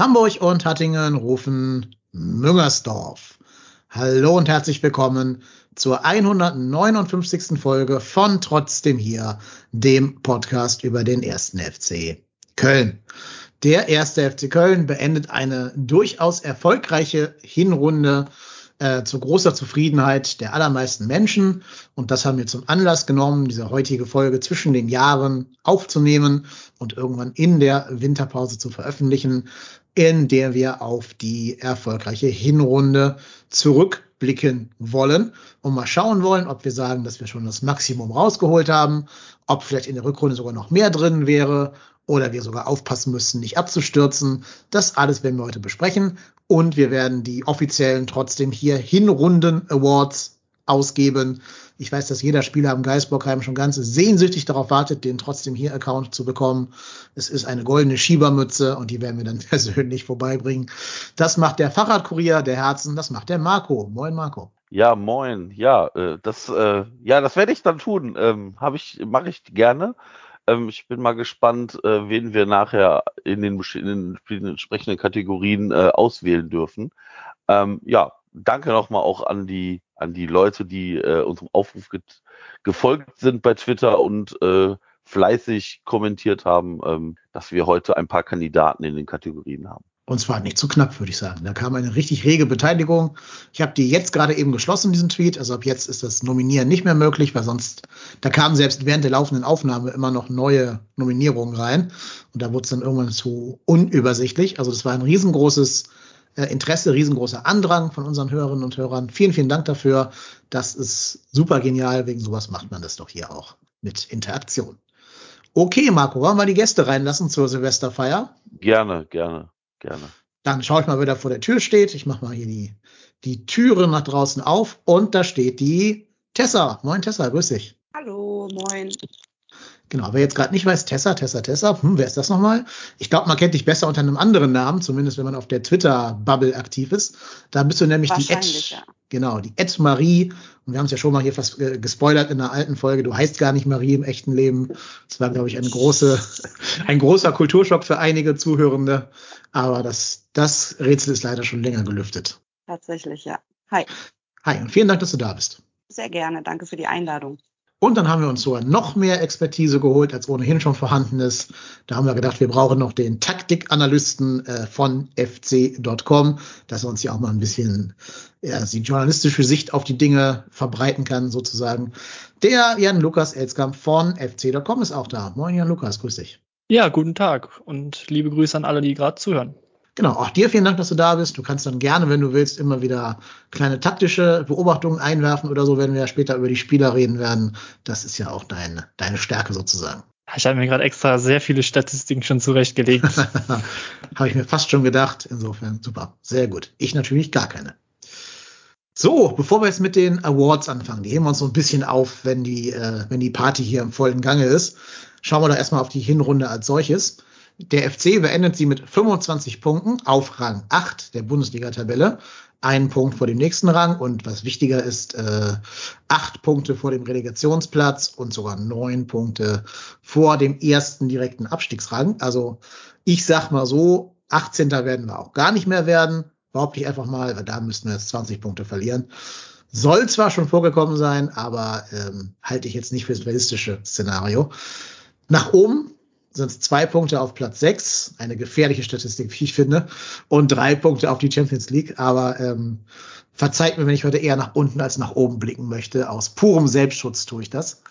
Hamburg und Hattingen rufen Müngersdorf. Hallo und herzlich willkommen zur 159. Folge von Trotzdem hier, dem Podcast über den ersten FC Köln. Der erste FC Köln beendet eine durchaus erfolgreiche Hinrunde äh, zu großer Zufriedenheit der allermeisten Menschen. Und das haben wir zum Anlass genommen, diese heutige Folge zwischen den Jahren aufzunehmen und irgendwann in der Winterpause zu veröffentlichen, in der wir auf die erfolgreiche Hinrunde zurückblicken wollen und mal schauen wollen, ob wir sagen, dass wir schon das Maximum rausgeholt haben, ob vielleicht in der Rückrunde sogar noch mehr drin wäre oder wir sogar aufpassen müssen, nicht abzustürzen. Das alles werden wir heute besprechen und wir werden die offiziellen trotzdem hier Hinrunden Awards ausgeben. Ich weiß, dass jeder Spieler am Geisbockheim schon ganz sehnsüchtig darauf wartet, den trotzdem hier Account zu bekommen. Es ist eine goldene Schiebermütze und die werden wir dann persönlich vorbeibringen. Das macht der Fahrradkurier der Herzen, das macht der Marco. Moin Marco. Ja, moin. Ja, äh, das, äh, ja, das werde ich dann tun. Ähm, Habe ich, mache ich gerne. Ähm, ich bin mal gespannt, äh, wen wir nachher in den, in den, entsprechenden Kategorien äh, auswählen dürfen. Ähm, ja, danke nochmal auch an die, an die Leute, die äh, unserem Aufruf get- gefolgt sind bei Twitter und äh, fleißig kommentiert haben, ähm, dass wir heute ein paar Kandidaten in den Kategorien haben. Und zwar nicht zu knapp, würde ich sagen. Da kam eine richtig rege Beteiligung. Ich habe die jetzt gerade eben geschlossen, diesen Tweet. Also ab jetzt ist das Nominieren nicht mehr möglich, weil sonst, da kamen selbst während der laufenden Aufnahme immer noch neue Nominierungen rein. Und da wurde es dann irgendwann zu unübersichtlich. Also das war ein riesengroßes Interesse, riesengroßer Andrang von unseren Hörerinnen und Hörern. Vielen, vielen Dank dafür. Das ist super genial. Wegen sowas macht man das doch hier auch mit Interaktion. Okay, Marco, wollen wir die Gäste reinlassen zur Silvesterfeier? Gerne, gerne, gerne. Dann schaue ich mal, wer da vor der Tür steht. Ich mache mal hier die, die Türe nach draußen auf und da steht die Tessa. Moin Tessa, grüß dich. Hallo, moin. Genau, wer jetzt gerade nicht weiß, Tessa, Tessa, Tessa, hm, wer ist das nochmal? Ich glaube, man kennt dich besser unter einem anderen Namen, zumindest wenn man auf der Twitter-Bubble aktiv ist. Da bist du nämlich die Ed, ja. genau, die Ed Marie. Und wir haben es ja schon mal hier fast äh, gespoilert in einer alten Folge. Du heißt gar nicht Marie im echten Leben. Das war, glaube ich, eine große, ein großer Kulturschock für einige Zuhörende. Aber das, das Rätsel ist leider schon länger gelüftet. Tatsächlich, ja. Hi. Hi und vielen Dank, dass du da bist. Sehr gerne. Danke für die Einladung. Und dann haben wir uns sogar noch mehr Expertise geholt, als ohnehin schon vorhanden ist. Da haben wir gedacht, wir brauchen noch den Taktikanalysten äh, von fc.com, dass er uns ja auch mal ein bisschen ja, die journalistische Sicht auf die Dinge verbreiten kann, sozusagen. Der Jan Lukas Elskamp von fc.com ist auch da. Moin Jan Lukas, grüß dich. Ja, guten Tag und liebe Grüße an alle, die gerade zuhören. Genau, auch dir vielen Dank, dass du da bist. Du kannst dann gerne, wenn du willst, immer wieder kleine taktische Beobachtungen einwerfen oder so, wenn wir ja später über die Spieler reden werden. Das ist ja auch dein, deine Stärke sozusagen. Ich habe mir gerade extra sehr viele Statistiken schon zurechtgelegt. Habe ich mir fast schon gedacht. Insofern super, sehr gut. Ich natürlich gar keine. So, bevor wir jetzt mit den Awards anfangen, die heben wir uns so ein bisschen auf, wenn die, äh, wenn die Party hier im vollen Gange ist. Schauen wir doch erstmal auf die Hinrunde als solches. Der FC beendet sie mit 25 Punkten auf Rang 8 der Bundesliga-Tabelle. Einen Punkt vor dem nächsten Rang und was wichtiger ist, äh, acht Punkte vor dem Relegationsplatz und sogar neun Punkte vor dem ersten direkten Abstiegsrang. Also ich sag mal so, 18. werden wir auch gar nicht mehr werden. Behaupte ich einfach mal, weil da müssten wir jetzt 20 Punkte verlieren. Soll zwar schon vorgekommen sein, aber ähm, halte ich jetzt nicht für das realistische Szenario. Nach oben sind es zwei Punkte auf Platz sechs, eine gefährliche Statistik, wie ich finde, und drei Punkte auf die Champions League. Aber ähm, verzeiht mir, wenn ich heute eher nach unten als nach oben blicken möchte. Aus purem Selbstschutz tue ich das.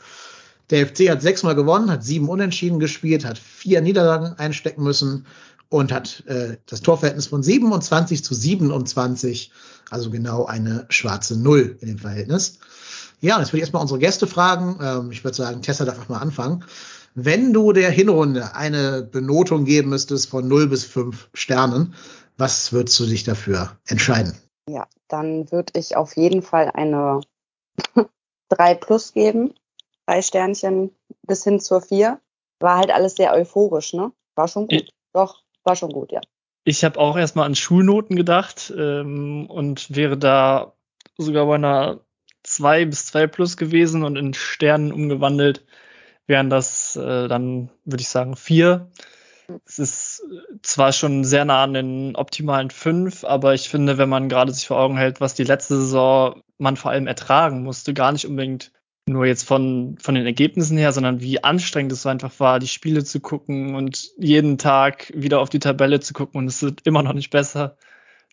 Der FC hat sechsmal gewonnen, hat sieben Unentschieden gespielt, hat vier Niederlagen einstecken müssen und hat äh, das Torverhältnis von 27 zu 27, also genau eine schwarze Null in dem Verhältnis. Ja, jetzt würde ich erstmal unsere Gäste fragen. Ähm, ich würde sagen, Tessa darf auch mal anfangen. Wenn du der Hinrunde eine Benotung geben müsstest von 0 bis 5 Sternen, was würdest du dich dafür entscheiden? Ja, dann würde ich auf jeden Fall eine 3 plus geben. Drei Sternchen bis hin zur 4. War halt alles sehr euphorisch, ne? War schon gut. Ich- Doch, war schon gut, ja. Ich habe auch erstmal an Schulnoten gedacht ähm, und wäre da sogar bei einer 2 bis 2 plus gewesen und in Sternen umgewandelt wären das äh, dann, würde ich sagen, 4. Es ist zwar schon sehr nah an den optimalen 5, aber ich finde, wenn man gerade sich vor Augen hält, was die letzte Saison man vor allem ertragen musste, gar nicht unbedingt nur jetzt von, von den Ergebnissen her, sondern wie anstrengend es einfach war, die Spiele zu gucken und jeden Tag wieder auf die Tabelle zu gucken und es wird immer noch nicht besser.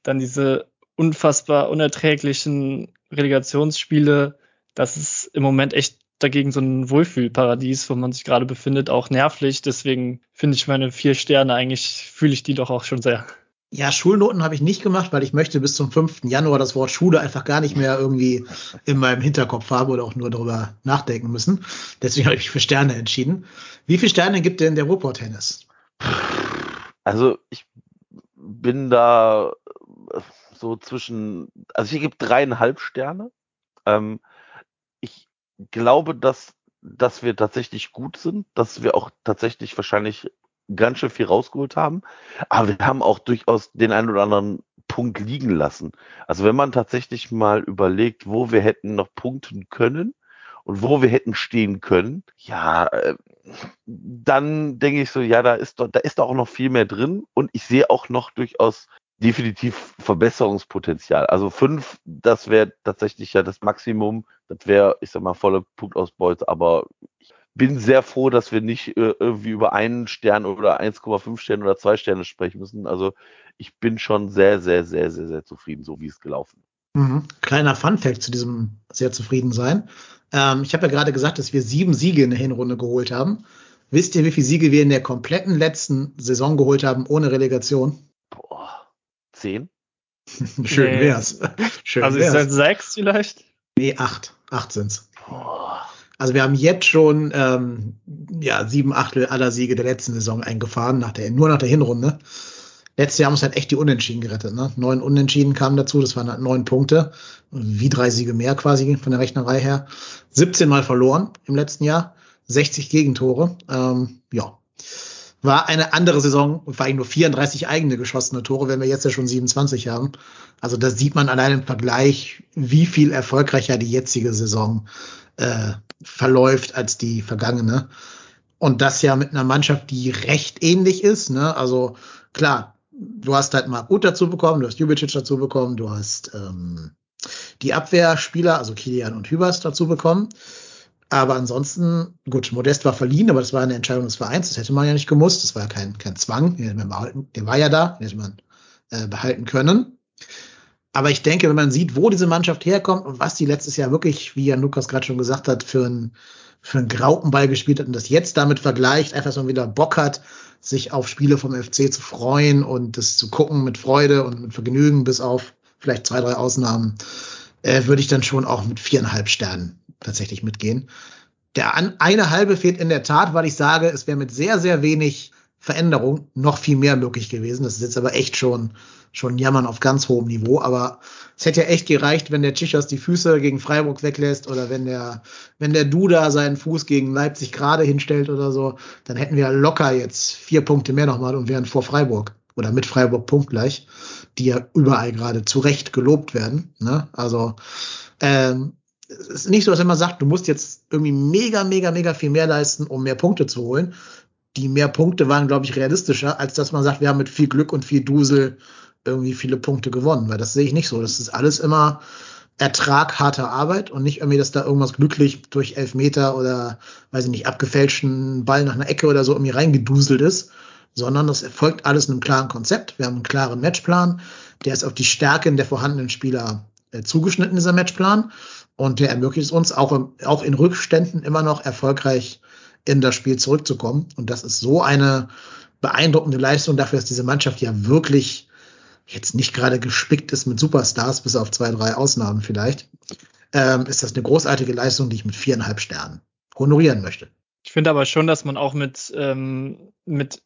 Dann diese unfassbar unerträglichen Relegationsspiele, das ist im Moment echt dagegen so ein Wohlfühlparadies, wo man sich gerade befindet, auch nervlich. Deswegen finde ich meine vier Sterne eigentlich, fühle ich die doch auch schon sehr. Ja, Schulnoten habe ich nicht gemacht, weil ich möchte bis zum 5. Januar das Wort Schule einfach gar nicht mehr irgendwie in meinem Hinterkopf haben oder auch nur darüber nachdenken müssen. Deswegen habe ich mich für Sterne entschieden. Wie viele Sterne gibt denn der Ruhrpott-Tennis? Also ich bin da äh, so zwischen, also ich gebe dreieinhalb Sterne. Ähm, glaube, dass, dass wir tatsächlich gut sind, dass wir auch tatsächlich wahrscheinlich ganz schön viel rausgeholt haben. Aber wir haben auch durchaus den einen oder anderen Punkt liegen lassen. Also wenn man tatsächlich mal überlegt, wo wir hätten noch punkten können und wo wir hätten stehen können, ja, äh, dann denke ich so, ja, da ist doch, da ist doch auch noch viel mehr drin und ich sehe auch noch durchaus definitiv Verbesserungspotenzial. Also fünf, das wäre tatsächlich ja das Maximum. Das wäre, ich sag mal, volle Punktausbeute, aber ich bin sehr froh, dass wir nicht äh, irgendwie über einen Stern oder 1,5 Sterne oder zwei Sterne sprechen müssen. Also ich bin schon sehr, sehr, sehr, sehr, sehr zufrieden, so wie es gelaufen ist. Mhm. Kleiner Funfact zu diesem sehr zufrieden sein. Ähm, ich habe ja gerade gesagt, dass wir sieben Siege in der Hinrunde geholt haben. Wisst ihr, wie viele Siege wir in der kompletten letzten Saison geholt haben ohne Relegation? Boah, zehn? Schön Nee. wär's. Schön also ich wär's. sage sechs vielleicht. Nee, acht. Acht sind's. Boah. Also wir haben jetzt schon ähm, ja, sieben Achtel aller Siege der letzten Saison eingefahren, nach der, nur nach der Hinrunde. Letztes Jahr haben uns halt echt die Unentschieden gerettet. Ne? Neun Unentschieden kamen dazu, das waren halt neun Punkte, wie drei Siege mehr quasi von der Rechnerei her. 17 Mal verloren im letzten Jahr, 60 Gegentore. Ähm, ja, war eine andere Saison und vor allem nur 34 eigene geschossene Tore, wenn wir jetzt ja schon 27 haben. Also da sieht man allein im Vergleich, wie viel erfolgreicher die jetzige Saison äh, verläuft als die vergangene. Und das ja mit einer Mannschaft, die recht ähnlich ist. Ne? Also klar, du hast halt Marc Uth dazu bekommen, du hast Jubicic dazu bekommen, du hast ähm, die Abwehrspieler, also Kilian und Hübers dazu bekommen. Aber ansonsten, gut, Modest war verliehen, aber das war eine Entscheidung des Vereins, das hätte man ja nicht gemusst, das war ja kein, kein Zwang, man der war ja da, den hätte man äh, behalten können. Aber ich denke, wenn man sieht, wo diese Mannschaft herkommt und was die letztes Jahr wirklich, wie Jan Lukas gerade schon gesagt hat, für ein für einen Graupenball gespielt hat und das jetzt damit vergleicht, einfach so wieder Bock hat, sich auf Spiele vom FC zu freuen und das zu gucken mit Freude und mit Vergnügen, bis auf vielleicht zwei, drei Ausnahmen, äh, würde ich dann schon auch mit viereinhalb Sternen tatsächlich mitgehen. Der eine halbe fehlt in der Tat, weil ich sage, es wäre mit sehr, sehr wenig Veränderung noch viel mehr möglich gewesen. Das ist jetzt aber echt schon, schon Jammern auf ganz hohem Niveau. Aber es hätte ja echt gereicht, wenn der Tschichos die Füße gegen Freiburg weglässt oder wenn der, wenn der Duda seinen Fuß gegen Leipzig gerade hinstellt oder so, dann hätten wir locker jetzt vier Punkte mehr nochmal und wären vor Freiburg oder mit Freiburg punktgleich, die ja überall gerade zu Recht gelobt werden. Ne? Also ähm, es ist nicht so, dass man sagt, du musst jetzt irgendwie mega, mega, mega viel mehr leisten, um mehr Punkte zu holen. Die mehr Punkte waren, glaube ich, realistischer, als dass man sagt, wir haben mit viel Glück und viel Dusel irgendwie viele Punkte gewonnen, weil das sehe ich nicht so. Das ist alles immer Ertrag harter Arbeit und nicht irgendwie, dass da irgendwas glücklich durch Elfmeter oder, weiß ich nicht, abgefälschten Ball nach einer Ecke oder so irgendwie reingeduselt ist, sondern das erfolgt alles in einem klaren Konzept. Wir haben einen klaren Matchplan, der ist auf die Stärken der vorhandenen Spieler äh, zugeschnitten, dieser Matchplan. Und der ermöglicht es uns auch, im, auch in Rückständen immer noch erfolgreich in das Spiel zurückzukommen. Und das ist so eine beeindruckende Leistung dafür, dass diese Mannschaft ja wirklich jetzt nicht gerade gespickt ist mit Superstars, bis auf zwei, drei Ausnahmen vielleicht, ähm, ist das eine großartige Leistung, die ich mit viereinhalb Sternen honorieren möchte. Ich finde aber schon, dass man auch mit, ähm, mit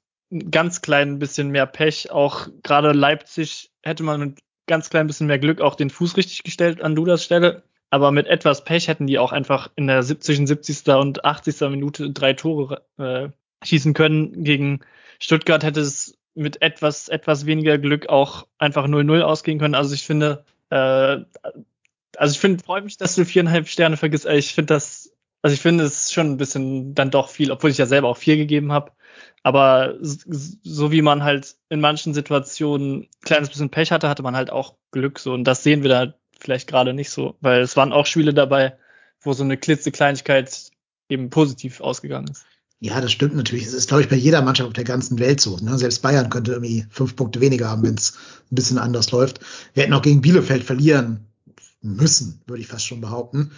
ganz klein bisschen mehr Pech, auch gerade Leipzig hätte man mit ganz klein bisschen mehr Glück auch den Fuß richtig gestellt an Dudas Stelle. Aber mit etwas Pech hätten die auch einfach in der 70., 70. und 80. Minute drei Tore äh, schießen können. Gegen Stuttgart hätte es mit etwas, etwas weniger Glück auch einfach 0-0 ausgehen können. Also ich finde, äh, also ich finde, freue mich, dass du viereinhalb Sterne vergisst. Ich finde das, also ich finde es schon ein bisschen dann doch viel, obwohl ich ja selber auch vier gegeben habe. Aber so wie man halt in manchen Situationen ein kleines bisschen Pech hatte, hatte man halt auch Glück so. Und das sehen wir da vielleicht gerade nicht so, weil es waren auch Spiele dabei, wo so eine klitzekleinigkeit eben positiv ausgegangen ist. Ja, das stimmt natürlich. Es ist, glaube ich, bei jeder Mannschaft auf der ganzen Welt so. Ne? Selbst Bayern könnte irgendwie fünf Punkte weniger haben, wenn es ein bisschen anders läuft. Wir hätten auch gegen Bielefeld verlieren müssen, würde ich fast schon behaupten.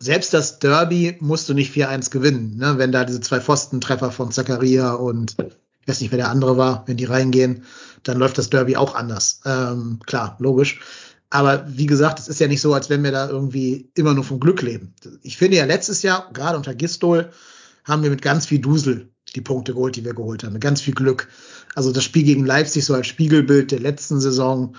Selbst das Derby musst du nicht 4-1 gewinnen, ne? wenn da diese zwei Pfostentreffer von Zakaria und ich weiß nicht, wer der andere war, wenn die reingehen, dann läuft das Derby auch anders. Ähm, klar, logisch. Aber wie gesagt, es ist ja nicht so, als wenn wir da irgendwie immer nur vom Glück leben. Ich finde ja letztes Jahr, gerade unter Gistol, haben wir mit ganz viel Dusel die Punkte geholt, die wir geholt haben, mit ganz viel Glück. Also das Spiel gegen Leipzig so als Spiegelbild der letzten Saison,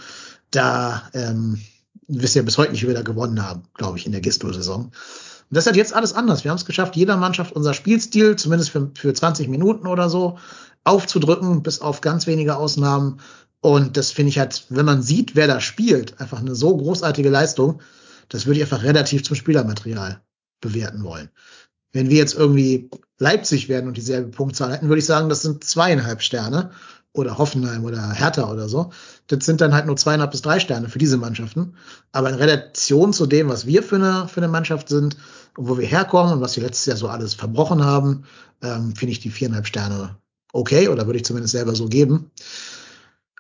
da ähm, wisst ihr bis heute nicht, wie wir da gewonnen haben, glaube ich, in der Gistol-Saison. Und das halt jetzt alles anders. Wir haben es geschafft, jeder Mannschaft unser Spielstil, zumindest für, für 20 Minuten oder so, aufzudrücken, bis auf ganz wenige Ausnahmen. Und das finde ich halt, wenn man sieht, wer da spielt, einfach eine so großartige Leistung, das würde ich einfach relativ zum Spielermaterial bewerten wollen. Wenn wir jetzt irgendwie Leipzig werden und dieselbe Punktzahl hätten, würde ich sagen, das sind zweieinhalb Sterne oder Hoffenheim oder Hertha oder so. Das sind dann halt nur zweieinhalb bis drei Sterne für diese Mannschaften. Aber in Relation zu dem, was wir für eine, für eine Mannschaft sind und wo wir herkommen und was wir letztes Jahr so alles verbrochen haben, ähm, finde ich die viereinhalb Sterne okay oder würde ich zumindest selber so geben.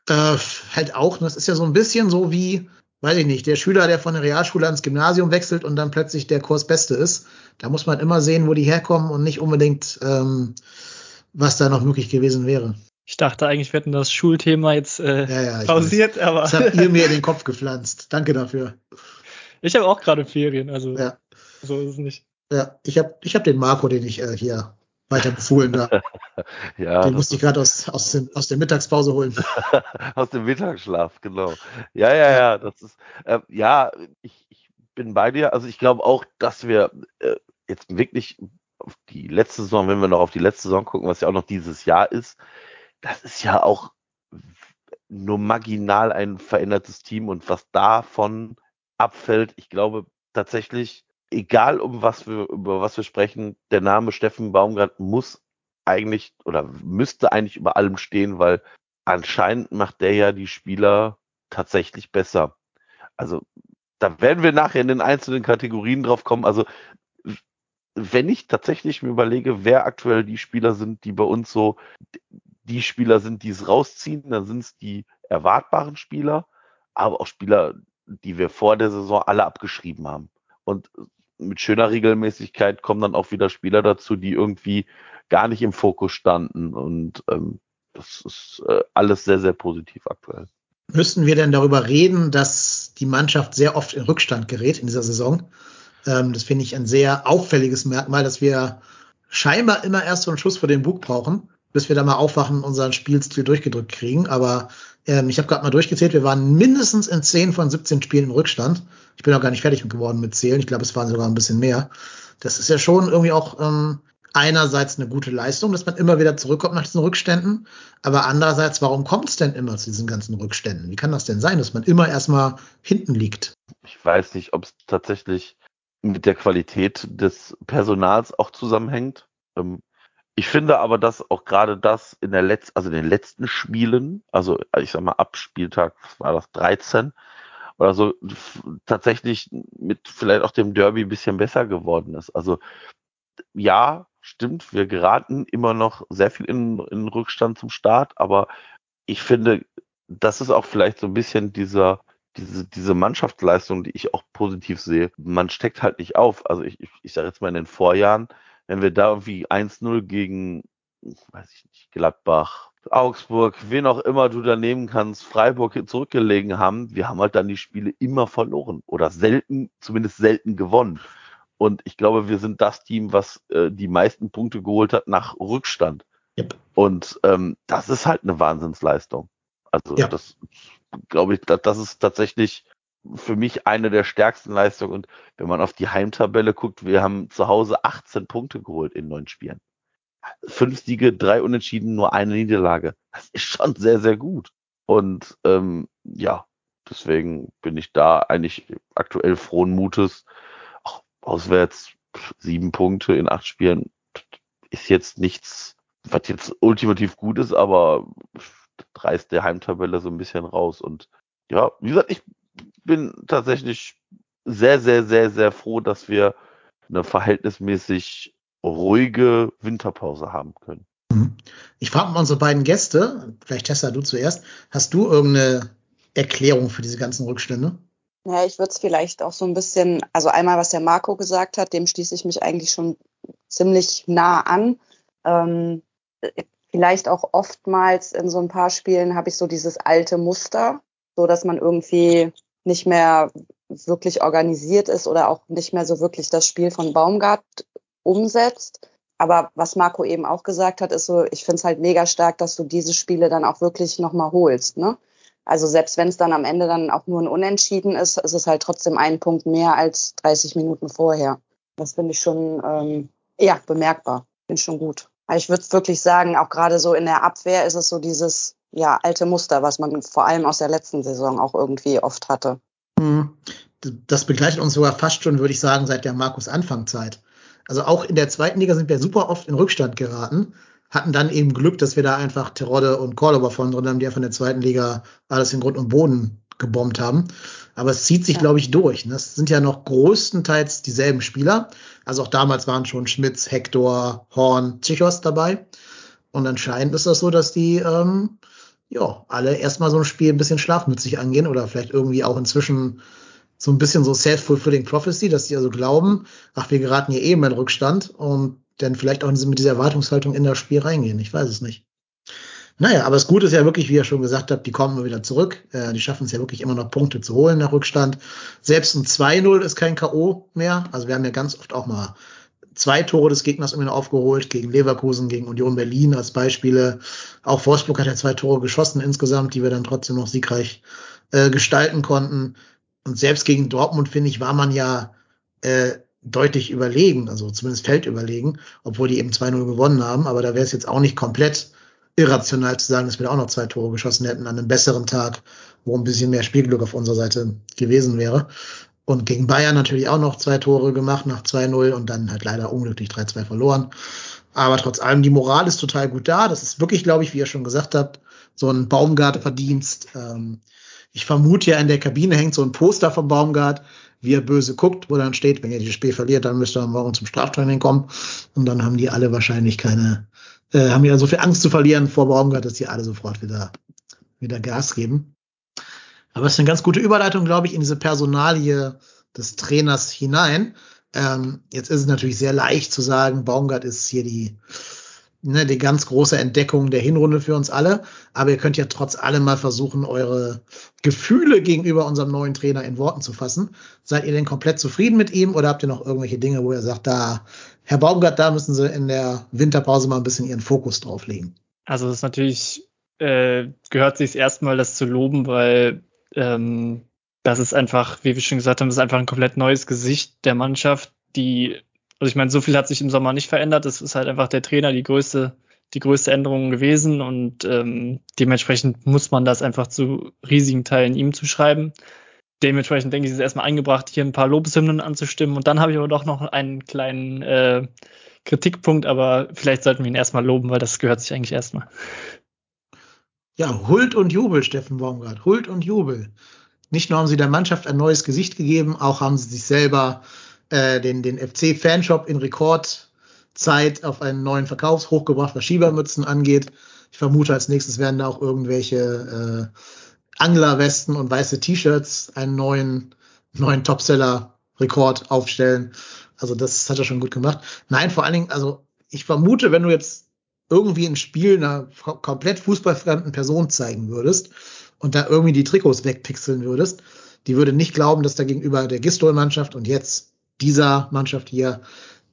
Äh, halt auch, das ist ja so ein bisschen so wie, weiß ich nicht, der Schüler, der von der Realschule ans Gymnasium wechselt und dann plötzlich der Kursbeste ist. Da muss man immer sehen, wo die herkommen und nicht unbedingt, ähm, was da noch möglich gewesen wäre. Ich dachte eigentlich, wir hätten das Schulthema jetzt äh, ja, ja, pausiert, weiß. aber. Das habt ihr mir in den Kopf gepflanzt. Danke dafür. Ich habe auch gerade Ferien, also ja. so ist es nicht. Ja, ich habe ich hab den Marco, den ich äh, hier weiter befohlen da. ja, den musste ich gerade aus, aus, aus der Mittagspause holen. aus dem Mittagsschlaf, genau. Ja, ja, ja, das ist, äh, ja, ich, ich bin bei dir. Also ich glaube auch, dass wir äh, jetzt wirklich auf die letzte Saison, wenn wir noch auf die letzte Saison gucken, was ja auch noch dieses Jahr ist, das ist ja auch nur marginal ein verändertes Team und was davon abfällt, ich glaube tatsächlich, egal um was wir, über was wir sprechen, der Name Steffen Baumgart muss eigentlich oder müsste eigentlich über allem stehen, weil anscheinend macht der ja die Spieler tatsächlich besser. Also da werden wir nachher in den einzelnen Kategorien drauf kommen. Also wenn ich tatsächlich mir überlege, wer aktuell die Spieler sind, die bei uns so die Spieler sind, die es rausziehen, dann sind es die erwartbaren Spieler, aber auch Spieler, die wir vor der Saison alle abgeschrieben haben. Und mit schöner Regelmäßigkeit kommen dann auch wieder Spieler dazu, die irgendwie gar nicht im Fokus standen. Und ähm, das ist äh, alles sehr, sehr positiv aktuell. Müssten wir denn darüber reden, dass die Mannschaft sehr oft in Rückstand gerät in dieser Saison? Ähm, das finde ich ein sehr auffälliges Merkmal, dass wir scheinbar immer erst so einen Schuss vor den Bug brauchen bis wir da mal aufwachen und unseren Spielstil durchgedrückt kriegen. Aber ähm, ich habe gerade mal durchgezählt, wir waren mindestens in 10 von 17 Spielen im Rückstand. Ich bin auch gar nicht fertig geworden mit Zählen. Ich glaube, es waren sogar ein bisschen mehr. Das ist ja schon irgendwie auch ähm, einerseits eine gute Leistung, dass man immer wieder zurückkommt nach diesen Rückständen. Aber andererseits, warum kommt es denn immer zu diesen ganzen Rückständen? Wie kann das denn sein, dass man immer erstmal hinten liegt? Ich weiß nicht, ob es tatsächlich mit der Qualität des Personals auch zusammenhängt. Ähm, ich finde aber, dass auch gerade das in der letzten, also den letzten Spielen, also ich sag mal ab Spieltag, was war das, 13 oder so, tatsächlich mit vielleicht auch dem Derby ein bisschen besser geworden ist. Also ja, stimmt, wir geraten immer noch sehr viel in, in Rückstand zum Start, aber ich finde, das ist auch vielleicht so ein bisschen dieser, diese, diese Mannschaftsleistung, die ich auch positiv sehe. Man steckt halt nicht auf. Also ich, ich, ich sage jetzt mal in den Vorjahren, wenn wir da irgendwie 1-0 gegen, weiß ich nicht, Gladbach, Augsburg, wen auch immer du da nehmen kannst, Freiburg zurückgelegen haben, wir haben halt dann die Spiele immer verloren oder selten, zumindest selten gewonnen. Und ich glaube, wir sind das Team, was äh, die meisten Punkte geholt hat nach Rückstand. Yep. Und ähm, das ist halt eine Wahnsinnsleistung. Also Ja. das glaube ich, das, das ist tatsächlich für mich eine der stärksten Leistungen. Und wenn man auf die Heimtabelle guckt, wir haben zu Hause 18 Punkte geholt in neun Spielen. Fünf Siege, drei Unentschieden, nur eine Niederlage. Das ist schon sehr, sehr gut. Und ähm, ja, deswegen bin ich da eigentlich aktuell frohen Mutes. Auch auswärts sieben Punkte in acht Spielen ist jetzt nichts, was jetzt ultimativ gut ist, aber reißt der Heimtabelle so ein bisschen raus. Und ja, wie gesagt, ich bin tatsächlich sehr, sehr, sehr, sehr froh, dass wir eine verhältnismäßig ruhige Winterpause haben können. Mhm. Ich frage mal unsere beiden Gäste, vielleicht Tessa, du zuerst. Hast du irgendeine Erklärung für diese ganzen Rückstände? Ja, ich würde es vielleicht auch so ein bisschen, also einmal, was der Marco gesagt hat, dem schließe ich mich eigentlich schon ziemlich nah an. Ähm, vielleicht auch oftmals in so ein paar Spielen habe ich so dieses alte Muster, so dass man irgendwie nicht mehr wirklich organisiert ist oder auch nicht mehr so wirklich das Spiel von Baumgart umsetzt. Aber was Marco eben auch gesagt hat, ist so, ich finde es halt mega stark, dass du diese Spiele dann auch wirklich nochmal holst. Ne? Also selbst wenn es dann am Ende dann auch nur ein Unentschieden ist, ist es halt trotzdem ein Punkt mehr als 30 Minuten vorher. Das finde ich schon ähm, ja bemerkbar. Finde ich schon gut. Ich würde wirklich sagen, auch gerade so in der Abwehr ist es so dieses ja alte Muster, was man vor allem aus der letzten Saison auch irgendwie oft hatte. Hm. Das begleitet uns sogar fast schon, würde ich sagen, seit der Markus Anfangzeit. Also auch in der zweiten Liga sind wir super oft in Rückstand geraten, hatten dann eben Glück, dass wir da einfach Terodde und Cordoba von drin haben, die einfach in der zweiten Liga alles in Grund und Boden gebombt haben. Aber es zieht sich, Ja. glaube ich, durch. ne? Es sind ja noch größtenteils dieselben Spieler. Also auch damals waren schon Schmitz, Hector, Horn, Zichos dabei. Und anscheinend ist das so, dass die ähm, ja alle erstmal so ein Spiel ein bisschen schlafmützig angehen oder vielleicht irgendwie auch inzwischen so ein bisschen so self-fulfilling prophecy, dass die also glauben, ach, wir geraten hier eben in Rückstand und dann vielleicht auch mit dieser Erwartungshaltung in das Spiel reingehen. Ich weiß es nicht. Naja, aber das Gute ist ja wirklich, wie ihr schon gesagt habt, die kommen immer wieder zurück. Äh, die schaffen es ja wirklich immer noch Punkte zu holen nach Rückstand. Selbst ein 2-0 ist kein K.O. mehr. Also wir haben ja ganz oft auch mal zwei Tore des Gegners noch aufgeholt, gegen Leverkusen, gegen Union Berlin als Beispiele. Auch Wolfsburg hat ja zwei Tore geschossen insgesamt, die wir dann trotzdem noch siegreich äh, gestalten konnten. Und selbst gegen Dortmund, finde ich, war man ja äh, deutlich überlegen, also zumindest Feld überlegen, obwohl die eben 2-0 gewonnen haben. Aber da wäre es jetzt auch nicht komplett irrational zu sagen, dass wir da auch noch zwei Tore geschossen hätten an einem besseren Tag, wo ein bisschen mehr Spielglück auf unserer Seite gewesen wäre. Und gegen Bayern natürlich auch noch zwei Tore gemacht nach 2-0 und dann halt leider unglücklich 3-2 verloren. Aber trotz allem, die Moral ist total gut da. Das ist wirklich, glaube ich, wie ihr schon gesagt habt, so ein Baumgart-Verdienst. Ähm, ich vermute ja, in der Kabine hängt so ein Poster vom Baumgart, wie er böse guckt, wo dann steht, wenn ihr dieses Spiel verliert, dann müsst ihr morgen zum Straftraining kommen. Und dann haben die alle wahrscheinlich keine, äh, haben ja so viel Angst zu verlieren vor Baumgart, dass die alle sofort wieder, wieder Gas geben. Aber es ist eine ganz gute Überleitung, glaube ich, in diese Personalie des Trainers hinein. Ähm, jetzt ist es natürlich sehr leicht zu sagen, Baumgart ist hier die, ne, die ganz große Entdeckung der Hinrunde für uns alle. Aber ihr könnt ja trotz allem mal versuchen, eure Gefühle gegenüber unserem neuen Trainer in Worten zu fassen. Seid ihr denn komplett zufrieden mit ihm oder habt ihr noch irgendwelche Dinge, wo ihr sagt, da, Herr Baumgart, da müssen Sie in der Winterpause mal ein bisschen Ihren Fokus drauf legen? Also es ist natürlich, äh, gehört sich erstmal das zu loben, weil ähm, das ist einfach, wie wir schon gesagt haben, das ist einfach ein komplett neues Gesicht der Mannschaft, die, also ich meine, so viel hat sich im Sommer nicht verändert. Es ist halt einfach der Trainer die größte, die größte Änderung gewesen und ähm, dementsprechend muss man das einfach zu riesigen Teilen ihm zuschreiben. Dementsprechend denke ich, ist es erstmal eingebracht, hier ein paar Lobeshymnen anzustimmen. Und dann habe ich aber doch noch einen kleinen äh, Kritikpunkt, aber vielleicht sollten wir ihn erstmal loben, weil das gehört sich eigentlich erstmal. Ja, Huld und Jubel, Steffen Baumgart. Huld und Jubel. Nicht nur haben sie der Mannschaft ein neues Gesicht gegeben, auch haben sie sich selber äh, den, den FC-Fanshop in Rekordzeit auf einen neuen Verkaufshoch gebracht, was Schiebermützen angeht. Ich vermute, als nächstes werden da auch irgendwelche äh, Anglerwesten und weiße T-Shirts einen neuen, neuen Topseller-Rekord aufstellen. Also das hat er schon gut gemacht. Nein, vor allen Dingen, also ich vermute, wenn du jetzt irgendwie ein Spiel einer komplett fußballfremden Person zeigen würdest und da irgendwie die Trikots wegpixeln würdest, die würde nicht glauben, dass da gegenüber der Gistol-Mannschaft und jetzt dieser Mannschaft hier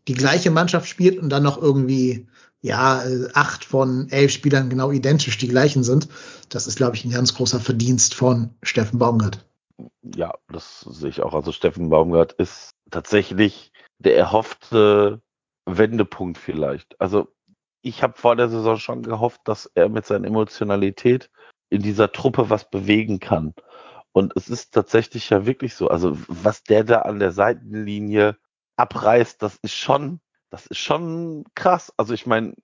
die gleiche Mannschaft spielt und dann noch irgendwie ja acht von elf Spielern genau identisch die gleichen sind. Das ist, glaube ich, ein ganz großer Verdienst von Steffen Baumgart. Ja, das sehe ich auch. Also Steffen Baumgart ist tatsächlich der erhoffte Wendepunkt vielleicht. Also ich habe vor der Saison schon gehofft, dass er mit seiner Emotionalität in dieser Truppe was bewegen kann. Und es ist tatsächlich ja wirklich so. Also was der da an der Seitenlinie abreißt, das ist schon, das ist schon krass. Also ich meine,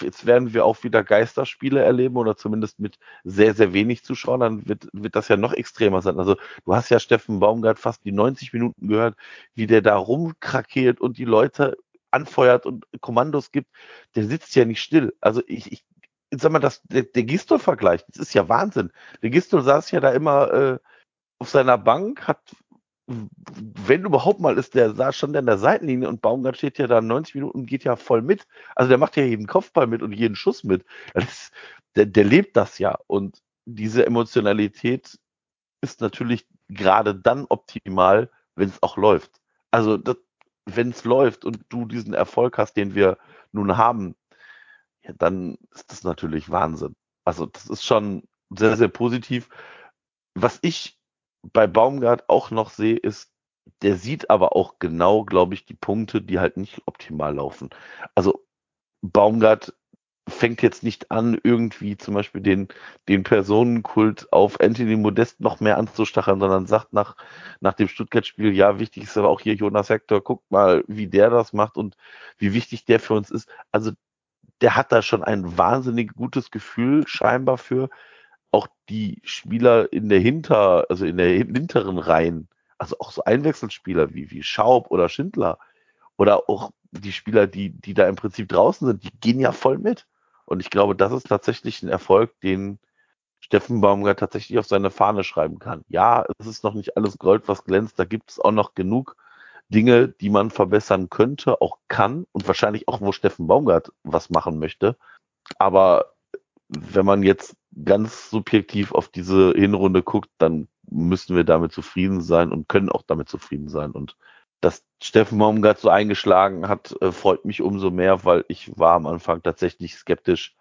jetzt werden wir auch wieder Geisterspiele erleben oder zumindest mit sehr, sehr wenig Zuschauern, dann wird, wird das ja noch extremer sein. Also du hast ja Steffen Baumgart fast die 90 Minuten gehört, wie der da rumkrakeelt und die Leute anfeuert und Kommandos gibt. Der sitzt ja nicht still. Also ich, ich sag mal, das, der, der Gistol-Vergleich, das ist ja Wahnsinn. Der Gistol saß ja da immer äh, auf seiner Bank, hat wenn überhaupt mal ist, der saß schon an der Seitenlinie und Baumgart steht ja da 90 Minuten und geht ja voll mit. Also der macht ja jeden Kopfball mit und jeden Schuss mit. Ist, der, der lebt das ja. Und diese Emotionalität ist natürlich gerade dann optimal, wenn es auch läuft. Also wenn es läuft und du diesen Erfolg hast, den wir nun haben, ja, dann ist das natürlich Wahnsinn. Also das ist schon sehr, sehr positiv. Was ich bei Baumgart auch noch sehe, ist, der sieht aber auch genau, glaube ich, die Punkte, die halt nicht optimal laufen. Also Baumgart fängt jetzt nicht an, irgendwie zum Beispiel den, den Personenkult auf Anthony Modest noch mehr anzustacheln, sondern sagt nach, nach dem Stuttgart-Spiel, ja, wichtig ist aber auch hier Jonas Hector, guckt mal, wie der das macht und wie wichtig der für uns ist. Also der hat da schon ein wahnsinnig gutes Gefühl scheinbar für, auch die Spieler in der Hinter, also in der hinteren Reihen, also auch so Einwechselspieler wie, wie Schaub oder Schindler oder auch die Spieler, die, die da im Prinzip draußen sind, die gehen ja voll mit. Und ich glaube, das ist tatsächlich ein Erfolg, den Steffen Baumgart tatsächlich auf seine Fahne schreiben kann. Ja, es ist noch nicht alles Gold, was glänzt. Da gibt es auch noch genug Dinge, die man verbessern könnte, auch kann und wahrscheinlich auch, wo Steffen Baumgart was machen möchte. Aber wenn man jetzt ganz subjektiv auf diese Hinrunde guckt, dann müssen wir damit zufrieden sein und können auch damit zufrieden sein. Und dass Steffen Baumgart so eingeschlagen hat, äh, freut mich umso mehr, weil ich war am Anfang tatsächlich skeptisch,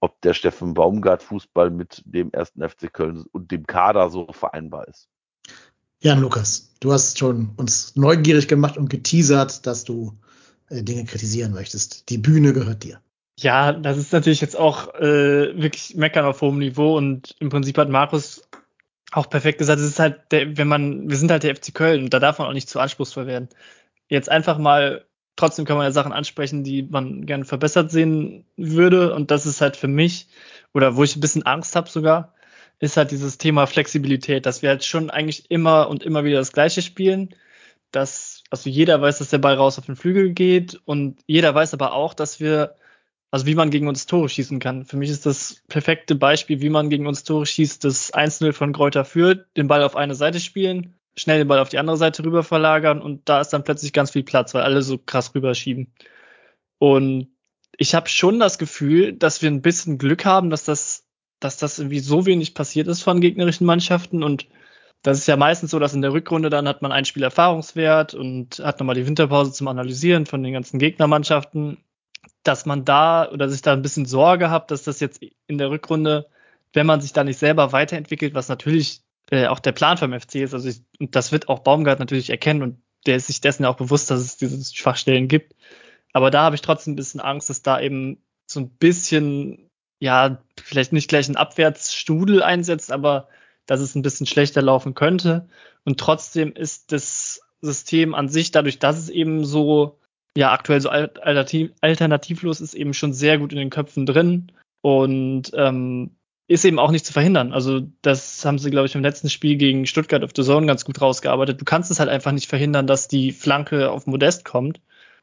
ob der Steffen Baumgart Fußball mit dem ersten FC Köln und dem Kader so vereinbar ist. Ja, Lukas, du hast schon uns neugierig gemacht und geteasert, dass du äh, Dinge kritisieren möchtest. Die Bühne gehört dir. Ja, das ist natürlich jetzt auch äh, wirklich meckern auf hohem Niveau und im Prinzip hat Markus auch perfekt gesagt, es ist halt, der, wenn man, wir sind halt der FC Köln und da darf man auch nicht zu anspruchsvoll werden. Jetzt einfach mal, trotzdem kann man ja Sachen ansprechen, die man gerne verbessert sehen würde und das ist halt für mich, oder wo ich ein bisschen Angst habe sogar, ist halt dieses Thema Flexibilität, dass wir halt schon eigentlich immer und immer wieder das Gleiche spielen, dass, also jeder weiß, dass der Ball raus auf den Flügel geht und jeder weiß aber auch, dass wir also wie man gegen uns Tore schießen kann. Für mich ist das perfekte Beispiel, wie man gegen uns Tore schießt, das 1-0 von Kräuter führt, den Ball auf eine Seite spielen, schnell den Ball auf die andere Seite rüber verlagern und da ist dann plötzlich ganz viel Platz, weil alle so krass rüberschieben. Und ich habe schon das Gefühl, dass wir ein bisschen Glück haben, dass das, dass das irgendwie so wenig passiert ist von gegnerischen Mannschaften und das ist ja meistens so, dass in der Rückrunde dann hat man ein Spiel Erfahrungswert und hat nochmal die Winterpause zum Analysieren von den ganzen Gegnermannschaften dass man da oder sich da ein bisschen Sorge hat, dass das jetzt in der Rückrunde, wenn man sich da nicht selber weiterentwickelt, was natürlich äh, auch der Plan vom FC ist, also ich, und das wird auch Baumgart natürlich erkennen und der ist sich dessen ja auch bewusst, dass es diese Schwachstellen gibt. Aber da habe ich trotzdem ein bisschen Angst, dass da eben so ein bisschen, ja, vielleicht nicht gleich ein Abwärtsstudel einsetzt, aber dass es ein bisschen schlechter laufen könnte. Und trotzdem ist das System an sich, dadurch, dass es eben so ja aktuell so alternativ, alternativlos ist, eben schon sehr gut in den Köpfen drin und ähm, ist eben auch nicht zu verhindern. Also das haben sie, glaube ich, im letzten Spiel gegen Stuttgart auf der Zone ganz gut rausgearbeitet. Du kannst es halt einfach nicht verhindern, dass die Flanke auf Modest kommt.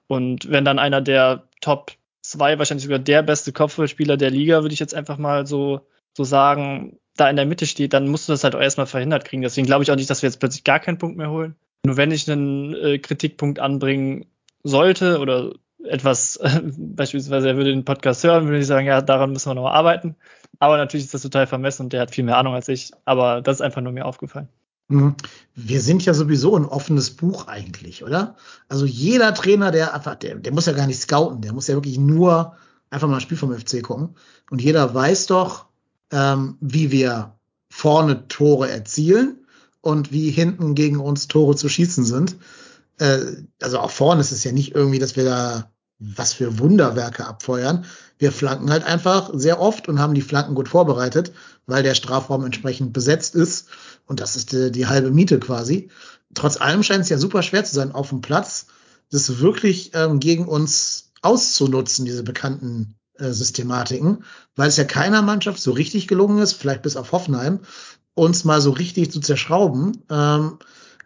Und wenn dann einer der Top zwei, wahrscheinlich sogar der beste Kopfballspieler der Liga, würde ich jetzt einfach mal so, so sagen, da in der Mitte steht, dann musst du das halt auch erstmal verhindert kriegen. Deswegen glaube ich auch nicht, dass wir jetzt plötzlich gar keinen Punkt mehr holen. Nur wenn ich einen äh, Kritikpunkt anbringen sollte oder etwas, äh, beispielsweise er würde den Podcast hören, würde ich sagen, ja, daran müssen wir noch arbeiten. Aber natürlich ist das total vermessen und der hat viel mehr Ahnung als ich. Aber das ist einfach nur mir aufgefallen. Mhm. Wir sind ja sowieso ein offenes Buch eigentlich, oder? Also jeder Trainer, der einfach, der, der muss ja gar nicht scouten, der muss ja wirklich nur einfach mal ein Spiel vom FC gucken. Und jeder weiß doch, ähm, wie wir vorne Tore erzielen und wie hinten gegen uns Tore zu schießen sind. Äh, also auch vorne ist es ja nicht irgendwie, dass wir da was für Wunderwerke abfeuern. Wir flanken halt einfach sehr oft und haben die Flanken gut vorbereitet, weil der Strafraum entsprechend besetzt ist. Und das ist die, die halbe Miete quasi. Trotz allem scheint es ja super schwer zu sein, auf dem Platz das wirklich ähm, gegen uns auszunutzen, diese bekannten äh, Systematiken, weil es ja keiner Mannschaft so richtig gelungen ist, vielleicht bis auf Hoffenheim, uns mal so richtig zu zerschrauben. Ähm,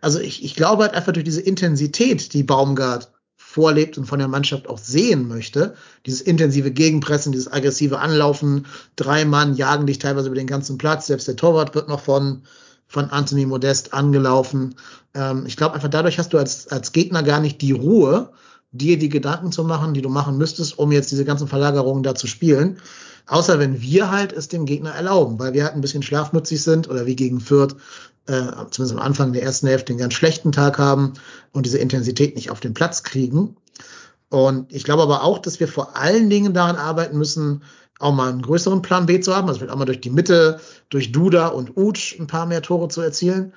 also ich, ich glaube halt einfach durch diese Intensität, die Baumgart vorlebt und von der Mannschaft auch sehen möchte, dieses intensive Gegenpressen, dieses aggressive Anlaufen, drei Mann jagen dich teilweise über den ganzen Platz, selbst der Torwart wird noch von von Anthony Modest angelaufen. Ähm, ich glaube einfach dadurch hast du als, als Gegner gar nicht die Ruhe, dir die Gedanken zu machen, die du machen müsstest, um jetzt diese ganzen Verlagerungen da zu spielen. Außer wenn wir halt es dem Gegner erlauben, weil wir halt ein bisschen schlafmützig sind oder wie gegen Fürth, äh, zumindest am Anfang der ersten Hälfte einen ganz schlechten Tag haben und diese Intensität nicht auf den Platz kriegen. Und ich glaube aber auch, dass wir vor allen Dingen daran arbeiten müssen, auch mal einen größeren Plan B zu haben, also vielleicht auch mal durch die Mitte, durch Duda und Utsch ein paar mehr Tore zu erzielen.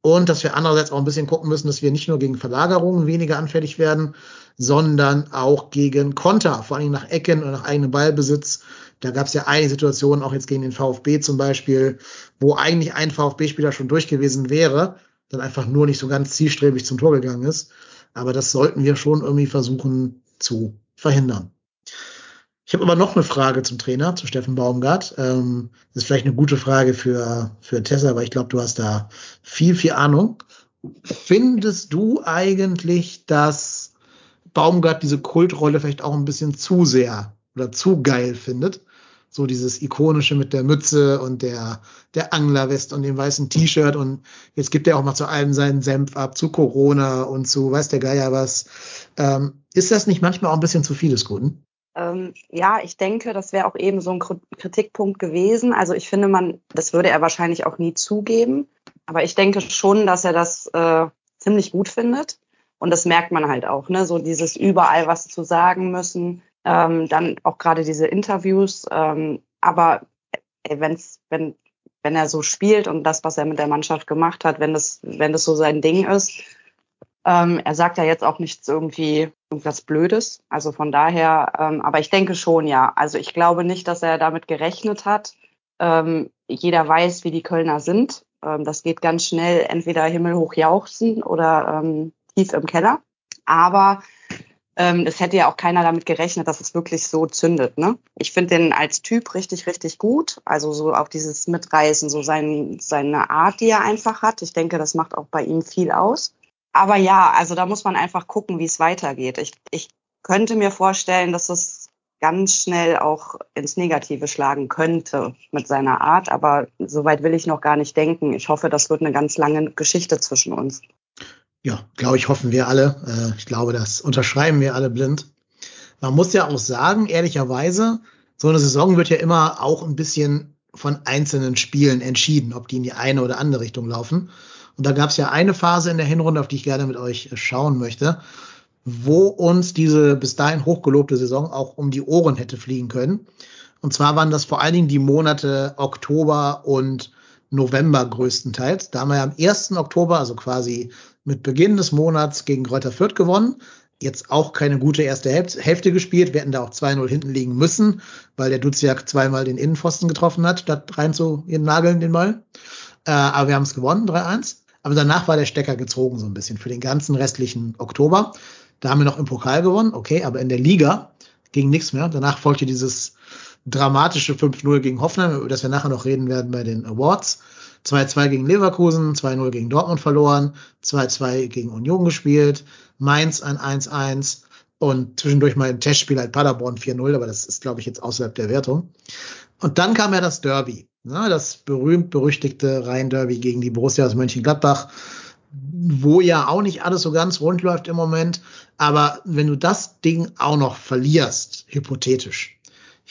Und dass wir andererseits auch ein bisschen gucken müssen, dass wir nicht nur gegen Verlagerungen weniger anfällig werden, sondern auch gegen Konter, vor allem nach Ecken und nach eigenem Ballbesitz. Da gab es ja einige Situationen, auch jetzt gegen den VfB zum Beispiel, wo eigentlich ein VfB-Spieler schon durch gewesen wäre, dann einfach nur nicht so ganz zielstrebig zum Tor gegangen ist. Aber das sollten wir schon irgendwie versuchen zu verhindern. Ich habe aber noch eine Frage zum Trainer, zu Steffen Baumgart. Ähm, das ist vielleicht eine gute Frage für, für Tessa, aber ich glaube, du hast da viel, viel Ahnung. Findest du eigentlich, dass Baumgart diese Kultrolle vielleicht auch ein bisschen zu sehr oder zu geil findet? So dieses ikonische mit der Mütze und der, der Anglerwest und dem weißen T-Shirt und jetzt gibt er auch mal zu allem seinen Senf ab, zu Corona und zu weiß der Geier was. Ähm, ist das nicht manchmal auch ein bisschen zu viel des Guten? Ähm, ja, ich denke, das wäre auch eben so ein Kritikpunkt gewesen. Also ich finde, man, das würde er wahrscheinlich auch nie zugeben. Aber ich denke schon, dass er das äh, ziemlich gut findet. Und das merkt man halt auch, ne? So dieses überall was zu sagen müssen. Ähm, dann auch gerade diese Interviews. Ähm, aber wenn's, wenn, wenn er so spielt und das, was er mit der Mannschaft gemacht hat, wenn das, wenn das so sein Ding ist, ähm, er sagt ja jetzt auch nichts irgendwie irgendwas Blödes. Also von daher, ähm, aber ich denke schon, ja. Also ich glaube nicht, dass er damit gerechnet hat. Ähm, jeder weiß, wie die Kölner sind. Ähm, das geht ganz schnell, entweder himmelhoch jauchzen oder ähm, tief im Keller. Aber ähm, es hätte ja auch keiner damit gerechnet, dass es wirklich so zündet. Ne? Ich finde den als Typ richtig, richtig gut. Also so auch dieses Mitreißen, so sein, seine Art, die er einfach hat. Ich denke, das macht auch bei ihm viel aus. Aber ja, also da muss man einfach gucken, wie es weitergeht. Ich, ich könnte mir vorstellen, dass es ganz schnell auch ins Negative schlagen könnte mit seiner Art, aber soweit will ich noch gar nicht denken. Ich hoffe, das wird eine ganz lange Geschichte zwischen uns. Ja, glaube ich, hoffen wir alle. Äh, ich glaube, das unterschreiben wir alle blind. Man muss ja auch sagen, ehrlicherweise, so eine Saison wird ja immer auch ein bisschen von einzelnen Spielen entschieden, ob die in die eine oder andere Richtung laufen. Und da gab es ja eine Phase in der Hinrunde, auf die ich gerne mit euch schauen möchte, wo uns diese bis dahin hochgelobte Saison auch um die Ohren hätte fliegen können. Und zwar waren das vor allen Dingen die Monate Oktober und November größtenteils. Da haben wir am 1. Oktober, also quasi mit Beginn des Monats gegen Kräuter Fürth gewonnen. Jetzt auch keine gute erste Hälfte gespielt. Wir hätten da auch 2-0 hinten liegen müssen, weil der Duziak zweimal den Innenpfosten getroffen hat, statt rein zu nageln den Ball. Äh, aber wir haben es gewonnen, 3-1. Aber danach war der Stecker gezogen so ein bisschen für den ganzen restlichen Oktober. Da haben wir noch im Pokal gewonnen, okay, aber in der Liga ging nichts mehr. Danach folgte dieses dramatische 5-0 gegen Hoffenheim, über das wir nachher noch reden werden bei den Awards. 2-2 gegen Leverkusen, 2-0 gegen Dortmund verloren, 2-2 gegen Union gespielt, Mainz ein 1-1 und zwischendurch mal im Testspiel halt Paderborn 4-0, aber das ist, glaube ich, jetzt außerhalb der Wertung. Und dann kam ja das Derby. Ne, das berühmt-berüchtigte Rhein-Derby gegen die Borussia aus Mönchengladbach. wo ja auch nicht alles so ganz rund läuft im Moment. Aber wenn du das Ding auch noch verlierst, hypothetisch,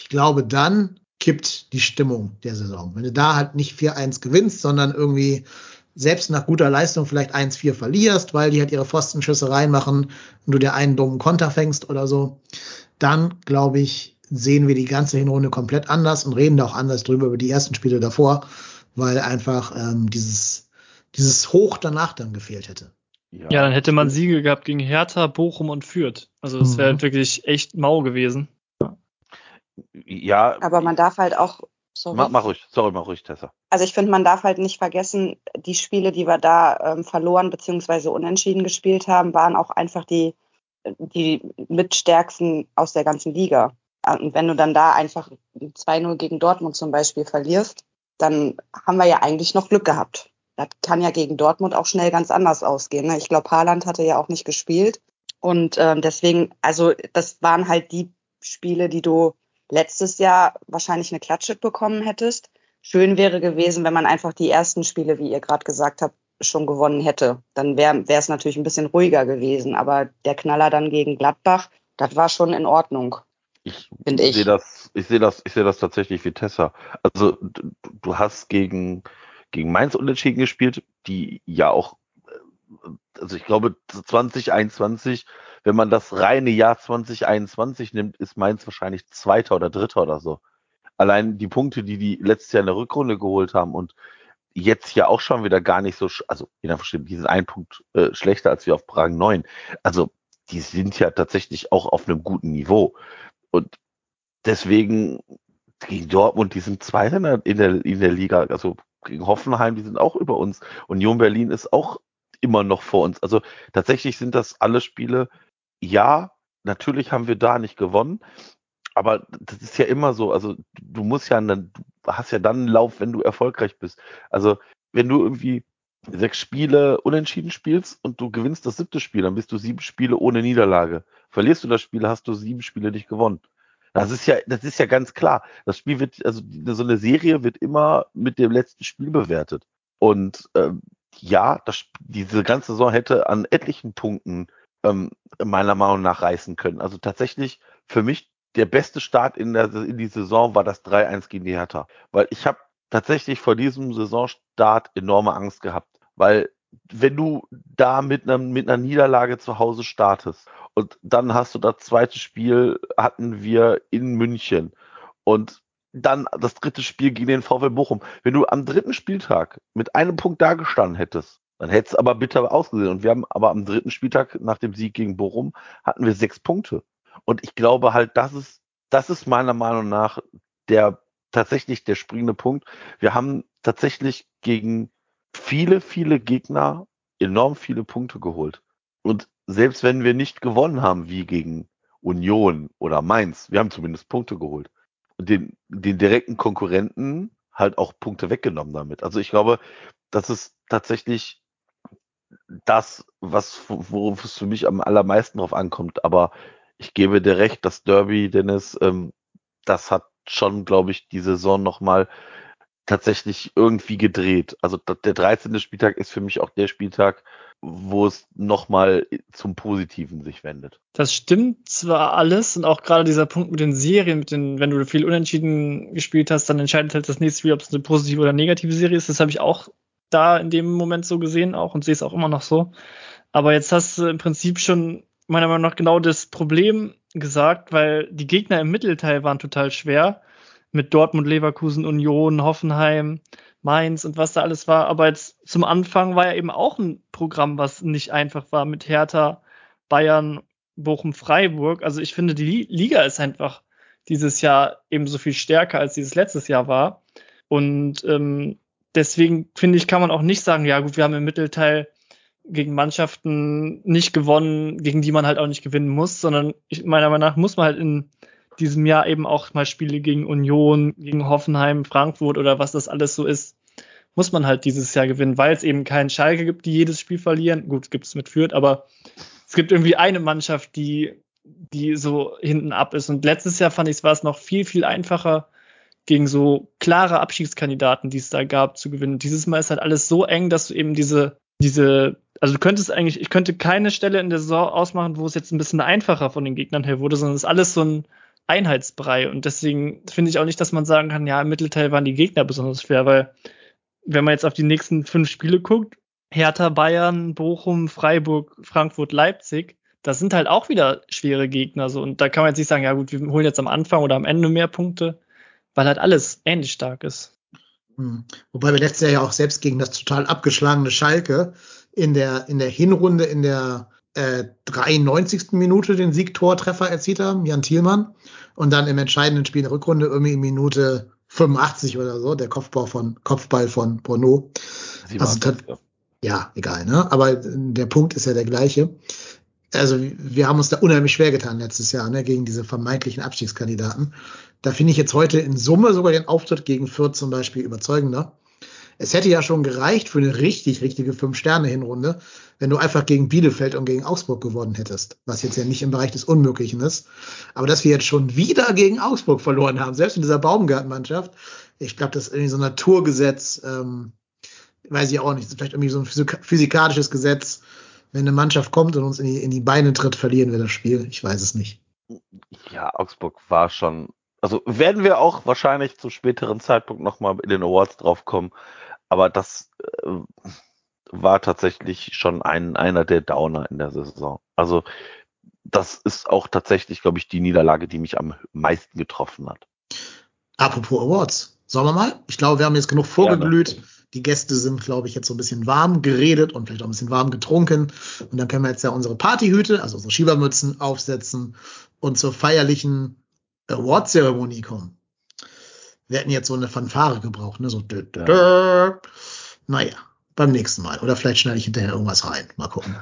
ich glaube, dann kippt die Stimmung der Saison. Wenn du da halt nicht 4-1 gewinnst, sondern irgendwie selbst nach guter Leistung vielleicht 1-4 verlierst, weil die halt ihre Pfostenschüsse reinmachen und du dir einen dummen Konter fängst oder so, dann glaube ich, sehen wir die ganze Hinrunde komplett anders und reden da auch anders drüber über die ersten Spiele davor, weil einfach ähm, dieses, dieses Hoch danach dann gefehlt hätte. Ja, ja, dann hätte man Siege gehabt gegen Hertha, Bochum und Fürth. Also das wäre mhm. wirklich echt mau gewesen. Ja. Aber man darf halt auch. Sorry. Mach, mach ruhig, sorry, mach ruhig, Tessa. Also ich finde, man darf halt nicht vergessen, die Spiele, die wir da ähm, verloren bzw. unentschieden gespielt haben, waren auch einfach die, die mitstärksten aus der ganzen Liga. Und wenn du dann da einfach 2-0 gegen Dortmund zum Beispiel verlierst, dann haben wir ja eigentlich noch Glück gehabt. Das kann ja gegen Dortmund auch schnell ganz anders ausgehen. Ne? Ich glaube, Haaland hatte ja auch nicht gespielt. Und ähm, deswegen, also das waren halt die Spiele, die du letztes Jahr wahrscheinlich eine Klatsche bekommen hättest. Schön wäre gewesen, wenn man einfach die ersten Spiele, wie ihr gerade gesagt habt, schon gewonnen hätte. Dann wäre es natürlich ein bisschen ruhiger gewesen. Aber der Knaller dann gegen Gladbach, das war schon in Ordnung. Ich, ich. sehe das, ich sehe das, ich sehe das tatsächlich wie Tessa. Also du, hast gegen, gegen Mainz unentschieden gespielt, die ja auch, also ich glaube 2021 wenn man das reine Jahr 2021 nimmt, ist Mainz wahrscheinlich Zweiter oder Dritter oder so. Allein die Punkte, die die letztes Jahr in der Rückrunde geholt haben und jetzt ja auch schon wieder gar nicht so, also jeder versteht, die sind ein Punkt äh, schlechter als wir auf Prag 9. Also die sind ja tatsächlich auch auf einem guten Niveau. Und deswegen gegen Dortmund, die sind Zweiter in der, in der Liga, also gegen Hoffenheim, die sind auch über uns. Union Berlin ist auch immer noch vor uns. Also tatsächlich sind das alle Spiele, ja, natürlich haben wir da nicht gewonnen, aber das ist ja immer so. Also du musst ja, dann, du hast ja dann einen Lauf, wenn du erfolgreich bist. Also wenn du irgendwie sechs Spiele unentschieden spielst und du gewinnst das siebte Spiel, dann bist du sieben Spiele ohne Niederlage. Verlierst du das Spiel, hast du sieben Spiele nicht gewonnen. Das ist ja, das ist ja ganz klar. Das Spiel wird, also so eine Serie wird immer mit dem letzten Spiel bewertet. Und ähm, ja, das, diese ganze Saison hätte an etlichen Punkten ähm, meiner Meinung nach reißen können. Also tatsächlich für mich der beste Start in, der, in die Saison war das 3-1 gegen die Hertha. Weil ich habe tatsächlich vor diesem Saisonstart enorme Angst gehabt. Weil wenn du da mit einer, mit einer Niederlage zu Hause startest und dann hast du das zweite Spiel hatten wir in München und dann das dritte Spiel gegen den VfL Bochum. Wenn du am dritten Spieltag mit einem Punkt dagestanden hättest, dann hätte es aber bitter ausgesehen. Und wir haben aber am dritten Spieltag nach dem Sieg gegen Bochum hatten wir sechs Punkte. Und ich glaube halt, das ist, das ist meiner Meinung nach der tatsächlich der springende Punkt. Wir haben tatsächlich gegen viele, viele Gegner enorm viele Punkte geholt. Und selbst wenn wir nicht gewonnen haben, wie gegen Union oder Mainz, wir haben zumindest Punkte geholt. Den, den direkten Konkurrenten halt auch Punkte weggenommen damit. Also ich glaube, das ist tatsächlich das, was, worauf es für mich am allermeisten drauf ankommt. Aber ich gebe dir recht, das Derby, Dennis, ähm, das hat schon, glaube ich, die Saison nochmal tatsächlich irgendwie gedreht. Also der 13. Spieltag ist für mich auch der Spieltag, wo es nochmal zum Positiven sich wendet. Das stimmt zwar alles und auch gerade dieser Punkt mit den Serien, mit den, wenn du viel Unentschieden gespielt hast, dann entscheidet halt das nächste Spiel, ob es eine positive oder negative Serie ist. Das habe ich auch da in dem Moment so gesehen auch und sehe es auch immer noch so. Aber jetzt hast du im Prinzip schon meiner Meinung nach genau das Problem gesagt, weil die Gegner im Mittelteil waren total schwer mit Dortmund, Leverkusen, Union, Hoffenheim, Mainz und was da alles war. Aber jetzt zum Anfang war ja eben auch ein Programm, was nicht einfach war mit Hertha, Bayern, Bochum, Freiburg. Also ich finde, die Liga ist einfach dieses Jahr eben so viel stärker, als dieses letztes Jahr war. Und ähm, deswegen finde ich, kann man auch nicht sagen, ja gut, wir haben im Mittelteil gegen Mannschaften nicht gewonnen, gegen die man halt auch nicht gewinnen muss, sondern ich, meiner Meinung nach muss man halt in diesem Jahr eben auch mal Spiele gegen Union, gegen Hoffenheim, Frankfurt oder was das alles so ist, muss man halt dieses Jahr gewinnen, weil es eben keinen Schalke gibt, die jedes Spiel verlieren. Gut, gibt es mit Fürth, aber es gibt irgendwie eine Mannschaft, die, die so hinten ab ist. Und letztes Jahr fand ich es noch viel, viel einfacher, gegen so klare Abschiedskandidaten, die es da gab, zu gewinnen. Dieses Mal ist halt alles so eng, dass du eben diese diese, also du könntest eigentlich, ich könnte keine Stelle in der Saison ausmachen, wo es jetzt ein bisschen einfacher von den Gegnern her wurde, sondern es ist alles so ein Einheitsbrei. Und deswegen finde ich auch nicht, dass man sagen kann, ja, im Mittelteil waren die Gegner besonders schwer, weil wenn man jetzt auf die nächsten fünf Spiele guckt, Hertha, Bayern, Bochum, Freiburg, Frankfurt, Leipzig, das sind halt auch wieder schwere Gegner. So. Und da kann man jetzt nicht sagen, ja gut, wir holen jetzt am Anfang oder am Ende mehr Punkte, weil halt alles ähnlich stark ist. Hm. Wobei wir letztes Jahr ja auch selbst gegen das total abgeschlagene Schalke in der, in der Hinrunde in der äh, 93. Minute den Siegtortreffer erzielt haben, Jan Thielmann. Und dann im entscheidenden Spiel der Rückrunde irgendwie in Minute 85 oder so, der Kopfball von, Kopfball von Bono. Also, ja, egal, ne? Aber der Punkt ist ja der gleiche. Also wir haben uns da unheimlich schwer getan letztes Jahr, ne, gegen diese vermeintlichen Abstiegskandidaten. Da finde ich jetzt heute in Summe sogar den Auftritt gegen Fürth zum Beispiel überzeugender. Es hätte ja schon gereicht für eine richtig, richtige Fünf-Sterne-Hinrunde, wenn du einfach gegen Bielefeld und gegen Augsburg gewonnen hättest, was jetzt ja nicht im Bereich des Unmöglichen ist. Aber dass wir jetzt schon wieder gegen Augsburg verloren haben, selbst in dieser Baumgartenmannschaft, ich glaube, das ist irgendwie so ein Naturgesetz, ähm, weiß ich auch nicht, vielleicht irgendwie so ein physikalisches Gesetz, wenn eine Mannschaft kommt und uns in die, in die Beine tritt, verlieren wir das Spiel. Ich weiß es nicht. Ja, Augsburg war schon, also werden wir auch wahrscheinlich zu späteren Zeitpunkt nochmal in den Awards draufkommen, aber das äh, war tatsächlich schon ein, einer der Downer in der Saison. Also das ist auch tatsächlich, glaube ich, die Niederlage, die mich am meisten getroffen hat. Apropos Awards, sollen wir mal? Ich glaube, wir haben jetzt genug vorgeglüht. Ja, die Gäste sind, glaube ich, jetzt so ein bisschen warm geredet und vielleicht auch ein bisschen warm getrunken. Und dann können wir jetzt ja unsere Partyhüte, also unsere Schiebermützen aufsetzen und zur feierlichen Award-Zeremonie kommen. Wir hätten jetzt so eine Fanfare gebraucht, ne? So dö, dö, dö. Naja, beim nächsten Mal. Oder vielleicht schneide ich hinterher irgendwas rein. Mal gucken.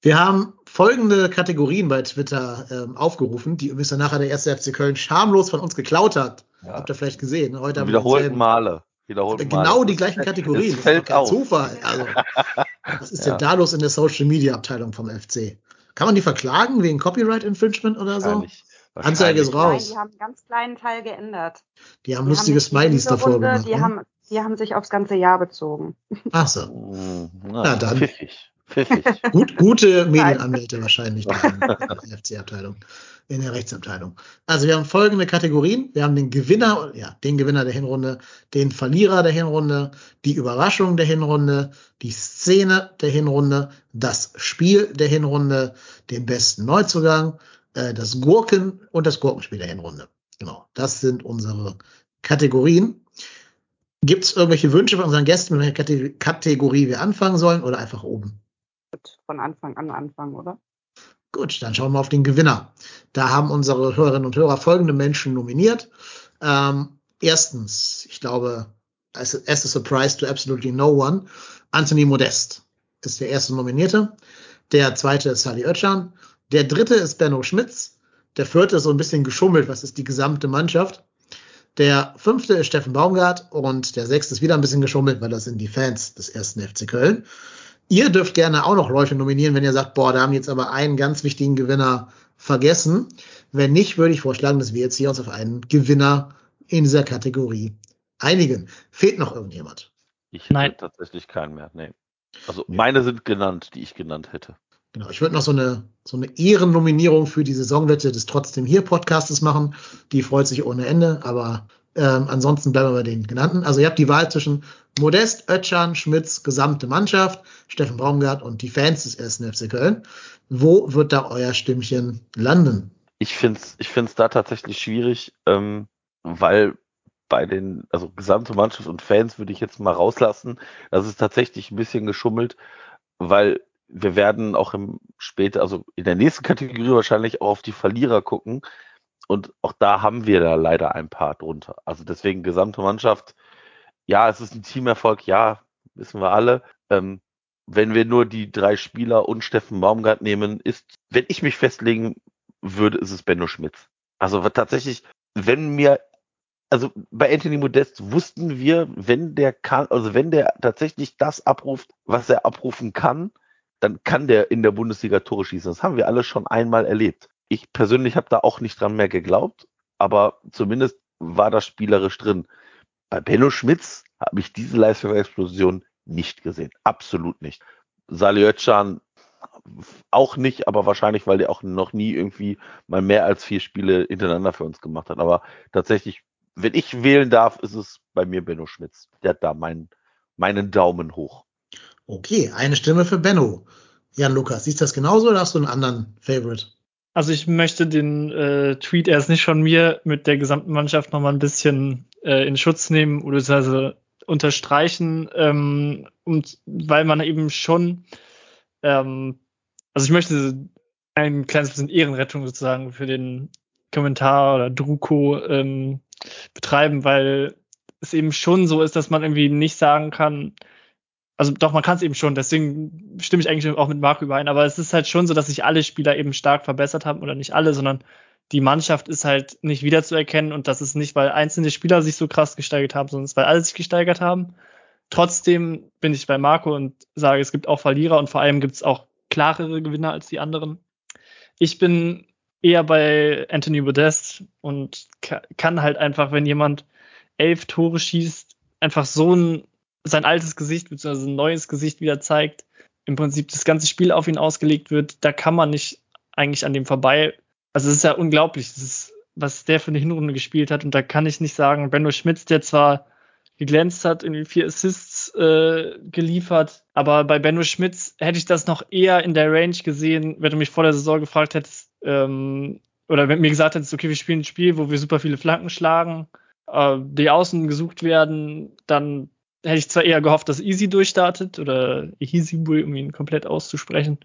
Wir haben folgende Kategorien bei Twitter ähm, aufgerufen, die übrigens dann nachher der erste FC Köln schamlos von uns geklaut hat. Ja. Habt ihr vielleicht gesehen? Heute haben wiederholten Male. Wiederholt genau die gleichen Kategorien. Das, das kein Zufall. Also, was ist ja. denn da los in der Social Media Abteilung vom FC? Kann man die verklagen wegen Copyright Infringement oder so? Anzeige ist raus. Nein, die haben einen ganz kleinen Teil geändert. Die haben die lustige haben Smileys davor Runde, gemacht. Die, ne? haben, die haben sich aufs ganze Jahr bezogen. Ach so. Hm, na, Na dann. Pfiffig. Pfiffig. Gut, gute Medienanwälte wahrscheinlich in der FC-Abteilung in der Rechtsabteilung. Also wir haben folgende Kategorien. Wir haben den Gewinner, ja, den Gewinner der Hinrunde, den Verlierer der Hinrunde, die Überraschung der Hinrunde, die Szene der Hinrunde, das Spiel der Hinrunde, den besten Neuzugang, äh, das Gurken und das Gurkenspiel der Hinrunde. Genau, das sind unsere Kategorien. Gibt es irgendwelche Wünsche von unseren Gästen, mit welcher Kategorie wir anfangen sollen oder einfach oben? Von Anfang an anfangen, oder? Gut, dann schauen wir auf den Gewinner. Da haben unsere Hörerinnen und Hörer folgende Menschen nominiert. Ähm, erstens, ich glaube, as a, as a surprise to absolutely no one, Anthony Modest ist der erste Nominierte. Der zweite ist Sally Oetschan. Der dritte ist Benno Schmitz. Der vierte ist so ein bisschen geschummelt, was ist die gesamte Mannschaft. Der fünfte ist Steffen Baumgart und der sechste ist wieder ein bisschen geschummelt, weil das sind die Fans des ersten FC Köln. Ihr dürft gerne auch noch Leute nominieren, wenn ihr sagt, boah, da haben jetzt aber einen ganz wichtigen Gewinner vergessen. Wenn nicht, würde ich vorschlagen, dass wir jetzt hier uns auf einen Gewinner in dieser Kategorie einigen. Fehlt noch irgendjemand? Ich hätte Nein. tatsächlich keinen mehr. Nee. Also meine sind genannt, die ich genannt hätte. Genau, ich würde noch so eine, so eine Ehrennominierung für die Saisonwette des Trotzdem hier Podcastes machen. Die freut sich ohne Ende, aber ähm, ansonsten bleiben wir bei den genannten. Also ihr habt die Wahl zwischen Modest, Ötchan, Schmitz, gesamte Mannschaft, Steffen Baumgart und die Fans des ersten FC Köln. Wo wird da euer Stimmchen landen? Ich finde es ich find's da tatsächlich schwierig, ähm, weil bei den, also gesamte Mannschaft und Fans würde ich jetzt mal rauslassen. Das ist tatsächlich ein bisschen geschummelt, weil wir werden auch im später, also in der nächsten Kategorie wahrscheinlich auch auf die Verlierer gucken. Und auch da haben wir da leider ein paar drunter. Also deswegen gesamte Mannschaft. Ja, es ist ein Teamerfolg. Ja, wissen wir alle. Ähm, wenn wir nur die drei Spieler und Steffen Baumgart nehmen, ist, wenn ich mich festlegen würde, ist es Benno Schmitz. Also tatsächlich, wenn mir, also bei Anthony Modest wussten wir, wenn der kann, also wenn der tatsächlich das abruft, was er abrufen kann, dann kann der in der Bundesliga Tore schießen. Das haben wir alle schon einmal erlebt ich persönlich habe da auch nicht dran mehr geglaubt, aber zumindest war das spielerisch drin. Bei Benno Schmitz habe ich diese Leistungsexplosion nicht gesehen. Absolut nicht. Salihöcan auch nicht, aber wahrscheinlich, weil der auch noch nie irgendwie mal mehr als vier Spiele hintereinander für uns gemacht hat. Aber tatsächlich, wenn ich wählen darf, ist es bei mir Benno Schmitz. Der hat da meinen, meinen Daumen hoch. Okay, eine Stimme für Benno. Jan Lukas, siehst du das genauso oder hast du einen anderen Favorite? Also ich möchte den äh, Tweet erst nicht von mir mit der gesamten Mannschaft nochmal ein bisschen äh, in Schutz nehmen oder also unterstreichen, ähm, und weil man eben schon ähm, also ich möchte ein kleines bisschen Ehrenrettung sozusagen für den Kommentar oder Druko ähm, betreiben, weil es eben schon so ist, dass man irgendwie nicht sagen kann, also doch, man kann es eben schon, deswegen stimme ich eigentlich auch mit Marco überein, aber es ist halt schon so, dass sich alle Spieler eben stark verbessert haben oder nicht alle, sondern die Mannschaft ist halt nicht wiederzuerkennen und das ist nicht, weil einzelne Spieler sich so krass gesteigert haben, sondern es weil alle sich gesteigert haben. Trotzdem bin ich bei Marco und sage, es gibt auch Verlierer und vor allem gibt es auch klarere Gewinner als die anderen. Ich bin eher bei Anthony Modest und kann halt einfach, wenn jemand elf Tore schießt, einfach so ein, sein altes Gesicht bzw. ein neues Gesicht wieder zeigt, im Prinzip das ganze Spiel auf ihn ausgelegt wird, da kann man nicht eigentlich an dem vorbei. Also es ist ja unglaublich, ist, was der für eine Hinrunde gespielt hat und da kann ich nicht sagen, Benno Schmitz, der zwar geglänzt hat, irgendwie vier Assists äh, geliefert. Aber bei Benno Schmitz hätte ich das noch eher in der Range gesehen, wenn du mich vor der Saison gefragt hättest, ähm, oder wenn mir gesagt hättest, okay, wir spielen ein Spiel, wo wir super viele Flanken schlagen, äh, die Außen gesucht werden, dann hätte ich zwar eher gehofft, dass Easy durchstartet oder Easy, um ihn komplett auszusprechen.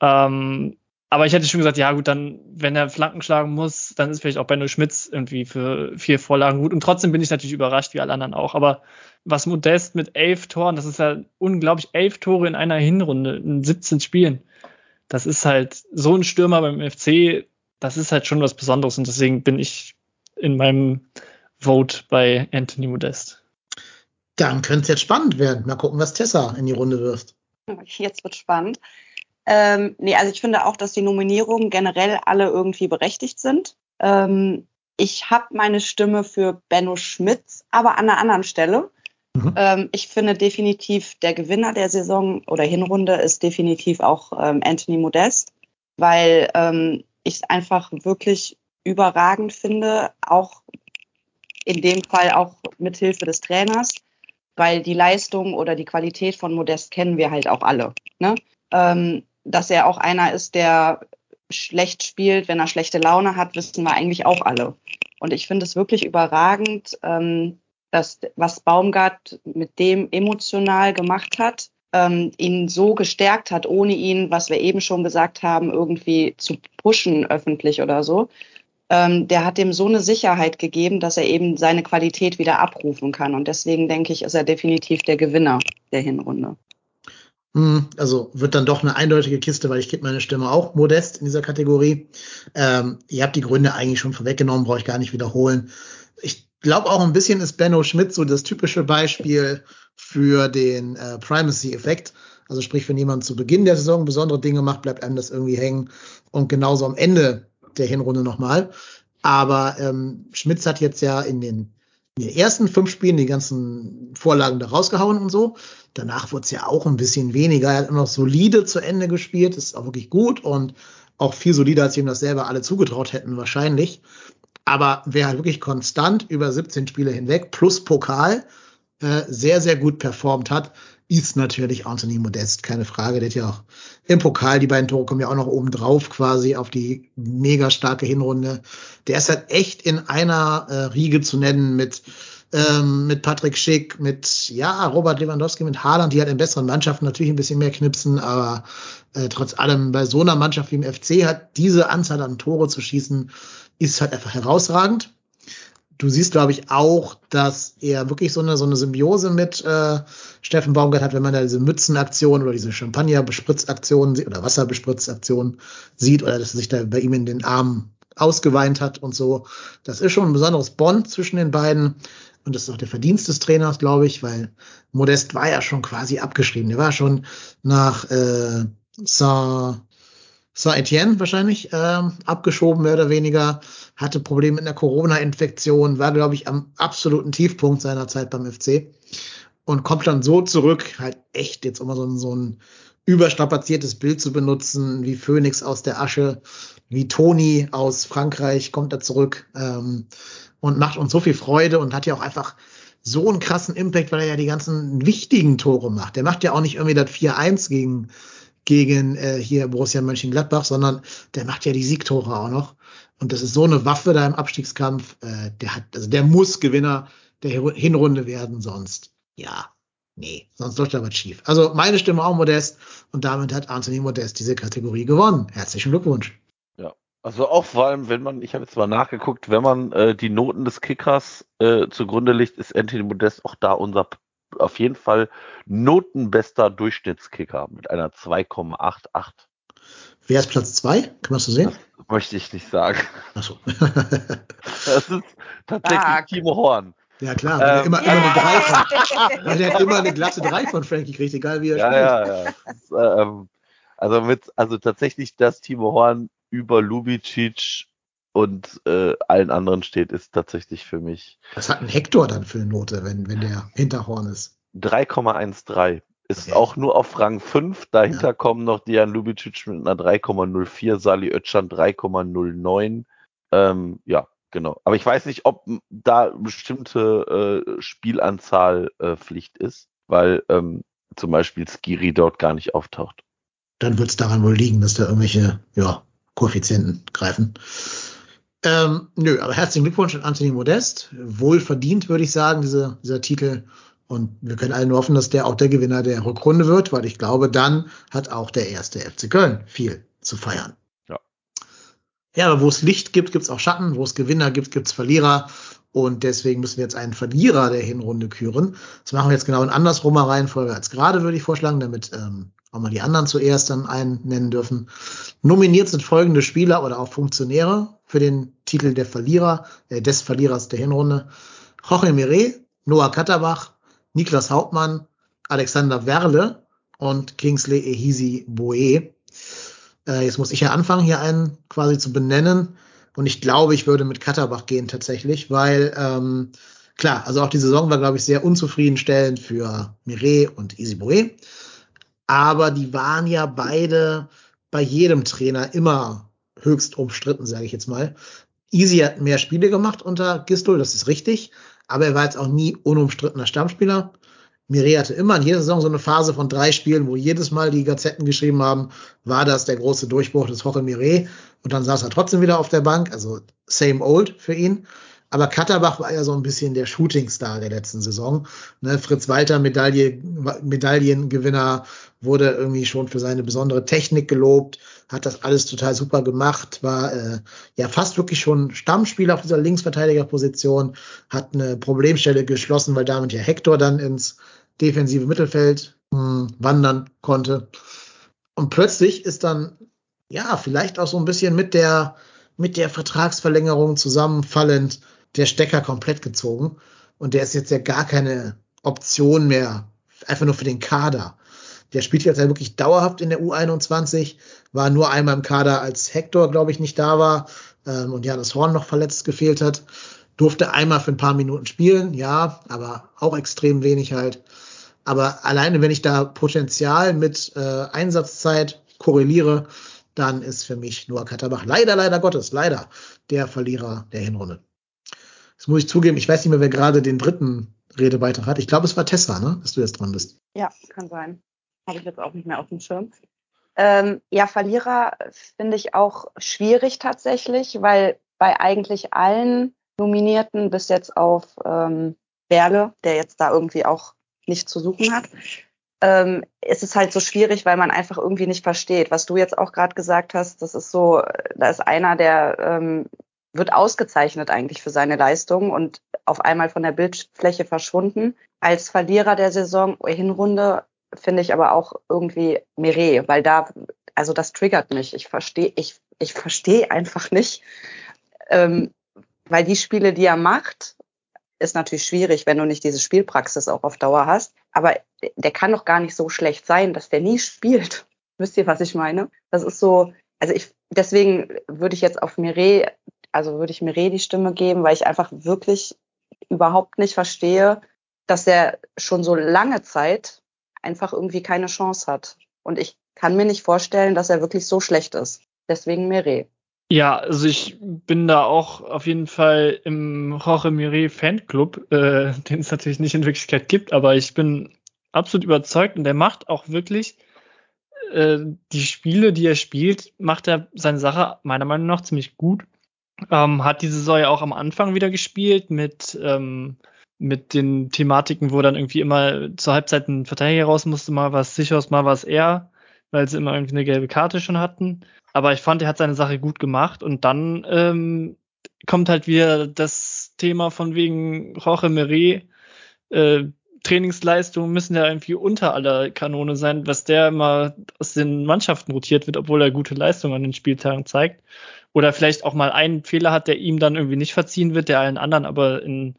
Ähm, aber ich hätte schon gesagt, ja gut, dann, wenn er Flanken schlagen muss, dann ist vielleicht auch Benno Schmitz irgendwie für vier Vorlagen gut. Und trotzdem bin ich natürlich überrascht, wie alle anderen auch. Aber was Modest mit elf Toren, das ist ja unglaublich, elf Tore in einer Hinrunde, in 17 Spielen. Das ist halt so ein Stürmer beim FC, das ist halt schon was Besonderes. Und deswegen bin ich in meinem Vote bei Anthony Modest. Dann könnte es jetzt spannend werden. Mal gucken, was Tessa in die Runde wirft. Jetzt wird spannend. Ähm, nee, also ich finde auch, dass die Nominierungen generell alle irgendwie berechtigt sind. Ähm, ich habe meine Stimme für Benno Schmitz, aber an einer anderen Stelle. Mhm. Ähm, ich finde definitiv der Gewinner der Saison oder Hinrunde ist definitiv auch ähm, Anthony Modest, weil ähm, ich es einfach wirklich überragend finde, auch in dem Fall auch mit Hilfe des Trainers, weil die Leistung oder die Qualität von Modest kennen wir halt auch alle. Ne? Ähm, dass er auch einer ist, der schlecht spielt, wenn er schlechte Laune hat, wissen wir eigentlich auch alle. Und ich finde es wirklich überragend, ähm, dass was Baumgart mit dem emotional gemacht hat, ähm, ihn so gestärkt hat, ohne ihn, was wir eben schon gesagt haben, irgendwie zu pushen öffentlich oder so. Ähm, der hat dem so eine Sicherheit gegeben, dass er eben seine Qualität wieder abrufen kann. Und deswegen denke ich, ist er definitiv der Gewinner der Hinrunde. Hm, also wird dann doch eine eindeutige Kiste, weil ich gebe meine Stimme auch modest in dieser Kategorie. Ähm, ihr habt die Gründe eigentlich schon vorweggenommen, brauche ich gar nicht wiederholen. Ich glaube auch ein bisschen ist Benno Schmidt so das typische Beispiel für den äh, Primacy-Effekt. Also sprich, wenn jemand zu Beginn der Saison besondere Dinge macht, bleibt einem das irgendwie hängen und genauso am Ende der Hinrunde nochmal. Aber ähm, Schmitz hat jetzt ja in den in den ersten fünf Spielen die ganzen Vorlagen da rausgehauen und so. Danach wurde es ja auch ein bisschen weniger. Er hat immer noch solide zu Ende gespielt, ist auch wirklich gut und auch viel solider, als ihm das selber alle zugetraut hätten, wahrscheinlich. Aber wer halt wirklich konstant über 17 Spiele hinweg plus Pokal äh, sehr, sehr gut performt hat, ist natürlich Anthony Modest, keine Frage. Der hat ja auch im Pokal, die beiden Tore kommen ja auch noch oben drauf quasi auf die mega starke Hinrunde. Der ist halt echt in einer äh, Riege zu nennen mit ähm, mit Patrick Schick, mit ja Robert Lewandowski, mit Haaland, die halt in besseren Mannschaften natürlich ein bisschen mehr knipsen, aber äh, trotz allem bei so einer Mannschaft wie im FC hat diese Anzahl an Tore zu schießen, ist halt einfach herausragend du siehst, glaube ich, auch, dass er wirklich so eine, so eine Symbiose mit äh, Steffen Baumgart hat, wenn man da diese Mützenaktion oder diese Champagner-Bespritzaktion oder Wasserbespritzaktion sieht oder dass er sich da bei ihm in den Armen ausgeweint hat und so. Das ist schon ein besonderes Bond zwischen den beiden. Und das ist auch der Verdienst des Trainers, glaube ich, weil Modest war ja schon quasi abgeschrieben. Der war schon nach äh, Saint Saint-Etienne wahrscheinlich ähm, abgeschoben, mehr oder weniger, hatte Probleme mit einer Corona-Infektion, war, glaube ich, am absoluten Tiefpunkt seiner Zeit beim FC. und kommt dann so zurück, halt echt jetzt immer so ein, so ein überstrapaziertes Bild zu benutzen, wie Phoenix aus der Asche, wie Toni aus Frankreich kommt da zurück ähm, und macht uns so viel Freude und hat ja auch einfach so einen krassen Impact, weil er ja die ganzen wichtigen Tore macht. Der macht ja auch nicht irgendwie das 4-1 gegen, gegen äh, hier Borussia Mönchengladbach, sondern der macht ja die Siegtore auch noch. Und das ist so eine Waffe da im Abstiegskampf. Äh, der hat, also der muss Gewinner der Hinrunde werden, sonst ja, nee, sonst läuft da was schief. Also meine Stimme auch Modest und damit hat Anthony Modest diese Kategorie gewonnen. Herzlichen Glückwunsch. Ja, also auch vor allem, wenn man, ich habe jetzt mal nachgeguckt, wenn man äh, die Noten des Kickers äh, zugrunde legt, ist Anthony Modest auch da unser auf jeden Fall notenbester Durchschnittskicker mit einer 2,88. Wer ist Platz 2? Kann man das so sehen? Das möchte ich nicht sagen. Achso. das ist tatsächlich ah, Timo Horn. Ja klar, weil ähm, immer, immer eine 3 von, weil hat immer eine glatte 3 von Frankie gekriegt, egal wie er ja, spielt. Ja, ja. Ähm, also mit, also tatsächlich, dass Timo Horn über Lubicic und äh, allen anderen steht, ist tatsächlich für mich. Was hat ein Hector dann für eine Note, wenn, wenn der hinter Horn ist? 3,13. Ist okay. auch nur auf Rang 5. Dahinter ja. kommen noch Dian Lubicic mit einer 3,04, Sali Özcan 3,09. Ähm, ja, Genau. Aber ich weiß nicht, ob da bestimmte äh, Spielanzahl äh, Pflicht ist, weil ähm, zum Beispiel Skiri dort gar nicht auftaucht. Dann wird es daran wohl liegen, dass da irgendwelche ja, Koeffizienten greifen. Ähm, nö, aber herzlichen Glückwunsch an Anthony Modest. Wohl verdient, würde ich sagen, diese, dieser Titel. Und wir können alle nur hoffen, dass der auch der Gewinner der Rückrunde wird, weil ich glaube, dann hat auch der erste FC Köln viel zu feiern. Ja, aber wo es Licht gibt, gibt es auch Schatten. Wo es Gewinner gibt, gibt es Verlierer. Und deswegen müssen wir jetzt einen Verlierer der Hinrunde küren. Das machen wir jetzt genau in andersrumer Reihenfolge als gerade, würde ich vorschlagen, damit ähm, auch mal die anderen zuerst dann einen nennen dürfen. Nominiert sind folgende Spieler oder auch Funktionäre für den Titel der Verlierer, äh, des Verlierers der Hinrunde. Jorge Mire, Noah Katterbach, Niklas Hauptmann, Alexander Werle und Kingsley Ehisi Boe. Äh, jetzt muss ich ja anfangen, hier einen quasi zu benennen. Und ich glaube, ich würde mit Katterbach gehen tatsächlich, weil ähm, klar, also auch die Saison war, glaube ich, sehr unzufriedenstellend für Mireille und Isibue. Aber die waren ja beide bei jedem Trainer immer höchst umstritten, sage ich jetzt mal. Easy hat mehr Spiele gemacht unter Gistol, das ist richtig, aber er war jetzt auch nie unumstrittener Stammspieler. Mireille hatte immer in jeder Saison so eine Phase von drei Spielen, wo jedes Mal die Gazetten geschrieben haben, war das der große Durchbruch des Jorge Mireille. Und dann saß er trotzdem wieder auf der Bank, also same old für ihn. Aber Katterbach war ja so ein bisschen der Shootingstar der letzten Saison. Ne, Fritz Walter, Medaille, Medaillengewinner, wurde irgendwie schon für seine besondere Technik gelobt, hat das alles total super gemacht, war äh, ja fast wirklich schon Stammspieler auf dieser Linksverteidigerposition, hat eine Problemstelle geschlossen, weil damit ja Hector dann ins defensive Mittelfeld mh, hm, wandern konnte. Und plötzlich ist dann, ja, vielleicht auch so ein bisschen mit der, mit der Vertragsverlängerung zusammenfallend der Stecker komplett gezogen. Und der ist jetzt ja gar keine Option mehr, einfach nur für den Kader. Der spielt jetzt ja wirklich dauerhaft in der U21, war nur einmal im Kader, als Hector, glaube ich, nicht da war ähm, und ja, das Horn noch verletzt gefehlt hat. Durfte einmal für ein paar Minuten spielen, ja, aber auch extrem wenig halt. Aber alleine, wenn ich da Potenzial mit äh, Einsatzzeit korreliere, dann ist für mich Noah Katterbach leider, leider Gottes, leider der Verlierer der Hinrunde. Das muss ich zugeben, ich weiß nicht mehr, wer gerade den dritten Redebeitrag hat. Ich glaube, es war Tessa, ne? dass du jetzt dran bist. Ja, kann sein. Habe ich jetzt auch nicht mehr auf dem Schirm. Ähm, ja, Verlierer finde ich auch schwierig tatsächlich, weil bei eigentlich allen Nominierten bis jetzt auf ähm, Berle, der jetzt da irgendwie auch nicht zu suchen hat. Ähm, ist es halt so schwierig, weil man einfach irgendwie nicht versteht. Was du jetzt auch gerade gesagt hast, das ist so, da ist einer, der ähm, wird ausgezeichnet eigentlich für seine Leistung und auf einmal von der Bildfläche verschwunden. Als Verlierer der Saison Hinrunde finde ich aber auch irgendwie Mire, weil da, also das triggert mich. Ich verstehe, ich, ich verstehe einfach nicht, ähm, weil die Spiele, die er macht, ist natürlich schwierig, wenn du nicht diese Spielpraxis auch auf Dauer hast. Aber der kann doch gar nicht so schlecht sein, dass der nie spielt. Wisst ihr, was ich meine? Das ist so, also ich, deswegen würde ich jetzt auf Mireille, also würde ich Mireille die Stimme geben, weil ich einfach wirklich überhaupt nicht verstehe, dass er schon so lange Zeit einfach irgendwie keine Chance hat. Und ich kann mir nicht vorstellen, dass er wirklich so schlecht ist. Deswegen Meret. Ja, also ich bin da auch auf jeden Fall im Jorge Mire Fanclub, äh, den es natürlich nicht in Wirklichkeit gibt, aber ich bin absolut überzeugt und der macht auch wirklich äh, die Spiele, die er spielt, macht er seine Sache meiner Meinung nach ziemlich gut. Ähm, hat diese Saison ja auch am Anfang wieder gespielt mit, ähm, mit den Thematiken, wo dann irgendwie immer zur Halbzeit ein Verteidiger raus musste, mal was Sichers, mal was er, weil sie immer irgendwie eine gelbe Karte schon hatten. Aber ich fand, er hat seine Sache gut gemacht und dann ähm, kommt halt wieder das Thema von wegen Jorge Meret, äh, Trainingsleistungen müssen ja irgendwie unter aller Kanone sein, was der immer aus den Mannschaften rotiert wird, obwohl er gute Leistungen an den Spieltagen zeigt. Oder vielleicht auch mal einen Fehler hat, der ihm dann irgendwie nicht verziehen wird, der allen anderen aber in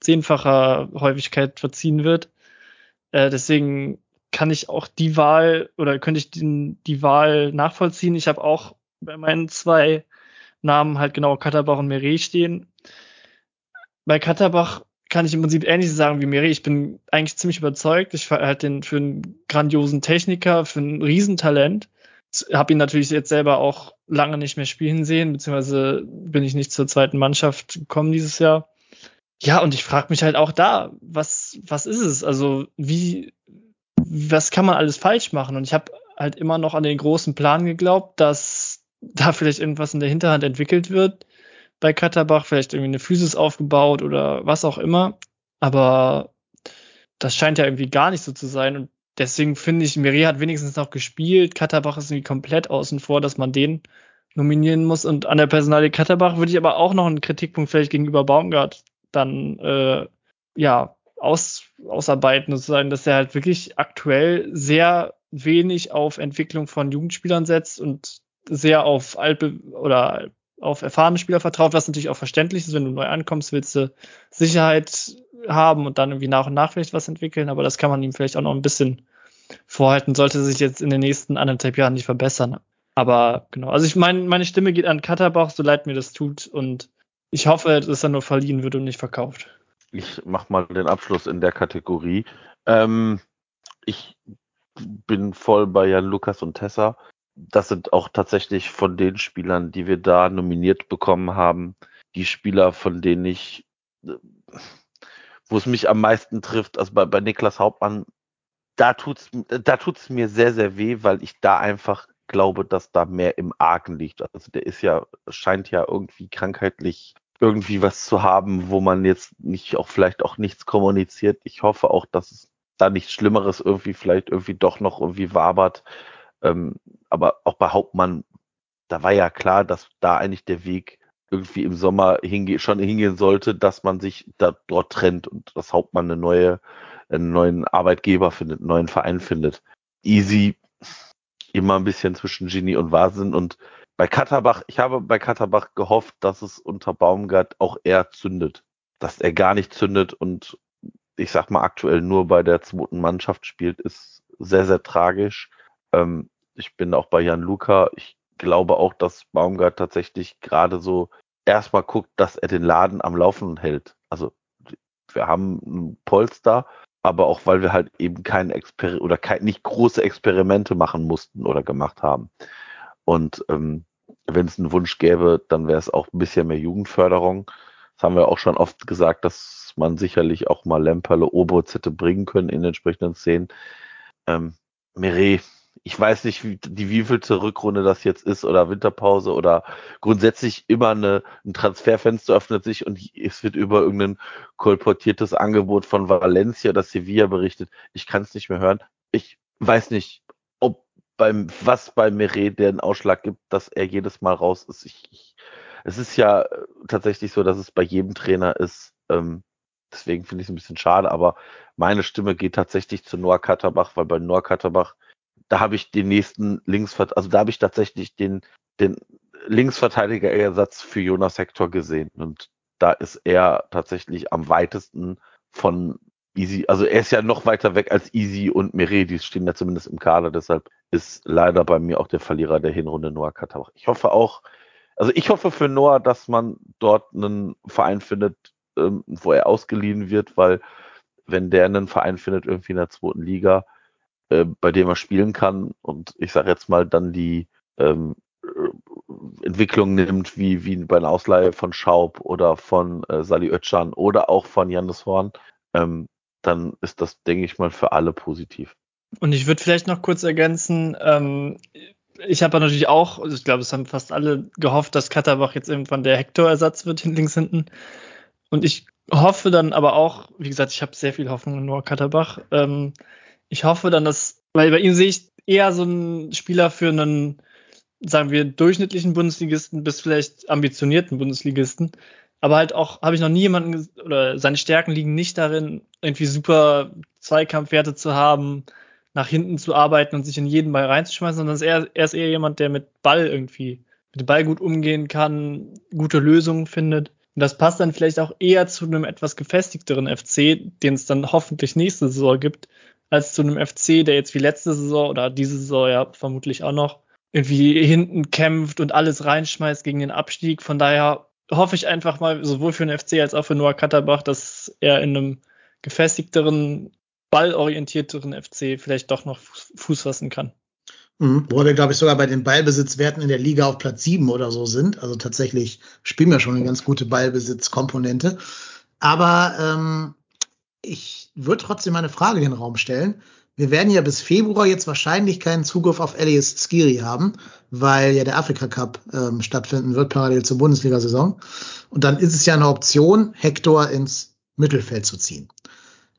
zehnfacher Häufigkeit verziehen wird. Äh, deswegen kann ich auch die Wahl oder könnte ich den, die Wahl nachvollziehen. Ich habe auch bei meinen zwei Namen halt genau Katterbach und Meret stehen. Bei Katterbach kann ich im Prinzip ähnlich sagen wie Meret. Ich bin eigentlich ziemlich überzeugt. Ich halte den für einen grandiosen Techniker, für ein Riesentalent. Habe ihn natürlich jetzt selber auch lange nicht mehr spielen sehen, beziehungsweise bin ich nicht zur zweiten Mannschaft gekommen dieses Jahr. Ja, und ich frage mich halt auch da, was, was ist es? Also, wie, was kann man alles falsch machen? Und ich habe halt immer noch an den großen Plan geglaubt, dass da vielleicht irgendwas in der Hinterhand entwickelt wird bei Katterbach, vielleicht irgendwie eine Physis aufgebaut oder was auch immer. Aber das scheint ja irgendwie gar nicht so zu sein. Und deswegen finde ich, Miri hat wenigstens noch gespielt. Katterbach ist irgendwie komplett außen vor, dass man den nominieren muss. Und an der Personalie Katterbach würde ich aber auch noch einen Kritikpunkt vielleicht gegenüber Baumgart dann äh, ja aus, ausarbeiten, sozusagen, dass er halt wirklich aktuell sehr wenig auf Entwicklung von Jugendspielern setzt und sehr auf alte oder auf erfahrene Spieler vertraut, was natürlich auch verständlich ist, wenn du neu ankommst, willst du Sicherheit haben und dann irgendwie nach und nach vielleicht was entwickeln, aber das kann man ihm vielleicht auch noch ein bisschen vorhalten, sollte sich jetzt in den nächsten anderthalb Jahren nicht verbessern. Aber genau, also ich meine, meine Stimme geht an Katterbach, so leid mir das tut. Und ich hoffe, dass er nur verliehen wird und nicht verkauft ich mach mal den Abschluss in der Kategorie. Ähm, ich bin voll bei Jan Lukas und Tessa. Das sind auch tatsächlich von den Spielern, die wir da nominiert bekommen haben, die Spieler, von denen ich, wo es mich am meisten trifft, also bei, bei Niklas Hauptmann, da tut's, da tut's mir sehr, sehr weh, weil ich da einfach glaube, dass da mehr im Argen liegt. Also der ist ja, scheint ja irgendwie krankheitlich irgendwie was zu haben, wo man jetzt nicht auch vielleicht auch nichts kommuniziert. Ich hoffe auch, dass es da nichts Schlimmeres irgendwie vielleicht irgendwie doch noch irgendwie wabert. Ähm, aber auch bei Hauptmann, da war ja klar, dass da eigentlich der Weg irgendwie im Sommer hinge schon hingehen sollte, dass man sich da dort trennt und dass Hauptmann eine neue, einen neuen Arbeitgeber findet, einen neuen Verein findet. Easy immer ein bisschen zwischen Genie und Wahnsinn und bei Katterbach, ich habe bei Katterbach gehofft, dass es unter Baumgart auch eher zündet. Dass er gar nicht zündet und ich sag mal aktuell nur bei der zweiten Mannschaft spielt, ist sehr, sehr tragisch. Ähm, ich bin auch bei Jan Luca. Ich glaube auch, dass Baumgart tatsächlich gerade so erstmal guckt, dass er den Laden am Laufen hält. Also wir haben ein Polster, aber auch weil wir halt eben kein Exper oder kein, nicht große Experimente machen mussten oder gemacht haben. Und ähm, wenn es einen Wunsch gäbe, dann wäre es auch ein bisschen mehr Jugendförderung. Das haben wir auch schon oft gesagt, dass man sicherlich auch mal Lemperle, Oberz hätte bringen können in entsprechenden Szenen. Ähm, Meret, ich weiß nicht, wie, die wievielte Rückrunde das jetzt ist oder Winterpause oder grundsätzlich immer eine, ein Transferfenster öffnet sich und es wird über irgendein kolportiertes Angebot von Valencia oder Sevilla berichtet. Ich kann es nicht mehr hören. Ich weiß nicht, beim, was bei Meret den Ausschlag gibt, dass er jedes Mal raus ist. Ich, ich, es ist ja äh, tatsächlich so, dass es bei jedem Trainer ist. Ähm, deswegen finde ich es ein bisschen schade, aber meine Stimme geht tatsächlich zu Noah Katterbach, weil bei Noah Katterbach, da habe ich den nächsten Linksverteidiger, also da habe ich tatsächlich den, den Linksverteidiger-Ersatz für Jonas Hector gesehen. Und da ist er tatsächlich am weitesten von Easy, also er ist ja noch weiter weg als Easy und Meret, die stehen ja zumindest im Kader, deshalb ist leider bei mir auch der Verlierer der Hinrunde Noah Katauch. Ich hoffe auch, also ich hoffe für Noah, dass man dort einen Verein findet, ähm, wo er ausgeliehen wird, weil wenn der einen Verein findet, irgendwie in der zweiten Liga, äh, bei dem er spielen kann und ich sage jetzt mal dann die ähm, äh, Entwicklung nimmt, wie, wie bei einer Ausleihe von Schaub oder von äh, Sali Özcan oder auch von Jannis Horn, ähm, dann ist das, denke ich mal, für alle positiv. Und ich würde vielleicht noch kurz ergänzen, ähm, ich habe natürlich auch, also ich glaube, es haben fast alle gehofft, dass Katterbach jetzt irgendwann der Hector-Ersatz wird, links hinten. Und ich hoffe dann aber auch, wie gesagt, ich habe sehr viel Hoffnung in Noah Katterbach. Ähm, ich hoffe dann, dass, weil bei ihm sehe ich eher so einen Spieler für einen, sagen wir, durchschnittlichen Bundesligisten bis vielleicht ambitionierten Bundesligisten. Aber halt auch, habe ich noch nie jemanden, oder seine Stärken liegen nicht darin, irgendwie super Zweikampfwerte zu haben, nach hinten zu arbeiten und sich in jeden Ball reinzuschmeißen, sondern ist er, er ist eher jemand, der mit Ball irgendwie, mit dem Ball gut umgehen kann, gute Lösungen findet. Und das passt dann vielleicht auch eher zu einem etwas gefestigteren FC, den es dann hoffentlich nächste Saison gibt, als zu einem FC, der jetzt wie letzte Saison oder diese Saison ja vermutlich auch noch irgendwie hinten kämpft und alles reinschmeißt gegen den Abstieg. Von daher hoffe ich einfach mal, sowohl für den FC als auch für Noah Katterbach, dass er in einem gefestigteren ballorientierteren FC vielleicht doch noch Fuß fassen kann. Mhm. Wir, glaube ich, sogar bei den Ballbesitzwerten in der Liga auf Platz sieben oder so sind. Also tatsächlich spielen wir schon eine ganz gute Ballbesitzkomponente. Aber ähm, ich würde trotzdem eine Frage in den Raum stellen. Wir werden ja bis Februar jetzt wahrscheinlich keinen Zugriff auf Elias Skiri haben, weil ja der Afrika Cup ähm, stattfinden wird, parallel zur Bundesliga-Saison. Und dann ist es ja eine Option, Hector ins Mittelfeld zu ziehen.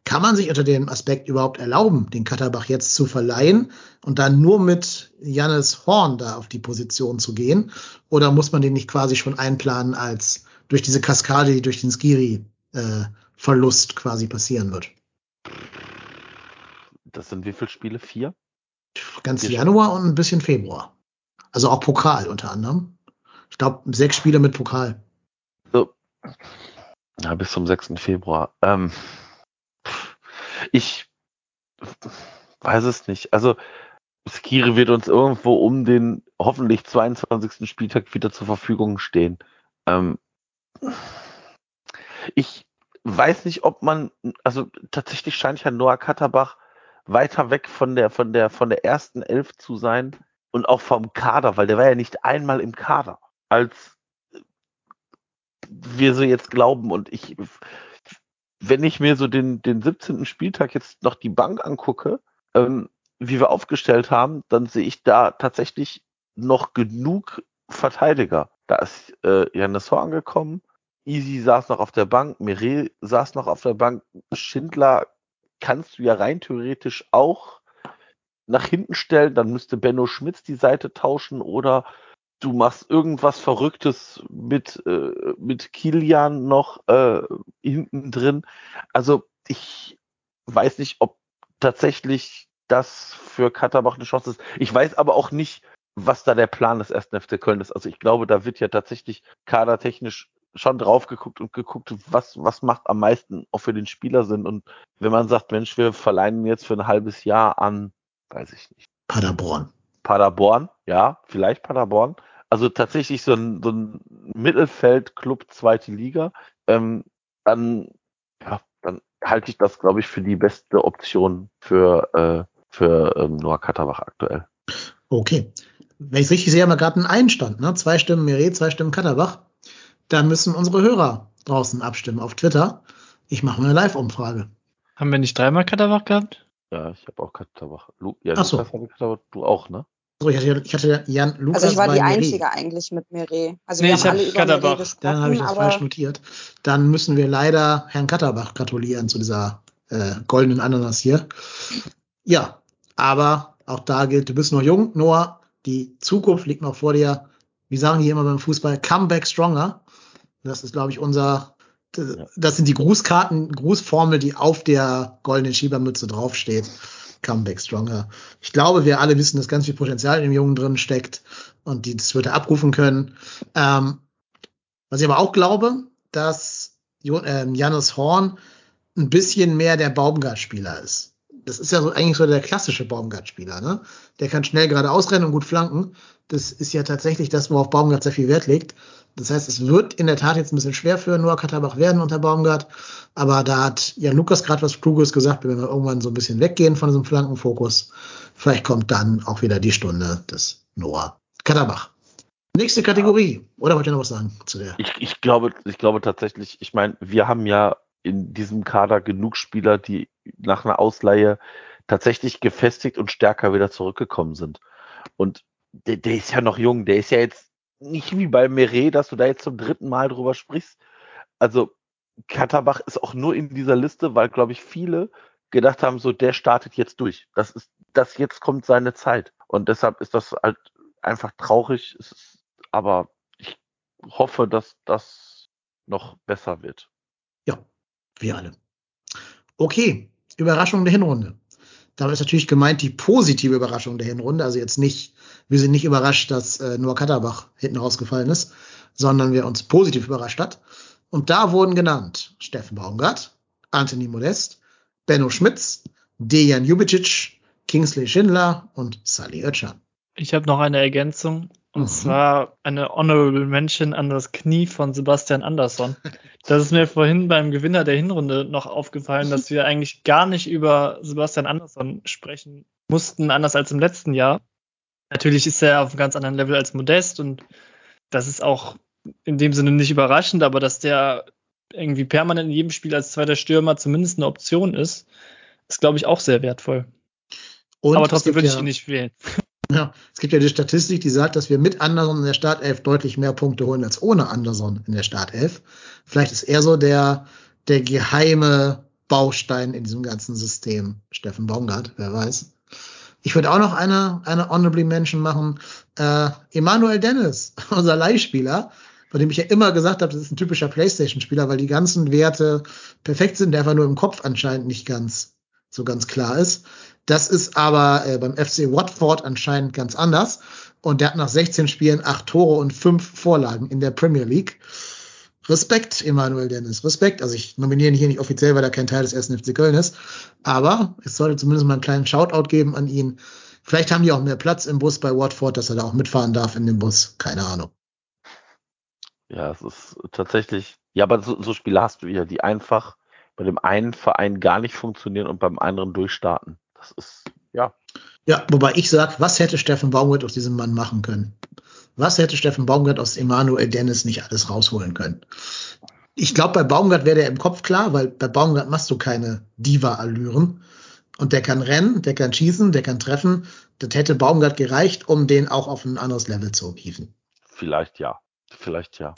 Kann man sich unter dem Aspekt überhaupt erlauben, den Katterbach jetzt zu verleihen und dann nur mit Jannis Horn da auf die Position zu gehen? Oder muss man den nicht quasi schon einplanen als durch diese Kaskade, die durch den Skiri-Verlust äh, quasi passieren wird? Das sind wie viele Spiele? Vier? Ganz Januar und ein bisschen Februar. Also auch Pokal unter anderem. Ich glaube, sechs Spiele mit Pokal. So. Ja, bis zum 6. Februar. Ähm, ich weiß es nicht. Also Skiri wird uns irgendwo um den hoffentlich 22. Spieltag wieder zur Verfügung stehen. Ähm, ich weiß nicht, ob man, also tatsächlich scheint ja Noah Katterbach weiter weg von der, von der, von der ersten Elf zu sein und auch vom Kader, weil der war ja nicht einmal im Kader, als wir so jetzt glauben. Und ich, wenn ich mir so den, den 17. Spieltag jetzt noch die Bank angucke, ähm, wie wir aufgestellt haben, dann sehe ich da tatsächlich noch genug Verteidiger. Da ist äh, Janis Hor angekommen, Easy saß noch auf der Bank, Mire saß noch auf der Bank, Schindler kannst du ja rein theoretisch auch nach hinten stellen, dann müsste Benno Schmitz die Seite tauschen oder du machst irgendwas Verrücktes mit, äh, mit Kilian noch äh, hinten drin. Also ich weiß nicht, ob tatsächlich das für Katterbach eine Chance ist. Ich weiß aber auch nicht, was da der Plan des ersten FC Köln ist. Also ich glaube, da wird ja tatsächlich kadertechnisch schon drauf geguckt und geguckt, was, was macht am meisten auch für den Spieler Sinn. Und wenn man sagt, Mensch, wir verleihen jetzt für ein halbes Jahr an, weiß ich nicht. Paderborn. Paderborn, ja, vielleicht Paderborn. Also tatsächlich so ein, so ein Mittelfeld-Club zweite Liga. Ähm, dann, ja, dann halte ich das, glaube ich, für die beste Option für, äh, für ähm, Noah Katterbach aktuell. Okay. Wenn ich es richtig sehe, haben wir gerade einen Einstand, ne? Zwei Stimmen Meret, zwei Stimmen Katterbach. Da müssen unsere Hörer draußen abstimmen auf Twitter. Ich mache mal eine Live-Umfrage. Haben wir nicht dreimal Katterbach gehabt? Ja, ich habe auch Katterbach. Lu ja, Ach so. Katterbach, du auch, ne? So, ich hatte, ich hatte Jan Lukas Also ich war die. Einzige eigentlich mit Meret. Also Nee, wir ich haben hab alle über Katterbach. Gesprochen, Dann habe ich das falsch notiert. Dann müssen wir leider Herrn Katterbach gratulieren zu dieser äh, goldenen Ananas hier. Ja, aber auch da gilt, du bist noch jung, Noah, die Zukunft liegt noch vor dir. Wie sagen die immer beim Fußball? Come back stronger. Das ist, glaube ich, unser, das sind die Grußkarten, Grußformel, die auf der goldenen Schiebermütze draufsteht. Come back stronger. Ich glaube, wir alle wissen, dass ganz viel Potenzial in dem Jungen drin steckt und die, das wird er abrufen können. Ähm, was ich aber auch glaube, dass ähm, Janus Horn ein bisschen mehr der Baumgart-Spieler ist. das ist ja so eigentlich so der klassische Baumgart-Spieler, ne? Der kann schnell geradeaus rennen und gut flanken. Das ist ja tatsächlich das, worauf Baumgart sehr viel Wert legt. Das heißt, es wird in der Tat jetzt ein bisschen schwer für Noah Katterbach werden unter Baumgart. Aber da hat Jan Lukas gerade was Kluges gesagt, wenn wir irgendwann so ein bisschen weggehen von diesem Flankenfokus. Vielleicht kommt dann auch wieder die Stunde des Noah Katterbach. Nächste Kategorie. Oder wollt ihr noch was sagen zu der? Ich, ich glaube, ich glaube tatsächlich, ich meine, wir haben ja in diesem Kader genug Spieler, die nach einer Ausleihe tatsächlich gefestigt und stärker wieder zurückgekommen sind. Und der, der ist ja noch jung, der ist ja jetzt nicht wie bei Meret, dass du da jetzt zum dritten Mal drüber sprichst. Also Katterbach ist auch nur in dieser Liste, weil, glaube ich, viele gedacht haben, so der startet jetzt durch. Das ist, das jetzt kommt seine Zeit. Und deshalb ist das halt einfach traurig. Ist, aber ich hoffe, dass das noch besser wird. Ja, wir alle. Okay, Überraschung der Hinrunde. Damit ist natürlich gemeint die positive Überraschung der Hinrunde. Also jetzt nicht, wir sind nicht überrascht, dass äh, Noah Katterbach hinten rausgefallen ist, sondern wer uns positiv überrascht hat. Und da wurden genannt Steffen Baumgart, Anthony Modest, Benno Schmitz, Dejan Jubicic, Kingsley Schindler und Sally Oetschan. Ich habe noch eine Ergänzung. Und Mhm. zwar eine Honorable Mention an das Knie von Sebastian Andersson. Das ist mir vorhin beim Gewinner der Hinrunde noch aufgefallen, dass wir eigentlich gar nicht über Sebastian Andersson sprechen mussten, anders als im letzten Jahr. Natürlich ist er auf einem ganz anderen Level als Modest und das ist auch in dem Sinne nicht überraschend, aber dass der irgendwie permanent in jedem Spiel als zweiter Stürmer zumindest eine Option ist, ist, glaube ich, auch sehr wertvoll. Und aber trotzdem würde ich ihn nicht wählen. Ja, es gibt ja die Statistik, die sagt, dass wir mit Anderson in der Startelf deutlich mehr Punkte holen als ohne Anderson in der Startelf. Vielleicht ist er so der, der geheime Baustein in diesem ganzen System. Steffen Baumgart, wer weiß. Ich würde auch noch eine, eine Honorable Mention machen. Äh, Emanuel Dennis, unser Leihspieler, von dem ich ja immer gesagt habe, das ist ein typischer Playstation-Spieler, weil die ganzen Werte perfekt sind, der einfach nur im Kopf anscheinend nicht ganz so ganz klar ist. Das ist aber äh, beim FC Watford anscheinend ganz anders. Und der hat nach 16 Spielen acht Tore und fünf Vorlagen in der Premier League. Respekt, Emanuel Dennis, Respekt. Also ich nominiere ihn hier nicht offiziell, weil er kein Teil des ersten FC Köln ist. Aber es sollte zumindest mal einen kleinen Shoutout geben an ihn. Vielleicht haben die auch mehr Platz im Bus bei Watford, dass er da auch mitfahren darf in dem Bus. Keine Ahnung. Ja, es ist tatsächlich, ja, aber so, so Spiele hast du ja, die einfach bei dem einen Verein gar nicht funktionieren und beim anderen durchstarten. Das ist, ja, Ja, wobei ich sag, was hätte Steffen Baumgart aus diesem Mann machen können? Was hätte Steffen Baumgart aus Emanuel Dennis nicht alles rausholen können? Ich glaube, bei Baumgart wäre der im Kopf klar, weil bei Baumgart machst du keine Diva-Allüren. Und der kann rennen, der kann schießen, der kann treffen. Das hätte Baumgart gereicht, um den auch auf ein anderes Level zu hieven. vielleicht ja. Vielleicht ja.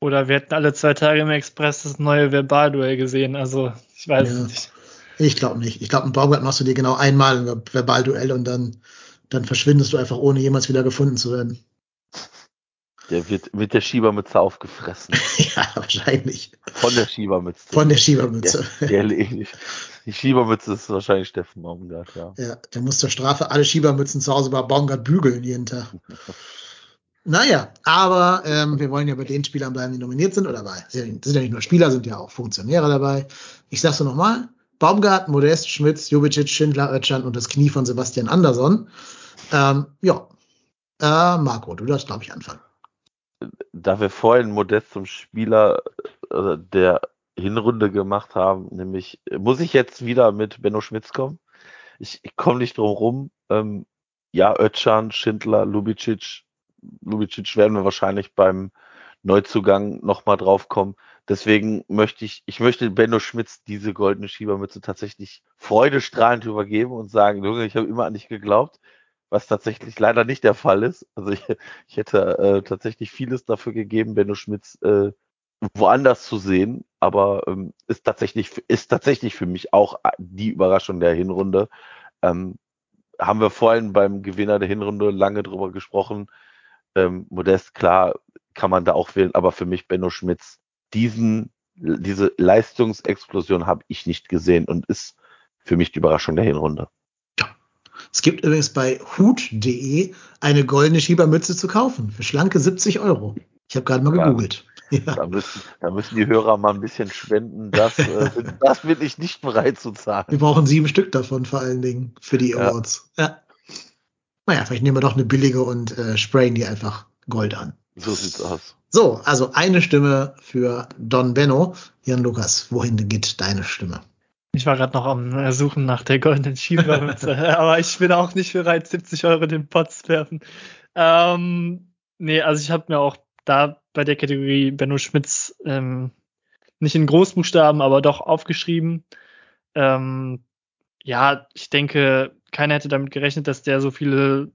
Oder wir hätten alle zwei Tage im Express das neue Verbalduell gesehen. Also, ich weiß Ja. es nicht. Ich glaube nicht. Ich glaube, mit Baumgart machst du dir genau einmal ein Verbalduell und dann, dann verschwindest du einfach, ohne jemals wieder gefunden zu werden. Der wird mit der Schiebermütze aufgefressen. ja, wahrscheinlich. Von der Schiebermütze. Von der Schiebermütze. Der, der, die Schiebermütze ist wahrscheinlich Steffen Baumgart, ja. Ja, der muss zur Strafe alle Schiebermützen zu Hause bei Baumgart bügeln jeden Tag. Naja, aber ähm, wir wollen ja bei den Spielern bleiben, die nominiert sind oder bei. Sind ja nicht nur Spieler, sind ja auch Funktionäre dabei. Ich sag's nur nochmal. Baumgart, Modest, Schmitz, Jubicic, Schindler, Oetschan und das Knie von Sebastian Andersson. Ähm, ja. Äh, Marco, du darfst, glaube ich, anfangen. Da wir vorhin Modest zum Spieler äh, der Hinrunde gemacht haben, nämlich muss ich jetzt wieder mit Benno Schmitz kommen. Ich, ich komme nicht drum rum. Ähm, ja, Özcan, Schindler, Lubicic. Lubicic werden wir wahrscheinlich beim Neuzugang nochmal drauf kommen. Deswegen möchte ich, ich möchte Benno Schmitz diese goldene Schiebermütze tatsächlich freudestrahlend übergeben und sagen, Junge, ich habe immer an dich geglaubt, was tatsächlich leider nicht der Fall ist. Also ich, ich hätte äh, tatsächlich vieles dafür gegeben, Benno Schmitz äh, woanders zu sehen, aber ähm, ist tatsächlich ist tatsächlich für mich auch die Überraschung der Hinrunde. Ähm, haben wir vorhin beim Gewinner der Hinrunde lange drüber gesprochen. Ähm, Modest, klar, kann man da auch wählen, aber für mich Benno Schmitz, diesen, diese Leistungsexplosion habe ich nicht gesehen und ist für mich die Überraschung der Hinrunde. Es gibt übrigens bei hut.de eine goldene Schiebermütze zu kaufen für schlanke 70 Euro. Ich habe gerade mal Ja. gegoogelt. Ja. Da müssen, da müssen die Hörer mal ein bisschen spenden. Das, äh, das bin ich nicht bereit zu Wir zahlen. brauchen sieben Stück davon vor allen Dingen für die Ja. Awards. Ja. Naja, vielleicht nehmen wir doch eine billige und äh, sprayen die einfach Gold an. So sieht's aus. So, also eine Stimme für Don Benno. Jan Lukas, wohin geht deine Stimme? Ich war gerade noch am Suchen nach der goldenen Schiebermütze, aber ich bin auch nicht bereit, 70 Euro in den Pot zu werfen. Ähm, nee, also ich habe mir auch da bei der Kategorie Benno Schmitz ähm, nicht in Großbuchstaben, aber doch aufgeschrieben. Ähm, ja, ich denke, keiner hätte damit gerechnet, dass der so viele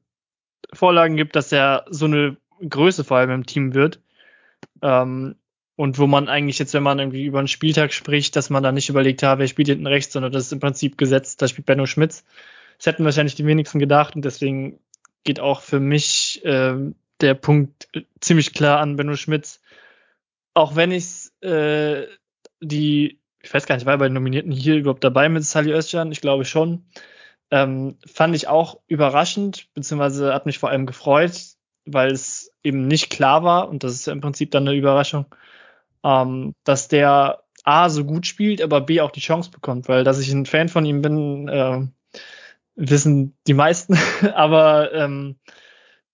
Vorlagen gibt, dass er so eine Größe vor allem im Team wird. Ähm, und wo man eigentlich jetzt, wenn man irgendwie über einen Spieltag spricht, dass man da nicht überlegt hat, wer spielt hinten rechts, sondern das ist im Prinzip gesetzt, da spielt Benno Schmitz. Das hätten wahrscheinlich die wenigsten gedacht und deswegen geht auch für mich ähm, der Punkt äh, ziemlich klar an Benno Schmitz. Auch wenn ich äh, die, ich weiß gar nicht, war bei den Nominierten hier überhaupt dabei mit Sally Özcan? Ich glaube schon. Ähm, fand ich auch überraschend, beziehungsweise hat mich vor allem gefreut, weil es eben nicht klar war, und das ist ja im Prinzip dann eine Überraschung, ähm, dass der A so gut spielt, aber B auch die Chance bekommt, weil dass ich ein Fan von ihm bin, äh, wissen die meisten, aber ähm,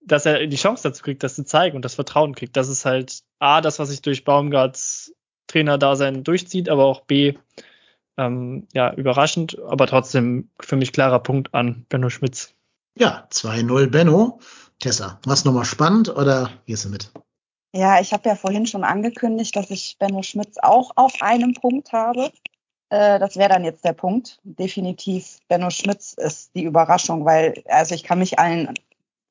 dass er die Chance dazu kriegt, das zu zeigen und das Vertrauen kriegt, das ist halt A, das, was sich durch Baumgarts Trainerdasein durchzieht, aber auch B, ähm, ja, überraschend, aber trotzdem für mich klarer Punkt an Benno Schmitz. Ja, 2-0 Benno. Tessa, was nochmal spannend oder gehst du mit? Ja, ich habe ja vorhin schon angekündigt, dass ich Benno Schmitz auch auf einem Punkt habe. Äh, das wäre dann jetzt der Punkt. Definitiv, Benno Schmitz ist die Überraschung, weil, also ich kann mich allen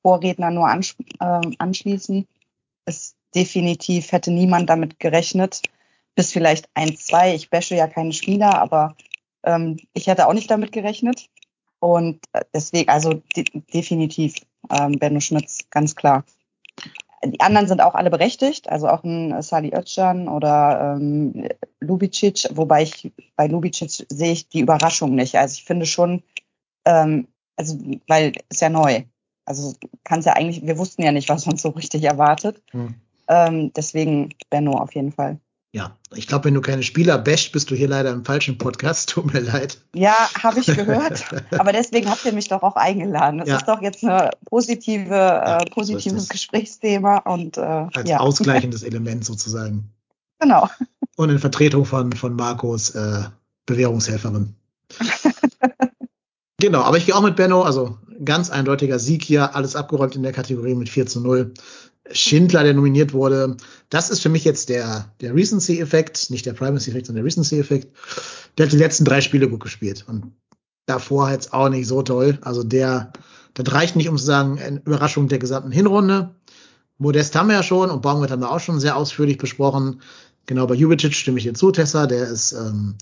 Vorrednern nur ansch äh, anschließen. Es definitiv hätte niemand damit gerechnet. Bis vielleicht ein, zwei. Ich bashe ja keine Spieler, aber ähm, ich hätte auch nicht damit gerechnet. Und äh, deswegen, also de definitiv ähm, Benno Schmitz, ganz klar. Die anderen sind auch alle berechtigt, also auch ein Sali Özcan oder ähm, Lubicic, wobei ich bei Lubicic sehe ich die Überraschung nicht. Also ich finde schon, ähm, also weil ist ja neu. Also kann es ja eigentlich, wir wussten ja nicht, was uns so richtig erwartet. Hm. Ähm, deswegen Benno auf jeden Fall. Ja, ich glaube, wenn du keine Spieler basht, bist du hier leider im falschen Podcast. Tut mir leid. Ja, habe ich gehört. aber deswegen habt ihr mich doch auch eingeladen. Das Ja. ist doch jetzt ein positive, Ja, äh, so ist positives es. Gesprächsthema und äh, Als ja, ausgleichendes Element sozusagen. genau. Und in Vertretung von, von Marcos äh, Bewährungshelferin. genau, aber ich gehe auch mit Benno, also ganz eindeutiger Sieg hier, alles abgeräumt in der Kategorie mit 4 zu 0. Schindler, der nominiert wurde, das ist für mich jetzt der, der Recency-Effekt, nicht der Primacy-Effekt, sondern der Recency-Effekt. Der hat die letzten drei Spiele gut gespielt und davor jetzt auch nicht so toll. Also der, das reicht nicht, um zu sagen, eine Überraschung der gesamten Hinrunde. Modest haben wir ja schon und Baumgart haben wir auch schon sehr ausführlich besprochen. Genau, bei Jubicic stimme ich dir zu, Tessa. Der ist, ähm,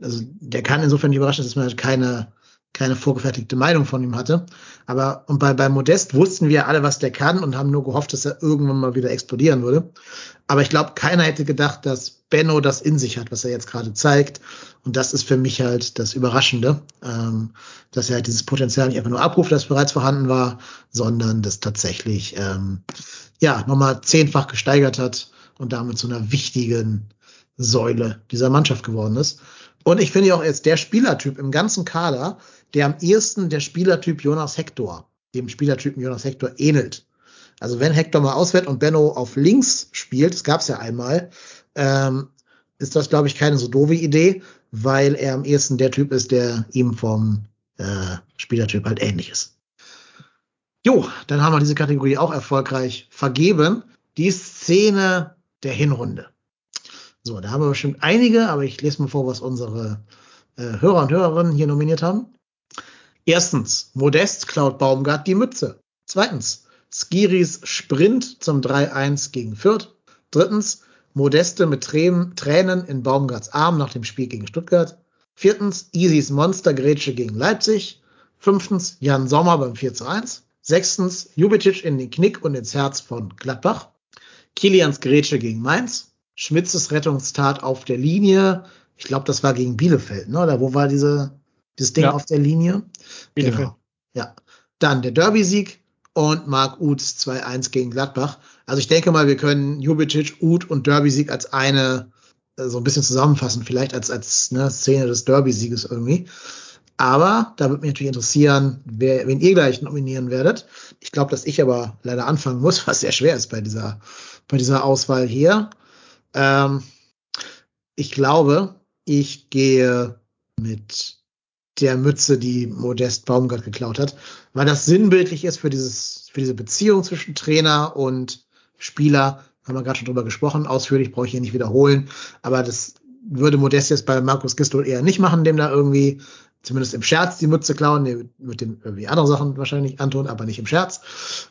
also der kann insofern nicht überraschen, dass man halt keine, keine vorgefertigte Meinung von ihm hatte. Aber und bei, bei Modest wussten wir alle, was der kann und haben nur gehofft, dass er irgendwann mal wieder explodieren würde. Aber ich glaube, keiner hätte gedacht, dass Benno das in sich hat, was er jetzt gerade zeigt. Und das ist für mich halt das Überraschende, ähm, dass er halt dieses Potenzial nicht einfach nur abruft, das bereits vorhanden war, sondern das tatsächlich ähm, ja nochmal zehnfach gesteigert hat und damit zu einer wichtigen Säule dieser Mannschaft geworden ist. Und ich finde auch jetzt der Spielertyp im ganzen Kader, der am ehesten der Spielertyp Jonas Hector, dem Spielertypen Jonas Hector ähnelt. Also wenn Hector mal ausfällt und Benno auf links spielt, das gab es ja einmal, ähm, ist das, glaube ich, keine so doofe Idee, weil er am ehesten der Typ ist, der ihm vom äh, Spielertyp halt ähnlich ist. Jo, dann haben wir diese Kategorie auch erfolgreich vergeben. Die Szene der Hinrunde. So, da haben wir bestimmt einige, aber ich lese mal vor, was unsere äh, Hörer und Hörerinnen hier nominiert haben. Erstens, Modest klaut Baumgart die Mütze. Zweitens, Skiris Sprint zum 3-1 gegen Fürth. Drittens, Modeste mit Tränen, in Baumgarts Arm nach dem Spiel gegen Stuttgart. Viertens, Isis Monstergrätsche gegen Leipzig. Fünftens, Jan Sommer beim 4 zu 1. Sechstens, Jubicic in den Knick und ins Herz von Gladbach. Kilians Grätsche gegen Mainz. Schmitzes Rettungstat auf der Linie. Ich glaube, das war gegen Bielefeld, ne? Oder wo war diese, dieses Ding Ja. auf der Linie? Bielefeld. Genau. Ja. Dann der Derby-Sieg und Marc Uths 2-1 gegen Gladbach. Also ich denke mal, wir können Jubicic, Uth und Derby-Sieg als eine äh, so ein bisschen zusammenfassen, vielleicht als, als ne, Szene des Derby-Sieges irgendwie. Aber da würde mich natürlich interessieren, wer, wen ihr gleich nominieren werdet. Ich glaube, dass ich aber leider anfangen muss, was sehr schwer ist bei dieser, bei dieser Auswahl hier. Ähm, ich glaube, ich gehe mit der Mütze, die Modest Baumgart geklaut hat, weil das sinnbildlich ist für dieses, für diese Beziehung zwischen Trainer und Spieler. Haben wir gerade schon drüber gesprochen, ausführlich brauche ich hier nicht wiederholen, aber das würde Modest jetzt bei Markus Gistol eher nicht machen, dem da irgendwie zumindest im Scherz die Mütze klauen, nee, mit den irgendwie andere Sachen wahrscheinlich antun, aber nicht im Scherz.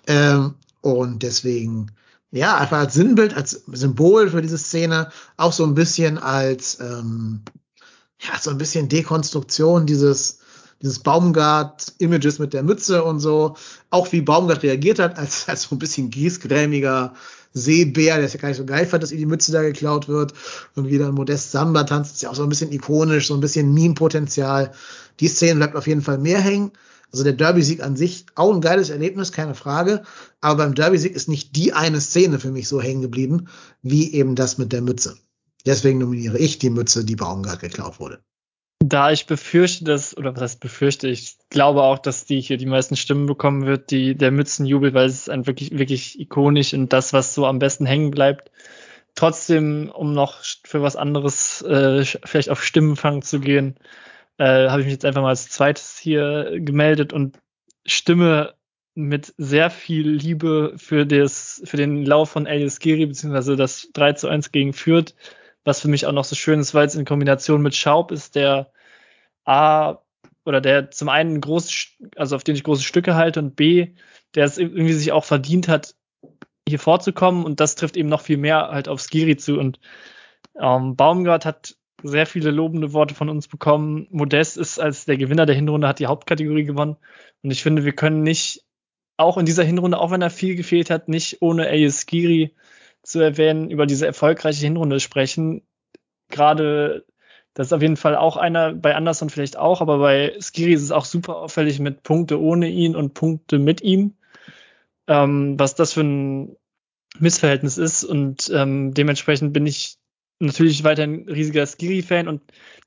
Ähm, und deswegen, ja, einfach als Sinnbild, als Symbol für diese Szene, auch so ein bisschen als ähm, ja, so ein bisschen Dekonstruktion dieses, dieses Baumgart-Images mit der Mütze und so. Auch wie Baumgart reagiert hat, als, als so ein bisschen gießgrämiger Seebär, der ist ja gar nicht so geil fand, dass ihm die Mütze da geklaut wird. Und wie dann Modest Samba tanzt, ist ja auch so ein bisschen ikonisch, so ein bisschen Meme-Potenzial. Die Szene bleibt auf jeden Fall mehr hängen. Also der Derby-Sieg an sich, auch ein geiles Erlebnis, keine Frage. Aber beim Derby-Sieg ist nicht die eine Szene für mich so hängen geblieben, wie eben das mit der Mütze. Deswegen nominiere ich die Mütze, die Baumgart geklaut wurde. Da ich befürchte, dass, oder was heißt befürchte, ich glaube auch, dass die hier die meisten Stimmen bekommen wird, die der Mützenjubel, weil es ist ein wirklich, wirklich ikonisch und das, was so am besten hängen bleibt. Trotzdem, um noch für was anderes äh, vielleicht auf Stimmenfang zu gehen, äh, habe ich mich jetzt einfach mal als zweites hier gemeldet und stimme mit sehr viel Liebe für, das, für den Lauf von Elias Giri, beziehungsweise das 3 zu 1 gegen Fürth was für mich auch noch so schön ist, weil es in Kombination mit Schaub ist, der A oder der zum einen groß, also auf den ich große Stücke halte und B, der es irgendwie sich auch verdient hat, hier vorzukommen. Und das trifft eben noch viel mehr halt auf Skiri zu. Und ähm, Baumgart hat sehr viele lobende Worte von uns bekommen. Modest ist als der Gewinner der Hinrunde, hat die Hauptkategorie gewonnen. Und ich finde, wir können nicht auch in dieser Hinrunde, auch wenn er viel gefehlt hat, nicht ohne Ayes Skiri zu erwähnen, über diese erfolgreiche Hinrunde sprechen. Gerade, das ist auf jeden Fall auch einer, bei Anderson vielleicht auch, aber bei Skiri ist es auch super auffällig mit Punkte ohne ihn und Punkte mit ihm. Ähm, was das für ein Missverhältnis ist und ähm, dementsprechend bin ich natürlich weiterhin riesiger Skiri-Fan und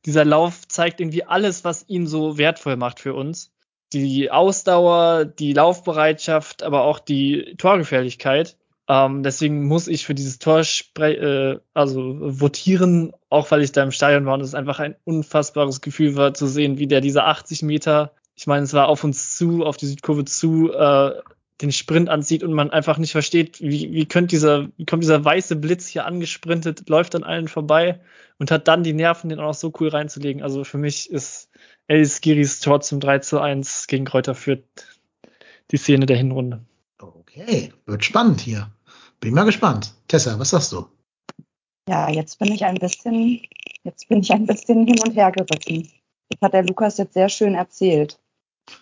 dieser Lauf zeigt irgendwie alles, was ihn so wertvoll macht für uns. Die Ausdauer, die Laufbereitschaft, aber auch die Torgefährlichkeit. Ähm, deswegen muss ich für dieses Tor äh, also votieren, auch weil ich da im Stadion war und es einfach ein unfassbares Gefühl war zu sehen, wie der diese 80 Meter, ich meine, es war auf uns zu, auf die Südkurve zu, äh, den Sprint anzieht und man einfach nicht versteht, wie, wie könnte dieser, wie kommt dieser weiße Blitz hier angesprintet, läuft an allen vorbei und hat dann die Nerven, den auch noch so cool reinzulegen. Also für mich ist Elis Giris Tor zum 3 zu 1 gegen Kräuter führt die Szene der Hinrunde. Okay, wird spannend hier. Bin mal gespannt. Tessa, was sagst du? Ja, jetzt bin ich ein bisschen, jetzt bin ich ein bisschen hin und her gerissen. Das hat der Lukas jetzt sehr schön erzählt.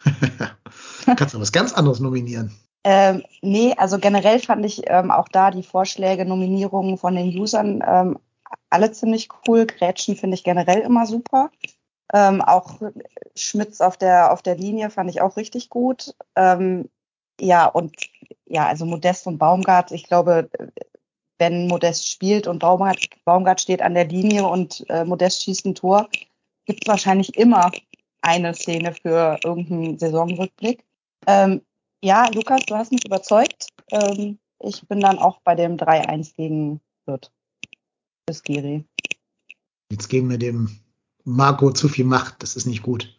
Kannst du was ganz anderes nominieren? Ähm, nee, also generell fand ich ähm, auch da die Vorschläge, Nominierungen von den Usern ähm, alle ziemlich cool. Grätschen finde ich generell immer super. Ähm, auch Schmitz auf der, auf der Linie fand ich auch richtig gut. Ähm, ja, und ja, also Modest und Baumgart, ich glaube, wenn Modest spielt und Baumgart, Baumgart steht an der Linie und äh, Modest schießt ein Tor, gibt es wahrscheinlich immer eine Szene für irgendeinen Saisonrückblick. Ähm, ja, Lukas, du hast mich überzeugt. Ähm, ich bin dann auch bei dem 3-1 gegen Fürth. Bis Giri. Jetzt geben wir dem Marco zu viel Macht. Das ist nicht gut.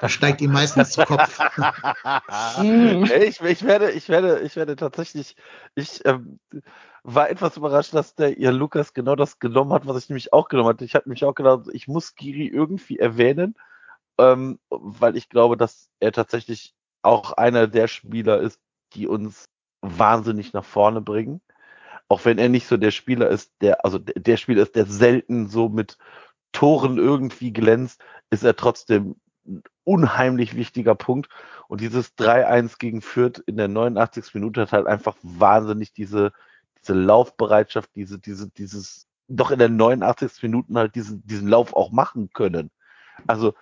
Da steigt ihm meistens zu Kopf. ich, ich, werde, ich, werde, ich werde tatsächlich, ich ähm, war etwas überrascht, dass der ihr Lukas genau das genommen hat, was ich nämlich auch genommen hatte. Ich hatte mich auch gedacht, ich muss Giri irgendwie erwähnen, ähm, weil ich glaube, dass er tatsächlich auch einer der Spieler ist, die uns wahnsinnig nach vorne bringen. Auch wenn er nicht so der Spieler ist, der, also der Spieler ist, der selten so mit Toren irgendwie glänzt, ist er trotzdem ein unheimlich wichtiger Punkt. Und dieses 3-1 gegen Fürth in der 89. Minute hat halt einfach wahnsinnig diese, diese Laufbereitschaft, diese, diese, dieses, doch in der 89. Minuten halt diesen, diesen Lauf auch machen können. Also,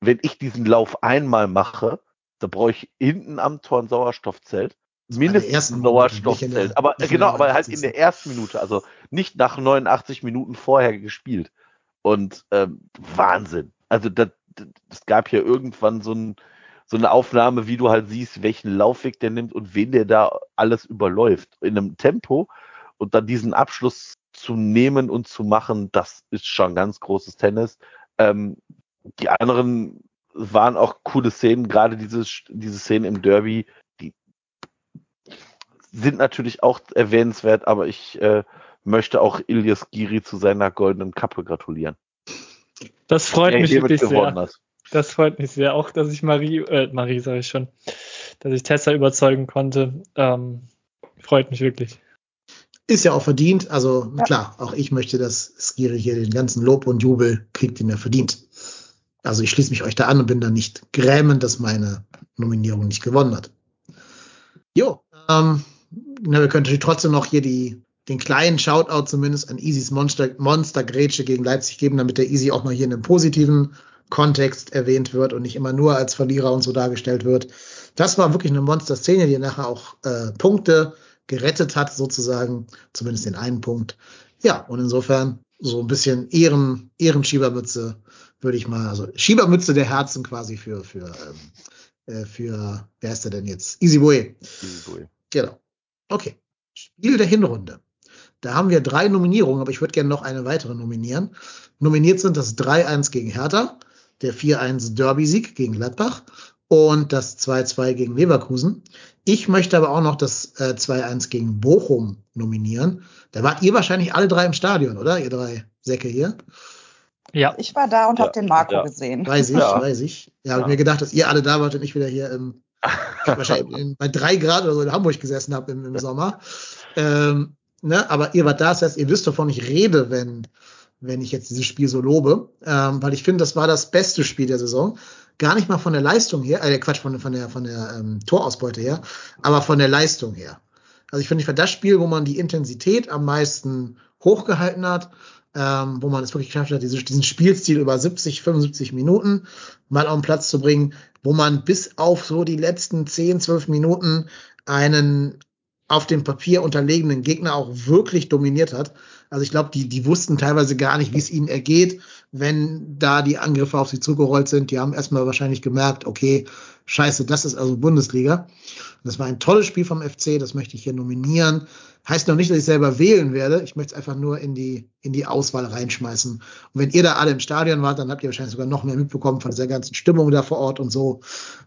wenn ich diesen Lauf einmal mache, da brauche ich hinten am Tor ein Sauerstoffzelt mindestens Sauerstoffzelt. Aber genau, aber halt in der ersten Minute, also nicht nach 89 Minuten vorher gespielt. Und ähm, Wahnsinn. Also das gab ja irgendwann so, ein, so eine Aufnahme, wie du halt siehst, welchen Laufweg der nimmt und wen der da alles überläuft. In einem Tempo und dann diesen Abschluss zu nehmen und zu machen, das ist schon ganz großes Tennis. Ähm, die anderen waren auch coole Szenen, gerade diese, diese Szenen im Derby, die sind natürlich auch erwähnenswert, aber ich äh, möchte auch Ilias Giri zu seiner goldenen Kappe gratulieren. Das freut mich wirklich sehr. Hast. Das freut mich sehr, auch dass ich Marie, äh, Marie sage ich schon, dass ich Tessa überzeugen konnte. Ähm, freut mich wirklich. Ist ja auch verdient. Also ja. klar, auch ich möchte, dass Skiri hier den ganzen Lob und Jubel kriegt, den er verdient. Also ich schließe mich euch da an und bin da nicht grämend, dass meine Nominierung nicht gewonnen hat. Jo, ähm, na, wir können natürlich trotzdem noch hier die, den kleinen Shoutout zumindest an Easys Monster, Monster Grätsche gegen Leipzig geben, damit der Easy auch mal hier in einem positiven Kontext erwähnt wird und nicht immer nur als Verlierer und so dargestellt wird. Das war wirklich eine Monster-Szene, die nachher auch äh, Punkte gerettet hat, sozusagen, zumindest den einen Punkt. Ja, und insofern so ein bisschen Ehren, Ehrenschiebermütze, würde ich mal, also Schiebermütze der Herzen quasi für, für, ähm, äh, für, wer ist der denn jetzt? Easy Boy. Easy Boy. Genau. Okay. Spiel der Hinrunde. Da haben wir drei Nominierungen, aber ich würde gerne noch eine weitere nominieren. Nominiert sind das 3-1 gegen Hertha, der 4-1 Derby-Sieg gegen Gladbach und das 2-2 gegen Leverkusen. Ich möchte aber auch noch das äh, 2-1 gegen Bochum nominieren. Da wart ihr wahrscheinlich alle drei im Stadion, oder? Ihr drei Säcke hier. Ja. Ich war da und ja. habe den Marco ja. gesehen. Weiß ich, ja. weiß ich. Ja, habe ja. mir gedacht, dass ihr alle da wart und ich wieder hier im, wahrscheinlich in, bei drei Grad oder so in Hamburg gesessen habe im, im Sommer. Ähm, ne? Aber ihr wart da, das heißt, ihr wisst, wovon ich rede, wenn, wenn ich jetzt dieses Spiel so lobe. Ähm, weil ich finde, das war das beste Spiel der Saison gar nicht mal von der Leistung her, äh, Quatsch, von, von der, von der ähm, Torausbeute her, aber von der Leistung her. Also ich finde, ich war das Spiel, wo man die Intensität am meisten hochgehalten hat, ähm, wo man es wirklich geschafft hat, diese, diesen Spielstil über 70, 75 Minuten mal auf den Platz zu bringen, wo man bis auf so die letzten 10, 12 Minuten einen auf dem Papier unterlegenen Gegner auch wirklich dominiert hat. Also ich glaube, die, die wussten teilweise gar nicht, wie es ihnen ergeht, wenn da die Angriffe auf sie zugerollt sind. Die haben erstmal wahrscheinlich gemerkt, okay, scheiße, das ist also Bundesliga. Das war ein tolles Spiel vom FC, das möchte ich hier nominieren. Heißt noch nicht, dass ich selber wählen werde. Ich möchte es einfach nur in die, in die Auswahl reinschmeißen. Und wenn ihr da alle im Stadion wart, dann habt ihr wahrscheinlich sogar noch mehr mitbekommen von dieser ganzen Stimmung da vor Ort und so.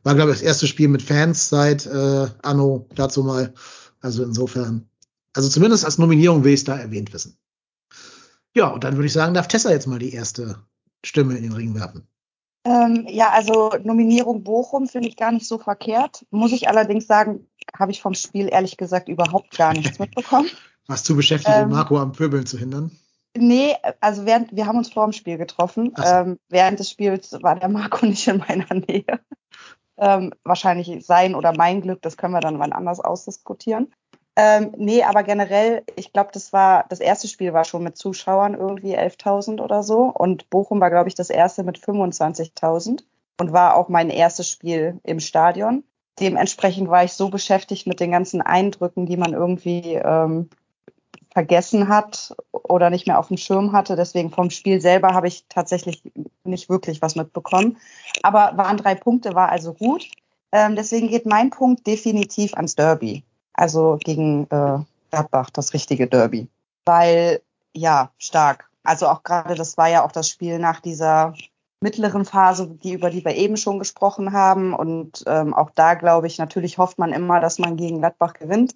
War, glaube ich, das erste Spiel mit Fans seit äh, Anno dazu mal. Also insofern, also zumindest als Nominierung will ich es da erwähnt wissen. Ja, und dann würde ich sagen, darf Tessa jetzt mal die erste Stimme in den Ring werfen. Ähm, ja, also Nominierung Bochum finde ich gar nicht so verkehrt. Muss ich allerdings sagen, habe ich vom Spiel ehrlich gesagt überhaupt gar nichts mitbekommen. Warst zu beschäftigt, ähm, Marco am Pöbeln zu hindern? Nee, also während, wir haben uns vor dem Spiel getroffen. So. Ähm, während des Spiels war der Marco nicht in meiner Nähe. Ähm, wahrscheinlich sein oder mein Glück, das können wir dann wann anders ausdiskutieren. Ähm, nee, aber generell, ich glaube, das war, das erste Spiel war schon mit Zuschauern irgendwie 11.000 oder so. Und Bochum war, glaube ich, das erste mit 25.000 und war auch mein erstes Spiel im Stadion. Dementsprechend war ich so beschäftigt mit den ganzen Eindrücken, die man irgendwie ähm, vergessen hat oder nicht mehr auf dem Schirm hatte. Deswegen vom Spiel selber habe ich tatsächlich nicht wirklich was mitbekommen. Aber waren drei Punkte, war also gut. Ähm, deswegen geht mein Punkt definitiv ans Derby also gegen äh, Gladbach, das richtige Derby. Weil, ja, stark. Also auch gerade, das war ja auch das Spiel nach dieser mittleren Phase, die, über die wir eben schon gesprochen haben. Und ähm, auch da, glaube ich, natürlich hofft man immer, dass man gegen Gladbach gewinnt.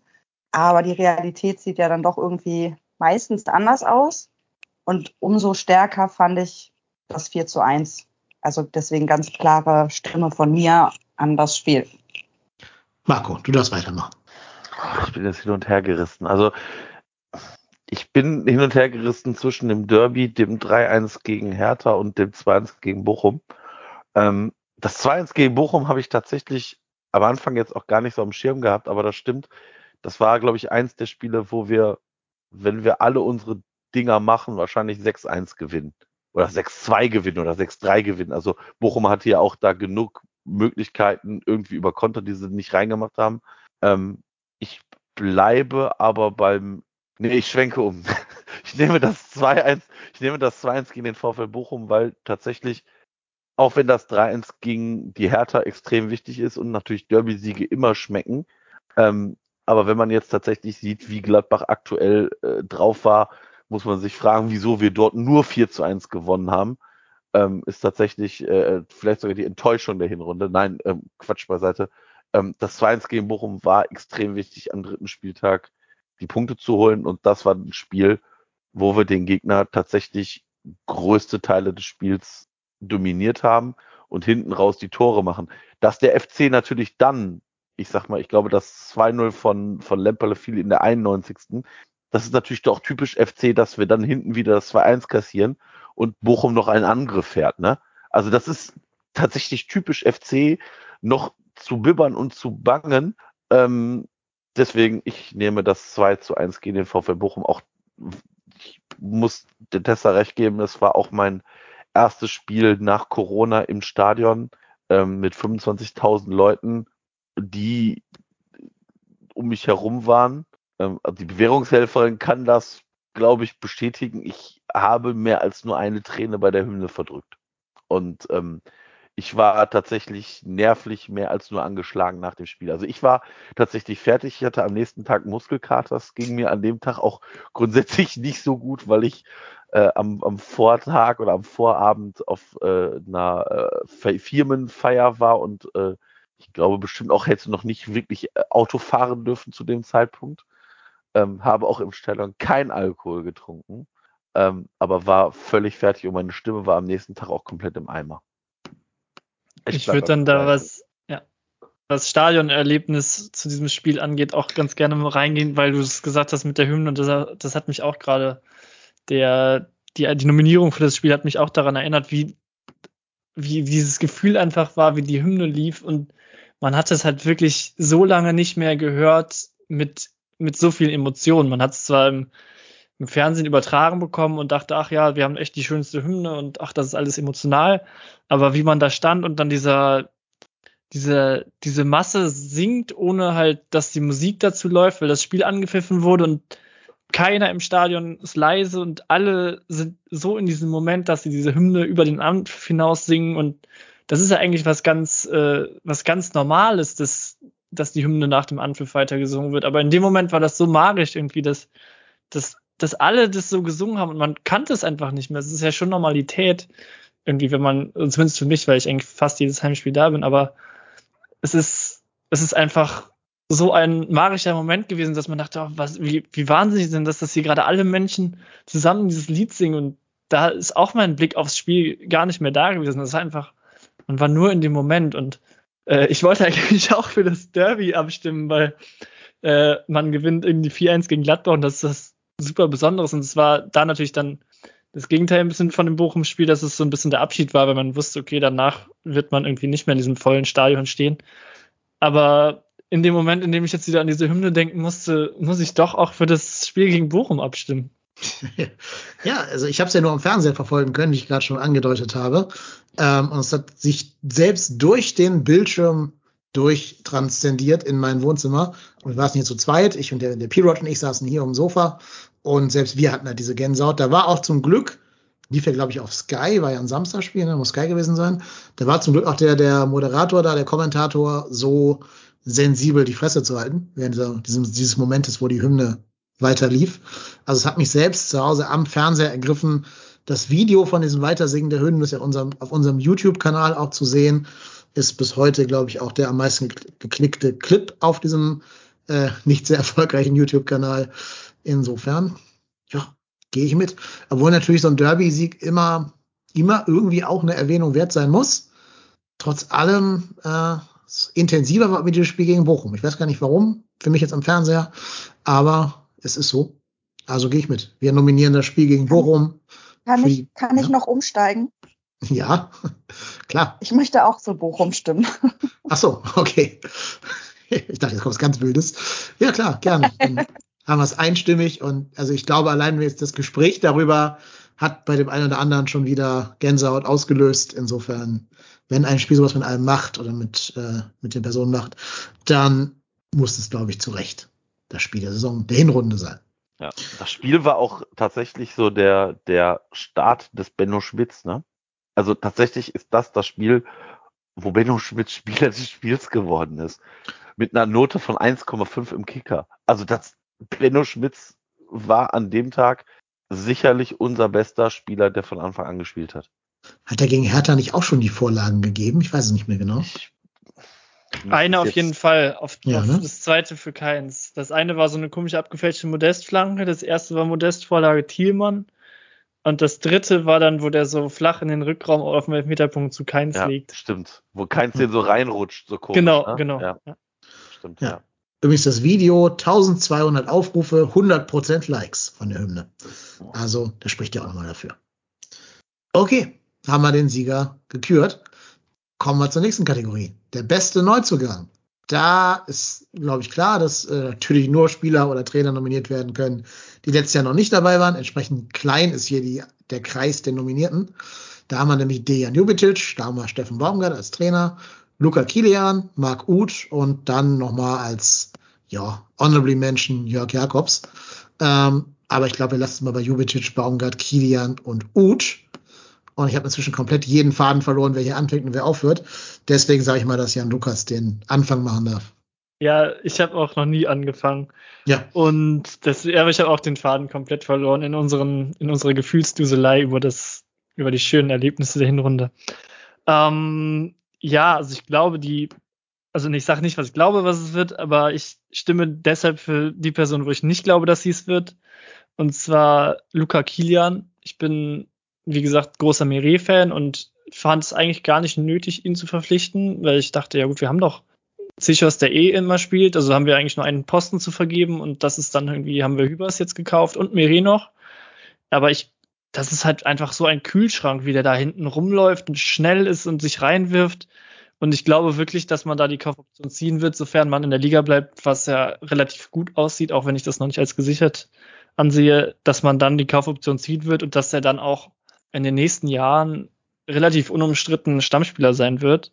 Aber die Realität sieht ja dann doch irgendwie meistens anders aus. Und umso stärker fand ich das 4 zu 1. Also deswegen ganz klare Stimme von mir an das Spiel. Marco, du darfst weitermachen. Ich bin jetzt hin und her gerissen. Also ich bin hin und her gerissen zwischen dem Derby, dem 3-1 gegen Hertha und dem 2-1 gegen Bochum. Ähm, das 2-1 gegen Bochum habe ich tatsächlich am Anfang jetzt auch gar nicht so am Schirm gehabt, aber das stimmt. Das war, glaube ich, eins der Spiele, wo wir, wenn wir alle unsere Dinger machen, wahrscheinlich 6-1 gewinnen. Oder 6-2 gewinnen oder 6-3 gewinnen. Also Bochum hatte ja auch da genug Möglichkeiten irgendwie über Konter, die sie nicht reingemacht haben. Ähm, Ich bleibe aber beim. Nee, ich schwenke um. Ich nehme das 2-1, ich nehme das 2-1 gegen den VfL Bochum, weil tatsächlich, auch wenn das 3-1 gegen die Hertha extrem wichtig ist und natürlich Derby-Siege immer schmecken, ähm, aber wenn man jetzt tatsächlich sieht, wie Gladbach aktuell äh, drauf war, muss man sich fragen, wieso wir dort nur 4 zu 1 gewonnen haben. Ähm, ist tatsächlich äh, vielleicht sogar die Enttäuschung der Hinrunde. Nein, ähm, Quatsch beiseite. Ähm, das 2-1 gegen Bochum war extrem wichtig am dritten Spieltag, die Punkte zu holen. Und das war ein Spiel, wo wir den Gegner tatsächlich größte Teile des Spiels dominiert haben und hinten raus die Tore machen. Dass der FC natürlich dann, ich sag mal, ich glaube, das 2-0 von, von Lemperle fiel in der 91. Das ist natürlich doch typisch FC, dass wir dann hinten wieder das 2-1 kassieren und Bochum noch einen Angriff fährt. Ne? Also das ist tatsächlich typisch FC, noch zu bibbern und zu bangen. Ähm, deswegen, ich nehme das 2 zu 1 gegen den VfL Bochum. Auch ich muss der Tessa recht geben, das war auch mein erstes Spiel nach Corona im Stadion ähm, mit 25.000 Leuten, die um mich herum waren. Ähm, also die Bewährungshelferin kann das, glaube ich, bestätigen. Ich habe mehr als nur eine Träne bei der Hymne verdrückt. Und ähm, ich war tatsächlich nervlich mehr als nur angeschlagen nach dem Spiel. Also ich war tatsächlich fertig. Ich hatte am nächsten Tag Muskelkater. Das ging mir an dem Tag auch grundsätzlich nicht so gut, weil ich äh, am, am Vortag oder am Vorabend auf äh, einer äh, Firmenfeier war und äh, ich glaube bestimmt auch hätte noch nicht wirklich äh, Auto fahren dürfen zu dem Zeitpunkt. Ähm, habe auch im Stadion kein Alkohol getrunken, ähm, aber war völlig fertig und meine Stimme war am nächsten Tag auch komplett im Eimer. Ich, ich würde dann da was, ja, was Stadionerlebnis zu diesem Spiel angeht, auch ganz gerne mal reingehen, weil du es gesagt hast mit der Hymne und das, das hat mich auch gerade, der, die, die Nominierung für das Spiel hat mich auch daran erinnert, wie, wie, wie dieses Gefühl einfach war, wie die Hymne lief und man hat es halt wirklich so lange nicht mehr gehört mit, mit so vielen Emotionen. Man hat es zwar im, im Fernsehen übertragen bekommen und dachte, ach ja, wir haben echt die schönste Hymne und ach, das ist alles emotional. Aber wie man da stand und dann dieser, diese, diese Masse singt, ohne halt, dass die Musik dazu läuft, weil das Spiel angepfiffen wurde und keiner im Stadion ist leise und alle sind so in diesem Moment, dass sie diese Hymne über den Amt hinaus singen und das ist ja eigentlich was ganz, äh, was ganz Normales, dass, dass die Hymne nach dem Anpfiff weiter gesungen wird. Aber in dem Moment war das so magisch irgendwie, dass, dass dass alle das so gesungen haben und man kannte es einfach nicht mehr. Es ist ja schon Normalität, irgendwie, wenn man, zumindest für mich, weil ich eigentlich fast jedes Heimspiel da bin, aber es ist, es ist einfach so ein magischer Moment gewesen, dass man dachte, oh, was, wie, wie wahnsinnig sind das, dass hier gerade alle Menschen zusammen dieses Lied singen und da ist auch mein Blick aufs Spiel gar nicht mehr da gewesen. Das ist einfach, man war nur in dem Moment und äh, ich wollte eigentlich auch für das Derby abstimmen, weil äh, man gewinnt irgendwie 4-1 gegen Gladbach und das ist das super Besonderes. Und es war da natürlich dann das Gegenteil ein bisschen von dem Bochum-Spiel, dass es so ein bisschen der Abschied war, weil man wusste, okay, danach wird man irgendwie nicht mehr in diesem vollen Stadion stehen. Aber in dem Moment, in dem ich jetzt wieder an diese Hymne denken musste, muss ich doch auch für das Spiel gegen Bochum abstimmen. Ja, also ich habe es ja nur am Fernseher verfolgen können, wie ich gerade schon angedeutet habe. Ähm, und es hat sich selbst durch den Bildschirm durchtranszendiert in mein Wohnzimmer. Und wir waren hier zu zweit. Ich und der, der P-Rod und ich saßen hier am Sofa. Und selbst wir hatten halt diese Gänsehaut. Da war auch zum Glück, lief ja, glaube ich, auf Sky, war ja ein Samstagspiel, ne, muss Sky gewesen sein. Da war zum Glück auch der, der Moderator da, der Kommentator, so sensibel die Fresse zu halten, während dieses, dieses Momentes, wo die Hymne weiter lief. Also es hat mich selbst zu Hause am Fernseher ergriffen. Das Video von diesem Weitersingen der Hymne ist ja unserem, auf unserem YouTube-Kanal auch zu sehen ist bis heute, glaube ich, auch der am meisten geklickte Clip auf diesem äh, nicht sehr erfolgreichen YouTube-Kanal. Insofern, ja, gehe ich mit. Obwohl natürlich so ein Derby-Sieg immer, immer irgendwie auch eine Erwähnung wert sein muss. Trotz allem äh, intensiver war mit dem Spiel gegen Bochum. Ich weiß gar nicht warum, für mich jetzt am Fernseher, aber es ist so. Also gehe ich mit. Wir nominieren das Spiel gegen Bochum. Kann, ich, kann ja. ich noch umsteigen? Ja, klar. Ich möchte auch zu Bochum stimmen. Ach so, okay. Ich dachte, jetzt kommt was ganz Wildes. Ja, klar, gerne. Dann haben wir es einstimmig und also ich glaube, allein jetzt das Gespräch darüber hat bei dem einen oder anderen schon wieder Gänsehaut ausgelöst. Insofern, wenn ein Spiel sowas mit einem macht oder mit, äh, mit den Personen macht, dann muss es, glaube ich, zu Recht das Spiel der Saison, der Hinrunde sein. Ja, das Spiel war auch tatsächlich so der, der Start des Benno Schmitz, ne? Also tatsächlich ist das das Spiel, wo Benno Schmitz Spieler des Spiels geworden ist. Mit einer Note von 1,5 im Kicker. Also das, Benno Schmitz war an dem Tag sicherlich unser bester Spieler, der von Anfang an gespielt hat. Hat er gegen Hertha nicht auch schon die Vorlagen gegeben? Ich weiß es nicht mehr genau. Ich, eine auf jeden Fall, auf, Ja, auf ne? das zweite für keins. Das eine war so eine komische abgefälschte Modestflanke, das erste war Modestvorlage Thielmann und das dritte war dann, wo der so flach in den Rückraum auf dem Elfmeterpunkt zu keins ja, liegt. stimmt. Wo keins den so reinrutscht, so komisch. Genau, ne? genau. Ja, Ja. stimmt, Ja. ja. Übrigens das Video, 1200 Aufrufe, 100% Likes von der Hymne. Also, das spricht ja auch nochmal dafür. Okay, haben wir den Sieger gekürt. Kommen wir zur nächsten Kategorie. Der beste Neuzugang. Da ist, glaube ich, klar, dass äh, natürlich nur Spieler oder Trainer nominiert werden können, die letztes Jahr noch nicht dabei waren. Entsprechend klein ist hier die, der Kreis der Nominierten. Da haben wir nämlich Dejan Jubicic, da haben wir Steffen Baumgart als Trainer, Luca Kilian, Marc Uth und dann nochmal als ja, Honorably Mention Jörg Jakobs. Ähm, aber ich glaube, wir lassen es mal bei Jubicic, Baumgart, Kilian und Uth. Und ich habe inzwischen komplett jeden Faden verloren, wer hier anfängt und wer aufhört. Deswegen sage ich mal, dass Jan Lukas den Anfang machen darf. Ja, ich habe auch noch nie angefangen. Ja, Und das, aber ich habe auch den Faden komplett verloren in unseren, in unserer Gefühlsduselei über das, über die schönen Erlebnisse der Hinrunde. Ähm, ja, also ich glaube, die, also ich sage nicht, was ich glaube, was es wird, aber ich stimme deshalb für die Person, wo ich nicht glaube, dass sie es wird. Und zwar Luca Kilian. Ich bin, wie gesagt, großer Meret-Fan und fand es eigentlich gar nicht nötig, ihn zu verpflichten, weil ich dachte, ja gut, wir haben doch Sichers, der eh immer spielt, also haben wir eigentlich nur einen Posten zu vergeben und das ist dann irgendwie, haben wir Hübers jetzt gekauft und Meret noch. Aber ich, das ist halt einfach so ein Kühlschrank, wie der da hinten rumläuft und schnell ist und sich reinwirft. Und ich glaube wirklich, dass man da die Kaufoption ziehen wird, sofern man in der Liga bleibt, was ja relativ gut aussieht, auch wenn ich das noch nicht als gesichert ansehe, dass man dann die Kaufoption ziehen wird und dass er dann auch in den nächsten Jahren relativ unumstritten Stammspieler sein wird.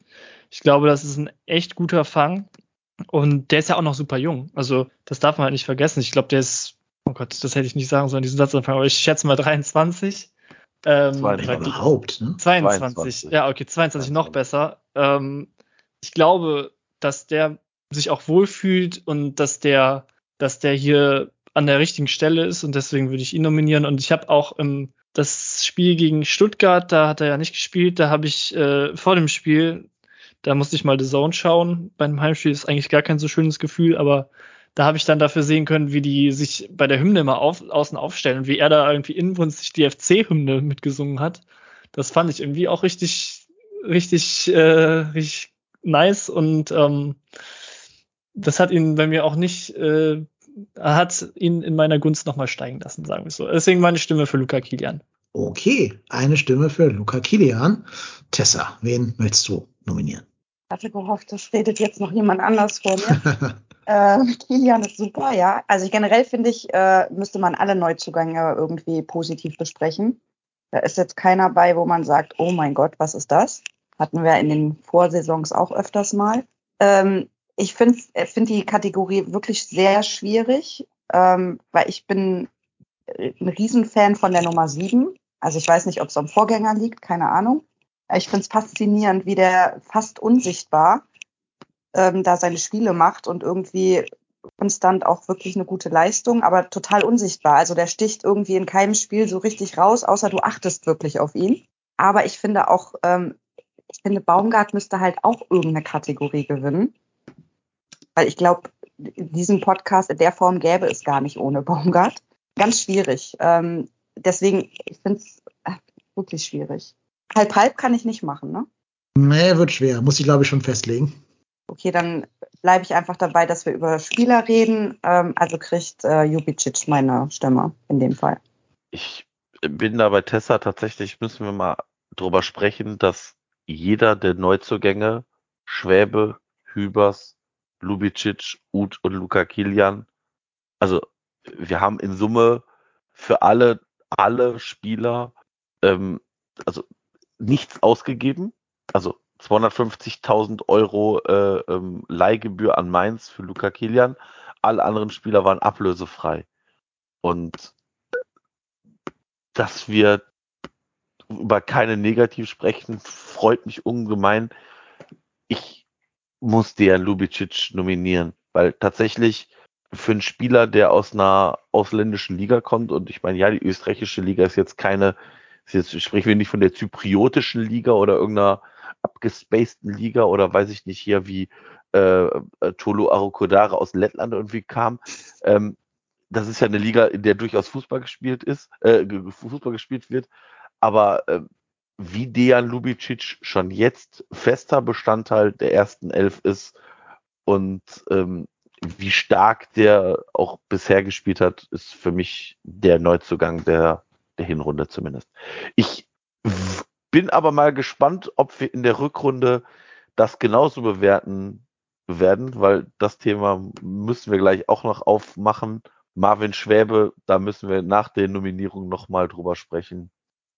Ich glaube, das ist ein echt guter Fang. Und der ist ja auch noch super jung. Also, das darf man halt nicht vergessen. Ich glaube, der ist, oh Gott, das hätte ich nicht sagen sollen, diesen Satzanfang, aber ich schätze mal 23. Ähm, wenn weil die- überhaupt. Ne? 22. 22. Ja, okay, 22 noch besser. Ähm, ich glaube, dass der sich auch wohlfühlt und dass der, dass der hier an der richtigen Stelle ist und deswegen würde ich ihn nominieren. Und ich habe auch im das Spiel gegen Stuttgart, da hat er ja nicht gespielt, da habe ich äh, vor dem Spiel, da musste ich mal The Zone schauen. Beim Heimspiel ist eigentlich gar kein so schönes Gefühl, aber da habe ich dann dafür sehen können, wie die sich bei der Hymne immer auf, außen aufstellen und wie er da irgendwie inbrünstig die FC-Hymne mitgesungen hat. Das fand ich irgendwie auch richtig, richtig, äh, richtig nice und ähm, das hat ihn bei mir auch nicht, äh, hat ihn in meiner Gunst nochmal steigen lassen, sagen wir so. Deswegen meine Stimme für Luca Kilian. Okay, eine Stimme für Luca Kilian. Tessa, wen willst du nominieren? Ich hatte gehofft, das redet jetzt noch jemand anders vor mir. äh, Kilian ist super, ja. Also generell finde ich, äh, müsste man alle Neuzugänge irgendwie positiv besprechen. Da ist jetzt keiner bei, wo man sagt, oh mein Gott, was ist das? Hatten wir in den Vorsaisons auch öfters mal. Ähm, ich finde find die Kategorie wirklich sehr schwierig, ähm, weil ich bin ein Riesenfan von der Nummer 7. Also ich weiß nicht, ob es am Vorgänger liegt, keine Ahnung. Ich finde es faszinierend, wie der fast unsichtbar ähm, da seine Spiele macht und irgendwie konstant auch wirklich eine gute Leistung, aber total unsichtbar. Also der sticht irgendwie in keinem Spiel so richtig raus, außer du achtest wirklich auf ihn. Aber ich finde auch, ähm, ich finde Baumgart müsste halt auch irgendeine Kategorie gewinnen. Weil ich glaube, diesen Podcast in der Form gäbe es gar nicht ohne Baumgart. Ganz schwierig. Ähm, deswegen, ich finde es wirklich schwierig. Halb halb kann ich nicht machen, ne? Nee, wird schwer. Muss ich, glaube ich, schon festlegen. Okay, dann bleibe ich einfach dabei, dass wir über Spieler reden. Ähm, also kriegt äh, Jubicic meine Stimme in dem Fall. Ich bin da bei Tessa tatsächlich, müssen wir mal drüber sprechen, dass jeder der Neuzugänge, Schwäbe, Hübers, Lubicic, Uth und Luca Kilian, also wir haben in Summe für alle, alle Spieler, ähm, also nichts ausgegeben, also 250.000 Euro äh, ähm, Leihgebühr an Mainz für Luca Kilian, alle anderen Spieler waren ablösefrei. Und dass wir über keine Negativ sprechen, freut mich ungemein. Ich muss Dejan Lubicic nominieren, weil tatsächlich für einen Spieler, der aus einer ausländischen Liga kommt, und ich meine, ja, die österreichische Liga ist jetzt keine, ist jetzt sprechen wir nicht von der zypriotischen Liga oder irgendeiner abgespaceden Liga oder weiß ich nicht hier, wie äh, äh Tolo Arokodare aus Lettland irgendwie kam. Ähm, das ist ja eine Liga, in der durchaus Fußball gespielt ist, äh, Fußball gespielt wird. Aber äh, wie Dejan Lubicic schon jetzt fester Bestandteil der ersten Elf ist und ähm, wie stark der auch bisher gespielt hat, ist für mich der Neuzugang der, der Hinrunde zumindest. Ich bin aber mal gespannt, ob wir in der Rückrunde das genauso bewerten werden, weil das Thema müssen wir gleich auch noch aufmachen. Marvin Schwäbe, da müssen wir nach der Nominierung nochmal drüber sprechen,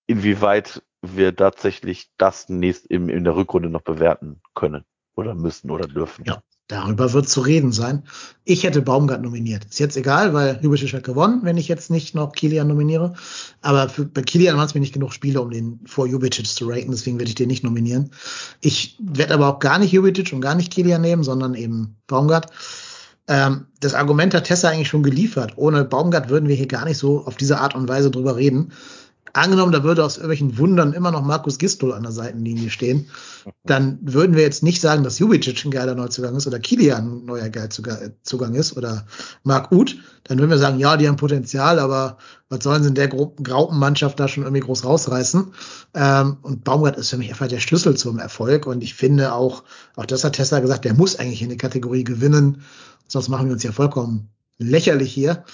inwieweit wir tatsächlich das nächst in, in der Rückrunde noch bewerten können oder müssen oder dürfen. Ja. Darüber wird zu reden sein. Ich hätte Baumgart nominiert. Ist jetzt egal, weil Jubicic hat gewonnen, wenn ich jetzt nicht noch Kilian nominiere. Aber für, bei Kilian waren es mir nicht genug Spiele, um den vor Jubicic zu raten, deswegen werde ich den nicht nominieren. Ich werde aber auch gar nicht Jubicic und gar nicht Kilian nehmen, sondern eben Baumgart. Ähm, das Argument hat Tessa eigentlich schon geliefert. Ohne Baumgart würden wir hier gar nicht so auf diese Art und Weise drüber reden angenommen, da würde aus irgendwelchen Wundern immer noch Markus Gistol an der Seitenlinie stehen, dann würden wir jetzt nicht sagen, dass Jubicic ein geiler Neuzugang ist oder Kilian ein neuer Geilzugang ist oder Marc Uth. Dann würden wir sagen, ja, die haben Potenzial, aber was sollen sie in der Graupenmannschaft da schon irgendwie groß rausreißen? Ähm, und Baumgart ist für mich einfach der Schlüssel zum Erfolg. Und ich finde auch, auch das hat Tesla gesagt, der muss eigentlich in der Kategorie gewinnen. Sonst machen wir uns ja vollkommen lächerlich hier.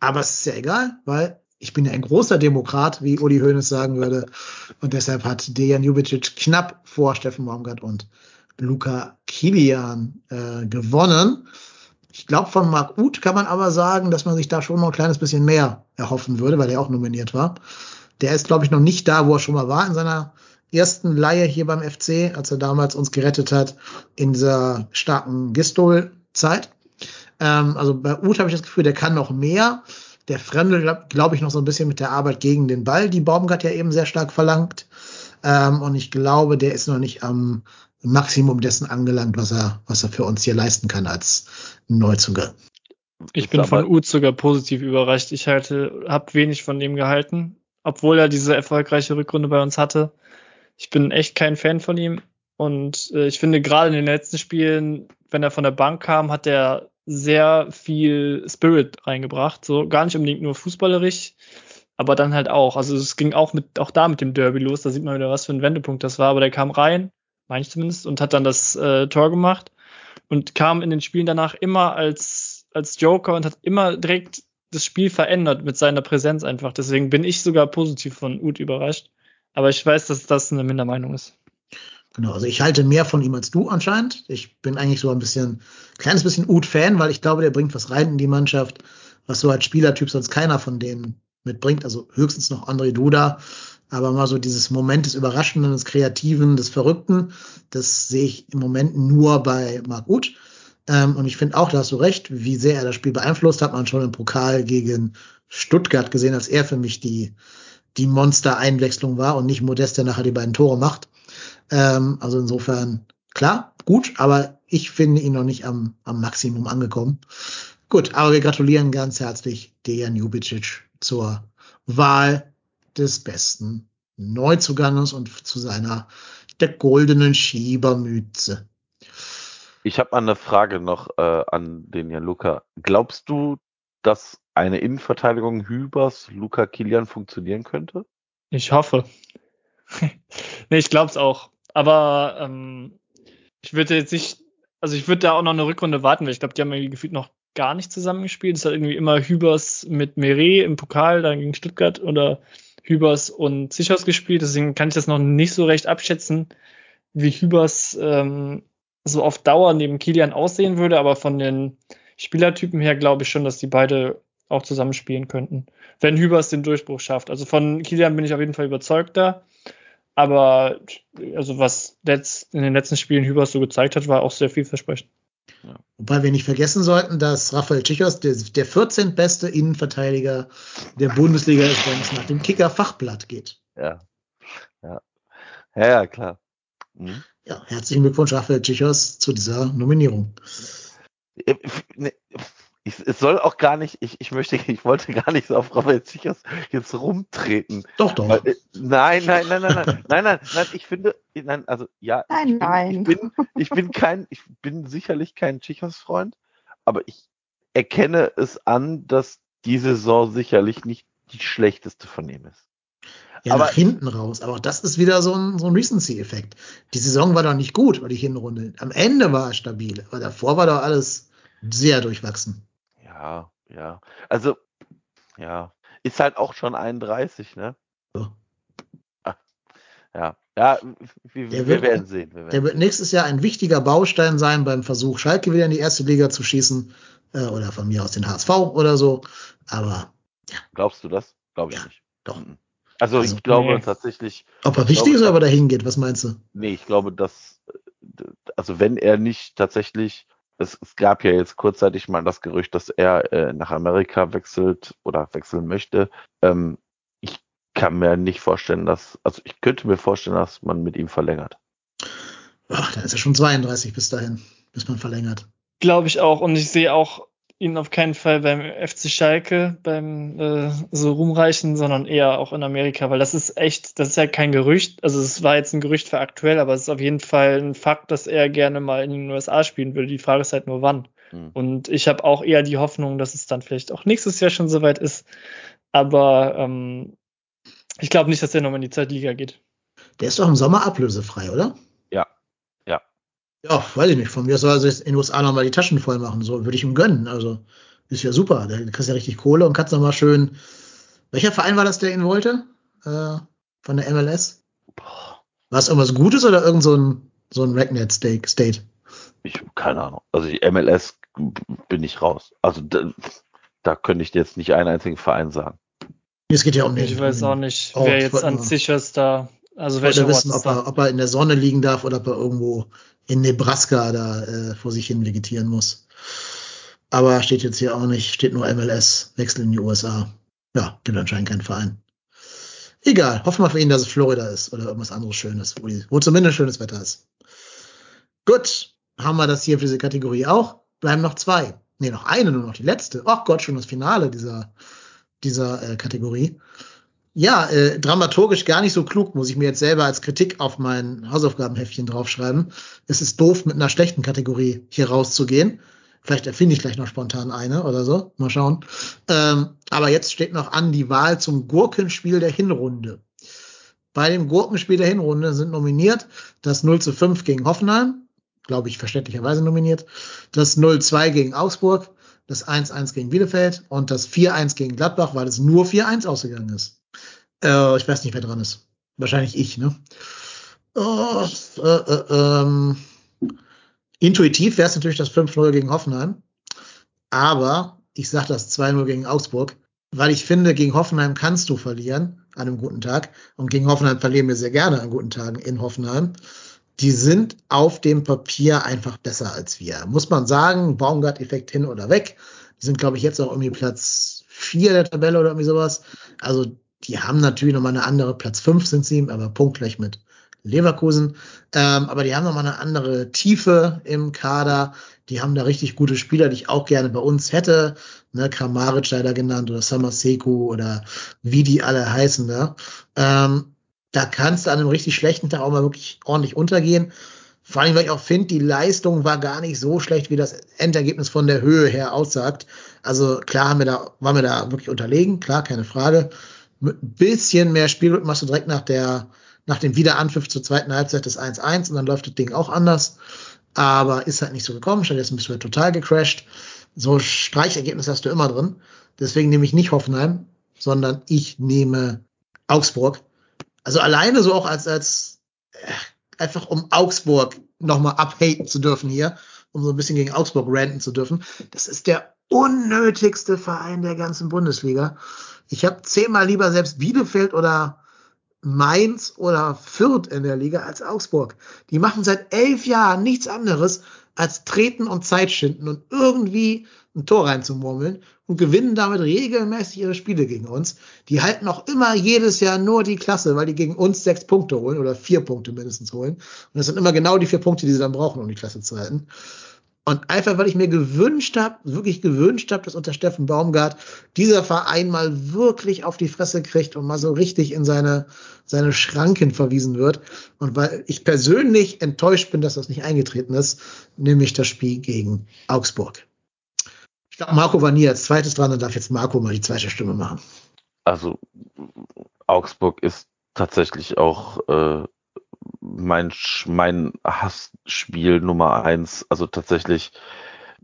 Aber es ist ja egal, weil ich bin ja ein großer Demokrat, wie Uli Hoeneß sagen würde. Und deshalb hat Dejan Jubicic knapp vor Steffen Baumgart und Luca Kilian äh, gewonnen. Ich glaube, von Marc Uth kann man aber sagen, dass man sich da schon noch ein kleines bisschen mehr erhoffen würde, weil er auch nominiert war. Der ist, glaube ich, noch nicht da, wo er schon mal war in seiner ersten Laie hier beim FC, als er damals uns gerettet hat in dieser starken Gistol-Zeit. Ähm, also bei Uth habe ich das Gefühl, der kann noch mehr. Der Fremde, glaube glaub ich, noch so ein bisschen mit der Arbeit gegen den Ball, die Baumgart ja eben sehr stark verlangt. Ähm, und ich glaube, der ist noch nicht am Maximum dessen angelangt, was er, was er für uns hier leisten kann als Neuzugang. Ich bin von Uth sogar positiv überrascht. Ich halte, habe wenig von dem gehalten, obwohl er diese erfolgreiche Rückrunde bei uns hatte. Ich bin echt kein Fan von ihm. Und äh, ich finde gerade in den letzten Spielen, wenn er von der Bank kam, hat er sehr viel Spirit reingebracht. So gar nicht unbedingt nur fußballerisch, aber dann halt auch. Also es ging auch mit, auch da mit dem Derby los. Da sieht man wieder, was für ein Wendepunkt das war. Aber der kam rein, meine ich zumindest, und hat dann das äh, Tor gemacht und kam in den Spielen danach immer als, als Joker und hat immer direkt das Spiel verändert mit seiner Präsenz einfach. Deswegen bin ich sogar positiv von Uth überrascht. Aber ich weiß, dass das eine Mindermeinung ist. Genau, also ich halte mehr von ihm als du anscheinend. Ich bin eigentlich so ein bisschen, kleines bisschen Uth-Fan, weil ich glaube, der bringt was rein in die Mannschaft, was so als Spielertyp sonst keiner von denen mitbringt. Also höchstens noch André Duda. Aber mal so dieses Moment des Überraschenden, des Kreativen, des Verrückten, das sehe ich im Moment nur bei Marc Uth. Ähm, und ich finde auch, da hast du recht, wie sehr er das Spiel beeinflusst, hat man schon im Pokal gegen Stuttgart gesehen, als er für mich die, die Monster-Einwechslung war und nicht Modest, der nachher die beiden Tore macht. Ähm, also insofern, klar, gut, aber ich finde ihn noch nicht am, am Maximum angekommen. Gut, aber wir gratulieren ganz herzlich Dejan Jubicic zur Wahl des besten Neuzuganges und zu seiner der goldenen Schiebermütze. Ich habe eine Frage noch äh, an den Jan Luca. Glaubst du, dass eine Innenverteidigung Hübers Luca Kilian funktionieren könnte? Ich hoffe. nee, ich glaube es auch. Aber ähm, ich würde jetzt nicht, also ich würde da auch noch eine Rückrunde warten, weil ich glaube, die haben irgendwie gefühlt noch gar nicht zusammengespielt. Es hat irgendwie immer Hübers mit Meret im Pokal, dann gegen Stuttgart oder Hübers und Sichers gespielt. Deswegen kann ich das noch nicht so recht abschätzen, wie Hübers ähm, so auf Dauer neben Kilian aussehen würde. Aber von den Spielertypen her glaube ich schon, dass die beide auch zusammenspielen könnten, wenn Hübers den Durchbruch schafft. Also von Kilian bin ich auf jeden Fall überzeugt da. Aber also was letzt, in den letzten Spielen Hübers so gezeigt hat, war auch sehr vielversprechend. Ja. Wobei wir nicht vergessen sollten, dass Rafael Tschichos der, der 14. beste Innenverteidiger der Bundesliga ist, wenn es nach dem Kicker-Fachblatt geht. Ja. Ja, ja, ja klar. Mhm. Ja, herzlichen Glückwunsch, Rafael Tschichos, zu dieser Nominierung. Ich, es soll auch gar nicht, ich, ich möchte, ich wollte gar nicht so auf Rafael Zichers jetzt rumtreten. Doch, doch. Weil, äh, nein, nein, nein, nein, nein, nein, nein, nein, ich finde, nein, also ja, Nein, ich, bin, nein. ich bin, ich bin kein, ich bin sicherlich kein Tschichos-Freund, aber ich erkenne es an, dass die Saison sicherlich nicht die schlechteste von ihm ist. Ja, aber- nach hinten raus. Aber auch das ist wieder so ein, so ein Recency-Effekt. Die Saison war doch nicht gut, oder die Hinrunde. Am Ende war es stabil, aber davor war doch alles sehr durchwachsen. Ja, ja. Also, ja, ist halt auch schon 31, ne? So. Ah, Ja, ja, wir, Der wir wird- werden sehen. Wir Der werden wird nächstes Jahr ein wichtiger Baustein sein beim Versuch, Schalke wieder in die erste Liga zu schießen. Äh, oder von mir aus den HSV oder so. Aber Glaubst du das? Glaube ich Ja, nicht. doch. Also, Also, ich glaube nee. tatsächlich, ob er Ich wichtig ist, ob er dahin geht, was meinst du? nee, ich glaube, dass, äh, also wenn er nicht tatsächlich, es, es gab ja jetzt kurzzeitig mal das Gerücht, dass er äh, nach Amerika wechselt oder wechseln möchte. Ähm, ich kann mir nicht vorstellen, dass, also ich könnte mir vorstellen, dass man mit ihm verlängert. Ach, da ist er schon 32 bis dahin, bis man verlängert. Glaube ich auch. Und ich sehe auch ihn auf keinen Fall beim FC Schalke beim äh, so rumreichen, sondern eher auch in Amerika, weil das ist echt, das ist ja kein Gerücht. Also es war jetzt ein Gerücht für aktuell, aber es ist auf jeden Fall ein Fakt, dass er gerne mal in den USA spielen will. Die Frage ist halt nur wann. Mhm. Und ich habe auch eher die Hoffnung, dass es dann vielleicht auch nächstes Jahr schon soweit ist. Aber ähm, ich glaube nicht, dass er nochmal in die Zweitliga geht. Der ist doch im Sommer ablösefrei, oder? Ja. Weiß ich nicht. Von mir soll er sich in den USA nochmal die Taschen voll machen. So würde ich ihm gönnen. Also ist ja super. Da kriegst du ja richtig Kohle und kannst nochmal schön. Welcher Verein war das, der ihn wollte? Äh, von der MLS? Boah, War es irgendwas Gutes oder irgend so ein, so ein Ragnet State? Ich, keine Ahnung. Also die MLS bin ich raus. Also da, da könnte ich dir jetzt nicht einen einzigen Verein sagen. Es geht ja um den. Ich weiß auch nicht, Oh, wer jetzt an sich ist da. Also Ort wissen, ob er, ob er in der Sonne liegen darf oder ob er irgendwo in Nebraska da äh, vor sich hin vegetieren muss. Aber steht jetzt hier auch nicht, steht nur MLS, Wechsel in die USA. Ja, gibt anscheinend keinen Verein. Egal, hoffen wir für ihn, dass es Florida ist oder irgendwas anderes Schönes, wo, die, wo zumindest schönes Wetter ist. Gut, haben wir das hier für diese Kategorie auch. Bleiben noch zwei. Nee, noch eine, nur noch die letzte. Ach Gott, schon das Finale dieser, dieser äh, Kategorie. Ja, äh, dramaturgisch gar nicht so klug, muss ich mir jetzt selber als Kritik auf mein Hausaufgabenheftchen draufschreiben. Es ist doof, mit einer schlechten Kategorie hier rauszugehen. Vielleicht erfinde ich gleich noch spontan eine oder so. Mal schauen. Ähm, aber jetzt steht noch an die Wahl zum Gurkenspiel der Hinrunde. Bei dem Gurkenspiel der Hinrunde sind nominiert das 0 zu 5 gegen Hoffenheim, glaube ich verständlicherweise nominiert, das 0-2 gegen Augsburg, das 1-1 gegen Bielefeld und das 4-1 gegen Gladbach, weil es nur 4-1 ausgegangen ist. Äh, ich weiß nicht, wer dran ist. Wahrscheinlich ich, ne? Oh, äh, äh, ähm, intuitiv wäre es natürlich das 5-0 gegen Hoffenheim. Aber ich sage das 2-0 gegen Augsburg, weil ich finde, gegen Hoffenheim kannst du verlieren an einem guten Tag. Und gegen Hoffenheim verlieren wir sehr gerne an guten Tagen in Hoffenheim. Die sind auf dem Papier einfach besser als wir. Muss man sagen, Baumgart-Effekt hin oder weg. Die sind, glaube ich, jetzt auch irgendwie Platz 4 der Tabelle oder irgendwie sowas. Also die haben natürlich nochmal eine andere, Platz 5 sind sie, aber punktgleich mit Leverkusen. Ähm, aber die haben nochmal eine andere Tiefe im Kader. Die haben da richtig gute Spieler, die ich auch gerne bei uns hätte. Ne, Kramaric leider genannt oder Samaseku oder wie die alle heißen da. Ähm, da kannst du an einem richtig schlechten Tag auch mal wirklich ordentlich untergehen. Vor allem, weil ich auch finde, die Leistung war gar nicht so schlecht, wie das Endergebnis von der Höhe her aussagt. Also klar haben wir da, waren wir da wirklich unterlegen, klar, keine Frage. Mit ein bisschen mehr Spielglück machst du direkt nach der, nach dem Wiederanpfiff zur zweiten Halbzeit des 1-1 und dann läuft das Ding auch anders. Aber ist halt nicht so gekommen. Stattdessen bist du halt total gecrashed. So Streichergebnis hast du immer drin. Deswegen nehme ich nicht Hoffenheim, sondern ich nehme Augsburg. Also alleine so auch als, als, äh, einfach um Augsburg nochmal abhaten zu dürfen hier, um so ein bisschen gegen Augsburg ranten zu dürfen. Das ist der unnötigste Verein der ganzen Bundesliga. Ich habe zehnmal lieber selbst Bielefeld oder Mainz oder Fürth in der Liga als Augsburg. Die machen seit elf Jahren nichts anderes, als Treten und Zeit schinden und irgendwie ein Tor reinzumurmeln und gewinnen damit regelmäßig ihre Spiele gegen uns. Die halten auch immer jedes Jahr nur die Klasse, weil die gegen uns sechs Punkte holen oder vier Punkte mindestens holen. Und das sind immer genau die vier Punkte, die sie dann brauchen, um die Klasse zu halten. Und einfach, weil ich mir gewünscht habe, wirklich gewünscht habe, dass unter Steffen Baumgart dieser Verein mal wirklich auf die Fresse kriegt und mal so richtig in seine, seine Schranken verwiesen wird. Und weil ich persönlich enttäuscht bin, dass das nicht eingetreten ist, nämlich das Spiel gegen Augsburg. Ich glaube, Marco war nie als zweites dran, dann darf jetzt Marco mal die zweite Stimme machen. Also Augsburg ist tatsächlich auch äh, mein, mein Hassspiel Nummer eins. Also tatsächlich,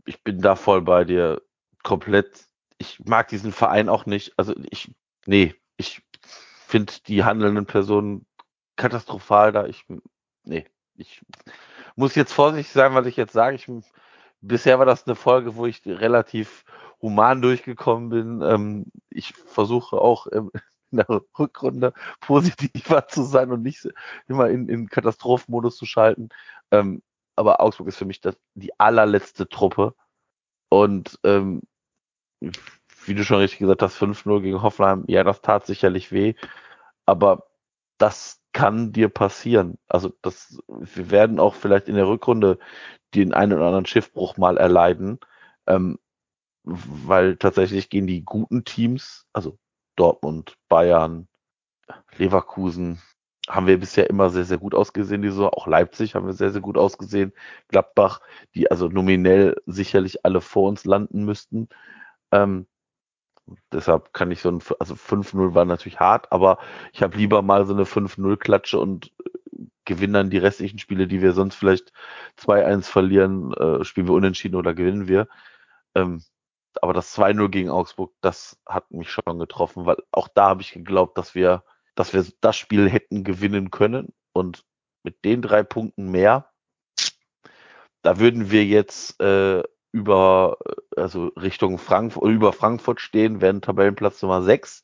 ich bin da voll bei dir. Komplett. Ich mag diesen Verein auch nicht. Also ich, nee, ich finde die handelnden Personen katastrophal da. Ich, nee, ich muss jetzt vorsichtig sein, was ich jetzt sage. Ich, bisher war das eine Folge, wo ich relativ human durchgekommen bin. Ähm, ich versuche auch in der Rückrunde positiver zu sein und nicht immer in, in Katastrophenmodus zu schalten. Ähm, aber Augsburg ist für mich das, die allerletzte Truppe. Und ähm, wie du schon richtig gesagt hast, 5-0 gegen Hoffenheim, ja, das tat sicherlich weh. Aber das kann dir passieren. Also das, wir werden auch vielleicht in der Rückrunde den einen oder anderen Schiffbruch mal erleiden. Ähm, weil tatsächlich gehen die guten Teams, also Dortmund, Bayern, Leverkusen haben wir bisher immer sehr, sehr gut ausgesehen, die Saison. Auch Leipzig haben wir sehr, sehr gut ausgesehen. Gladbach, die also nominell sicherlich alle vor uns landen müssten. Ähm, deshalb kann ich so ein, also 5-0 war natürlich hart, aber ich habe lieber mal so eine 5-0-Klatsche und äh, gewinnen dann die restlichen Spiele, die wir sonst vielleicht 2-1 verlieren, äh, spielen wir unentschieden oder gewinnen wir. Ähm, aber das 2-0 gegen Augsburg, das hat mich schon getroffen, weil auch da habe ich geglaubt, dass wir, dass wir das Spiel hätten gewinnen können. Und mit den drei Punkten mehr, da würden wir jetzt äh, über, also Richtung Frankfurt, über Frankfurt stehen, wären Tabellenplatz Nummer 6.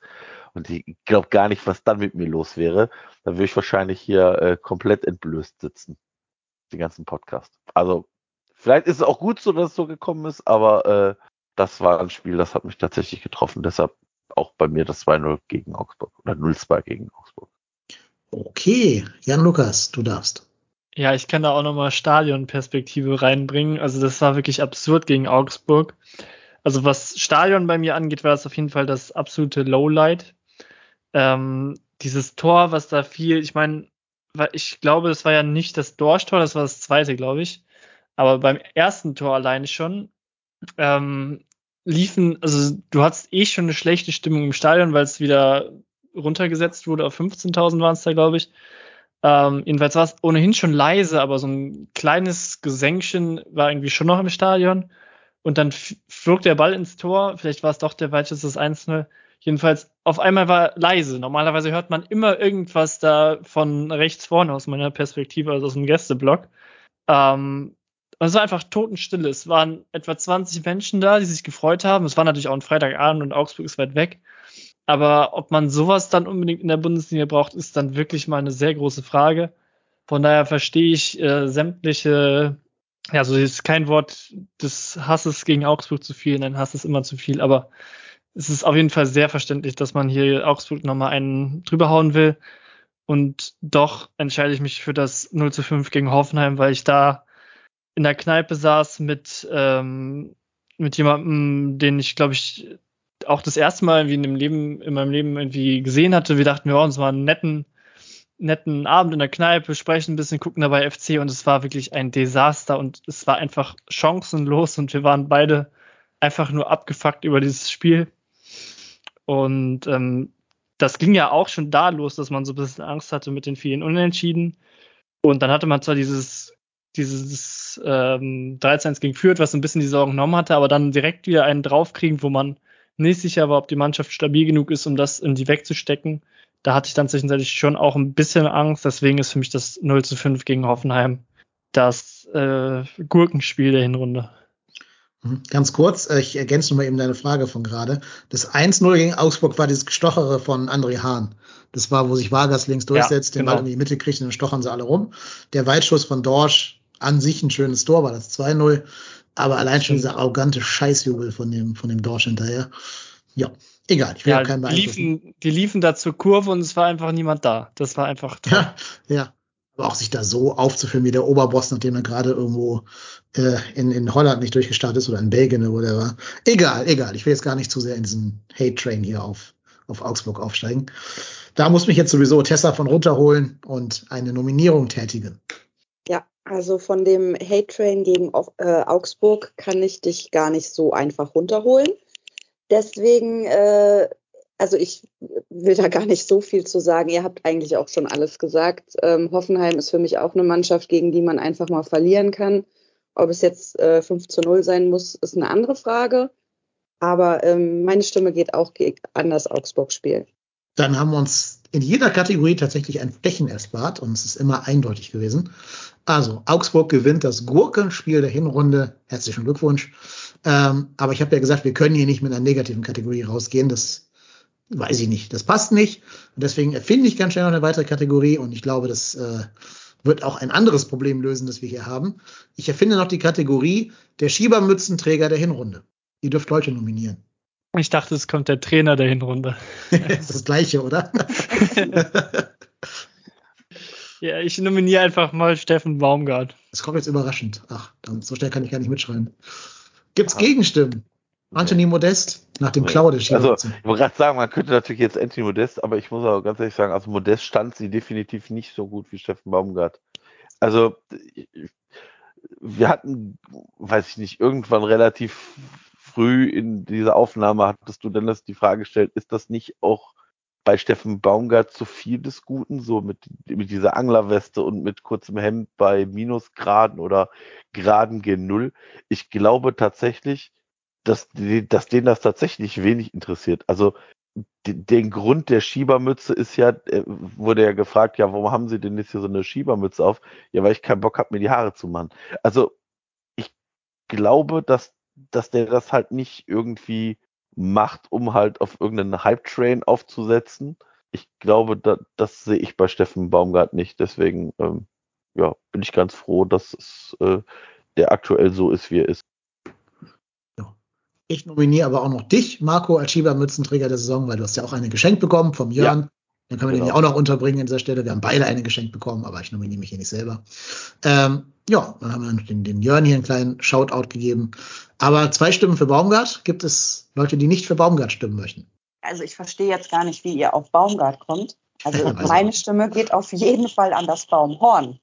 Und ich glaube gar nicht, was dann mit mir los wäre. Da würde ich wahrscheinlich hier äh, komplett entblößt sitzen. Den ganzen Podcast. Also, vielleicht ist es auch gut so, dass es so gekommen ist, aber äh, das war ein Spiel, das hat mich tatsächlich getroffen. Deshalb auch bei mir das 2-0 gegen Augsburg oder 0-2 gegen Augsburg. Okay, Jan Lukas, du darfst. Ja, ich kann da auch nochmal Stadionperspektive reinbringen. Also das war wirklich absurd gegen Augsburg. Also was Stadion bei mir angeht, war das auf jeden Fall das absolute Lowlight. Ähm, dieses Tor, was da fiel, ich meine, ich glaube, das war ja nicht das Dorschtor, das war das zweite, glaube ich. Aber beim ersten Tor alleine schon, ähm, liefen, also du hattest eh schon eine schlechte Stimmung im Stadion, weil es wieder runtergesetzt wurde auf 15.000 waren es da, glaube ich. Ähm, jedenfalls war es ohnehin schon leise, aber so ein kleines Gesenkchen war irgendwie schon noch im Stadion. Und dann flog der Ball ins Tor. Vielleicht war es doch der Weitschuss das 1-0. Jedenfalls, auf einmal war leise. Normalerweise hört man immer irgendwas da von rechts vorne aus meiner Perspektive, also aus dem Gästeblock. Ähm, und es war einfach totenstille. Es waren etwa 20 Menschen da, die sich gefreut haben. Es war natürlich auch ein Freitagabend und Augsburg ist weit weg. Aber ob man sowas dann unbedingt in der Bundesliga braucht, ist dann wirklich mal eine sehr große Frage. Von daher verstehe ich äh, sämtliche, ja, so ist kein Wort des Hasses gegen Augsburg zu viel, nein, Hass ist immer zu viel, aber es ist auf jeden Fall sehr verständlich, dass man hier Augsburg nochmal einen drüber hauen will. Und doch entscheide ich mich für das 0 zu 5 gegen Hoffenheim, weil ich da in der Kneipe saß mit, ähm, mit jemandem, den ich, glaube ich, auch das erste Mal irgendwie in, dem Leben, in meinem Leben irgendwie gesehen hatte. Wir dachten, wir brauchen uns mal einen netten, netten Abend in der Kneipe, sprechen ein bisschen, gucken dabei FC und es war wirklich ein Desaster und es war einfach chancenlos und wir waren beide einfach nur abgefuckt über dieses Spiel. Und ähm, das ging ja auch schon da los, dass man so ein bisschen Angst hatte mit den vielen Unentschieden. Und dann hatte man zwar dieses, dieses ähm, 13 gegen Fürth, was ein bisschen die Sorgen genommen hatte, aber dann direkt wieder einen draufkriegen, wo man nicht sicher war, ob die Mannschaft stabil genug ist, um das in die wegzustecken. Da hatte ich dann zwischenzeitlich schon auch ein bisschen Angst. Deswegen ist für mich das 0 zu 5 gegen Hoffenheim das äh, Gurkenspiel der Hinrunde. Mhm. Ganz kurz, äh, ich ergänze nochmal eben deine Frage von gerade. Das 1-0 gegen Augsburg war dieses Gestochere von André Hahn. Das war, wo sich Vargas links durchsetzt, ja, genau. den Ball in die Mitte kriegt und dann stochern sie alle rum. Der Weitschuss von Dorsch an sich ein schönes Tor, war das 2-0. Aber allein schon dieser arrogante Scheißjubel von dem, von dem Dorsch hinterher. Ja, egal. Ich will ja, keinen die liefen, die liefen da zur Kurve und es war einfach niemand da. Das war einfach toll. Ja, ja. Aber auch sich da so aufzuführen wie der Oberboss, nachdem er gerade irgendwo äh, in, in Holland nicht durchgestartet ist oder in Belgien oder whatever. Egal, egal. Ich will jetzt gar nicht zu sehr in diesen Hate-Train hier auf, auf Augsburg aufsteigen. Da muss mich jetzt sowieso Tessa von runterholen und eine Nominierung tätigen. Also von dem Hate Train gegen äh, Augsburg kann ich dich gar nicht so einfach runterholen. Deswegen äh, also ich will da gar nicht so viel zu sagen. Ihr habt eigentlich auch schon alles gesagt. Ähm, Hoffenheim ist für mich auch eine Mannschaft, gegen die man einfach mal verlieren kann. Ob es jetzt äh, 5 zu 0 sein muss, ist eine andere Frage. Aber ähm, meine Stimme geht auch an das Augsburg-Spiel. Dann haben wir uns in jeder Kategorie tatsächlich ein Flächen erspart und es ist immer eindeutig gewesen. Also, Augsburg gewinnt das Gurkenspiel der Hinrunde. Herzlichen Glückwunsch. Ähm, aber ich habe ja gesagt, wir können hier nicht mit einer negativen Kategorie rausgehen. Das weiß ich nicht, das passt nicht. Und deswegen erfinde ich ganz schnell noch eine weitere Kategorie und ich glaube, das äh, wird auch ein anderes Problem lösen, das wir hier haben. Ich erfinde noch die Kategorie der Schiebermützenträger der Hinrunde. Ihr dürft Leute nominieren. Ich dachte, es kommt der Trainer der Hinrunde. das ist das gleiche, oder? ja, ich nominiere einfach mal Steffen Baumgart. Das kommt jetzt überraschend. Ach, so schnell kann ich gar nicht mitschreiben. Gibt's Gegenstimmen? Anthony Modest nach dem Klau der Also, ich wollte gerade sagen, man könnte natürlich jetzt Anthony Modest, aber ich muss auch ganz ehrlich sagen, also Modest stand sie definitiv nicht so gut wie Steffen Baumgart. Also, wir hatten, weiß ich nicht, irgendwann relativ früh in dieser Aufnahme hattest du Dennis die Frage gestellt, ist das nicht auch bei Steffen Baumgart zu viel des Guten, so mit, mit dieser Anglerweste und mit kurzem Hemd bei Minusgraden oder Graden G0? Ich glaube tatsächlich, dass, dass denen das tatsächlich wenig interessiert. Also den Grund der Schiebermütze ist ja, äh, wurde ja gefragt, ja, warum haben sie denn jetzt hier so eine Schiebermütze auf? Ja, weil ich keinen Bock habe, mir die Haare zu machen. Also ich glaube, dass, dass der das halt nicht irgendwie macht, um halt auf irgendeinen Hype-Train aufzusetzen. Ich glaube, da, das sehe ich bei Steffen Baumgart nicht. Deswegen ähm, ja, bin ich ganz froh, dass es äh, der aktuell so ist, wie er ist. Ich nominiere aber auch noch dich, Marco, als Schiebermützenträger der Saison, weil du hast ja auch eine geschenkt bekommen vom Jörn. Ja, Dann können wir genau. den ja auch noch unterbringen an dieser Stelle. Wir haben beide eine geschenkt bekommen, aber ich nominiere mich hier nicht selber. Ähm, ja, dann haben wir den, den Jörn hier einen kleinen Shoutout gegeben. Aber zwei Stimmen für Baumgart. Gibt es Leute, die nicht für Baumgart stimmen möchten? Also ich verstehe jetzt gar nicht, wie ihr auf Baumgart kommt. Also meine Stimme geht auf jeden Fall an das Baumhorn.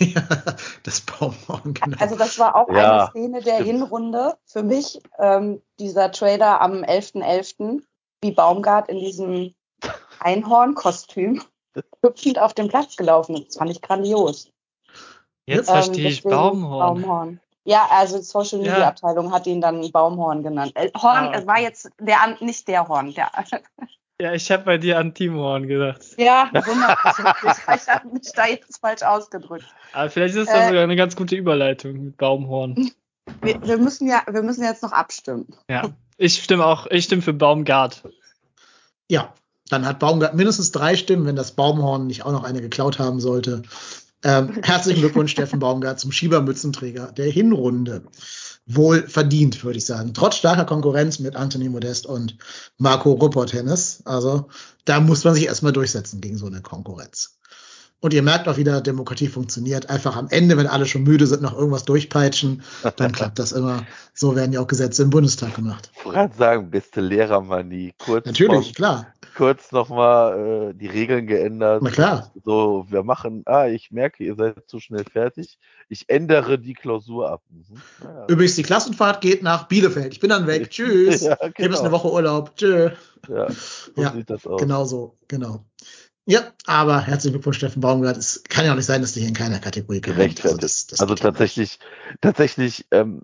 ja, das Baumhorn, genau. Also das war auch ja, eine Szene der stimmt. Hinrunde für mich, ähm, dieser Trailer am 11.11., .11., wie Baumgart in diesem Einhorn-Kostüm hüpfend auf den Platz gelaufen ist. Das fand ich grandios. Jetzt ähm, verstehe ich Baumhorn. Baumhorn. Ja, also Social Media Abteilung hat ihn dann Baumhorn genannt. Äh, Horn ah, okay. war jetzt der nicht der Horn, der Ja, ich habe bei dir an Timorn gedacht. Ja, wunderbar. ich habe mich da jetzt falsch ausgedrückt. Aber vielleicht ist das äh, sogar eine ganz gute Überleitung mit Baumhorn. Wir, wir, müssen ja, wir müssen jetzt noch abstimmen. Ja, ich stimme auch, ich stimme für Baumgart. Ja, dann hat Baumgart mindestens drei Stimmen, wenn das Baumhorn nicht auch noch eine geklaut haben sollte. Ähm, herzlichen Glückwunsch, Steffen Baumgart, zum Schiebermützenträger der Hinrunde wohl verdient, würde ich sagen. Trotz starker Konkurrenz mit Anthony Modest und Marco Ruppert Hennes. Also da muss man sich erstmal durchsetzen gegen so eine Konkurrenz. Und ihr merkt auch wieder, Demokratie funktioniert. Einfach am Ende, wenn alle schon müde sind, noch irgendwas durchpeitschen, dann klappt das immer. So werden ja auch Gesetze im Bundestag gemacht. Ich wollte sagen, beste Lehrermanie. Kurz Natürlich, vom, klar. Kurz nochmal äh, die Regeln geändert. Na klar. So, wir machen, ah, ich merke, ihr seid zu schnell fertig. Ich ändere die Klausur ab. Mhm. Ja. Übrigens, die Klassenfahrt geht nach Bielefeld. Ich bin dann weg. Tschüss. ja, genau. Hier ist eine Woche Urlaub. Tschö. Ja, so ja, sieht das aus. Genau so, genau. Ja, aber herzlichen Glückwunsch, Steffen Baumgart. Es kann ja auch nicht sein, dass du hier in keiner Kategorie gerecht also, das, das also tatsächlich, tatsächlich ähm,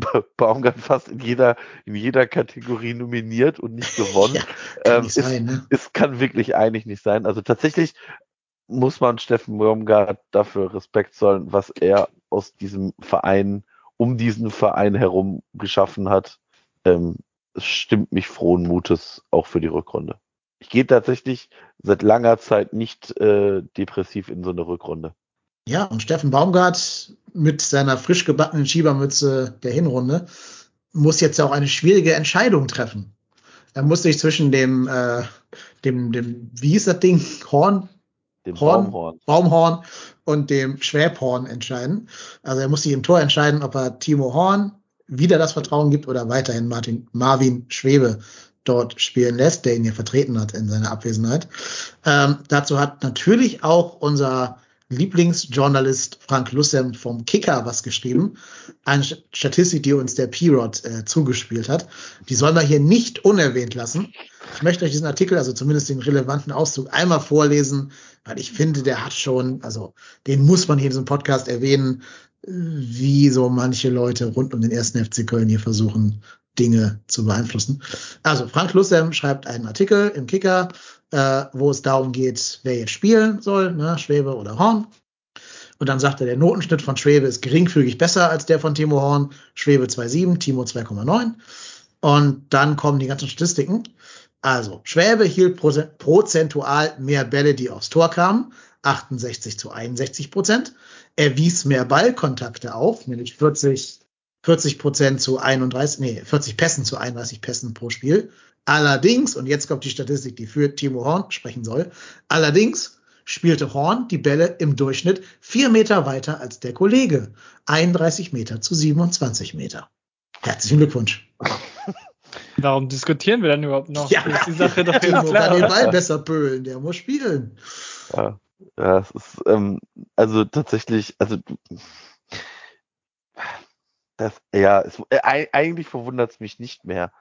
Baumgart fast in jeder, in jeder Kategorie nominiert und nicht gewonnen. ja, ähm, nicht sein, ne? es, kann wirklich eigentlich nicht sein. Also tatsächlich muss man Steffen Baumgart dafür Respekt zollen, was er aus diesem Verein, um diesen Verein herum geschaffen hat. Ähm, es stimmt mich frohen Mutes auch für die Rückrunde ich gehe tatsächlich seit langer Zeit nicht äh, depressiv in so eine Rückrunde. Ja, und Steffen Baumgart mit seiner frisch gebackenen Schiebermütze der Hinrunde muss jetzt auch eine schwierige Entscheidung treffen. Er muss sich zwischen dem, äh, dem, dem, wie hieß das Ding? Horn? Dem Horn? Baumhorn. Baumhorn und dem Schwäbhorn entscheiden. Also er muss sich im Tor entscheiden, ob er Timo Horn wieder das Vertrauen gibt oder weiterhin Martin, Marvin Schwebe dort spielen lässt, der ihn hier vertreten hat in seiner Abwesenheit. Ähm, dazu hat natürlich auch unser Lieblingsjournalist Frank Lussem vom Kicker was geschrieben. Eine Statistik, die uns der P-Rod äh, zugespielt hat. Die sollen wir hier nicht unerwähnt lassen. Ich möchte euch diesen Artikel, also zumindest den relevanten Auszug, einmal vorlesen, weil ich finde, der hat schon, also den muss man hier in diesem Podcast erwähnen, wie so manche Leute rund um den ersten FC Köln hier versuchen, Dinge zu beeinflussen. Also Frank Lussem schreibt einen Artikel im Kicker, äh, wo es darum geht, wer jetzt spielen soll, ne, Schwebe oder Horn. Und dann sagt er, der Notenschnitt von Schwebe ist geringfügig besser als der von Timo Horn. Schwebe 2,7, Timo 2,9. Und dann kommen die ganzen Statistiken. Also, Schwäbe hielt prozentual mehr Bälle, die aufs Tor kamen. 68 zu 61 Prozent. Er wies mehr Ballkontakte auf, nämlich 40, 40 Prozent zu 31, nee, 40 Pässen zu 31 Pässen pro Spiel. Allerdings, und jetzt kommt die Statistik, die für Timo Horn sprechen soll, allerdings spielte Horn die Bälle im Durchschnitt vier Meter weiter als der Kollege. 31 Meter zu 27 Meter. Herzlichen Glückwunsch. Warum diskutieren wir dann überhaupt noch? Ja, ist die Sache doch Timo kann den. Ball besser pölen, der muss spielen. Ja, ja, es ist, ähm, also tatsächlich, also das, ja, es, äh, ei- eigentlich verwundert es mich nicht mehr.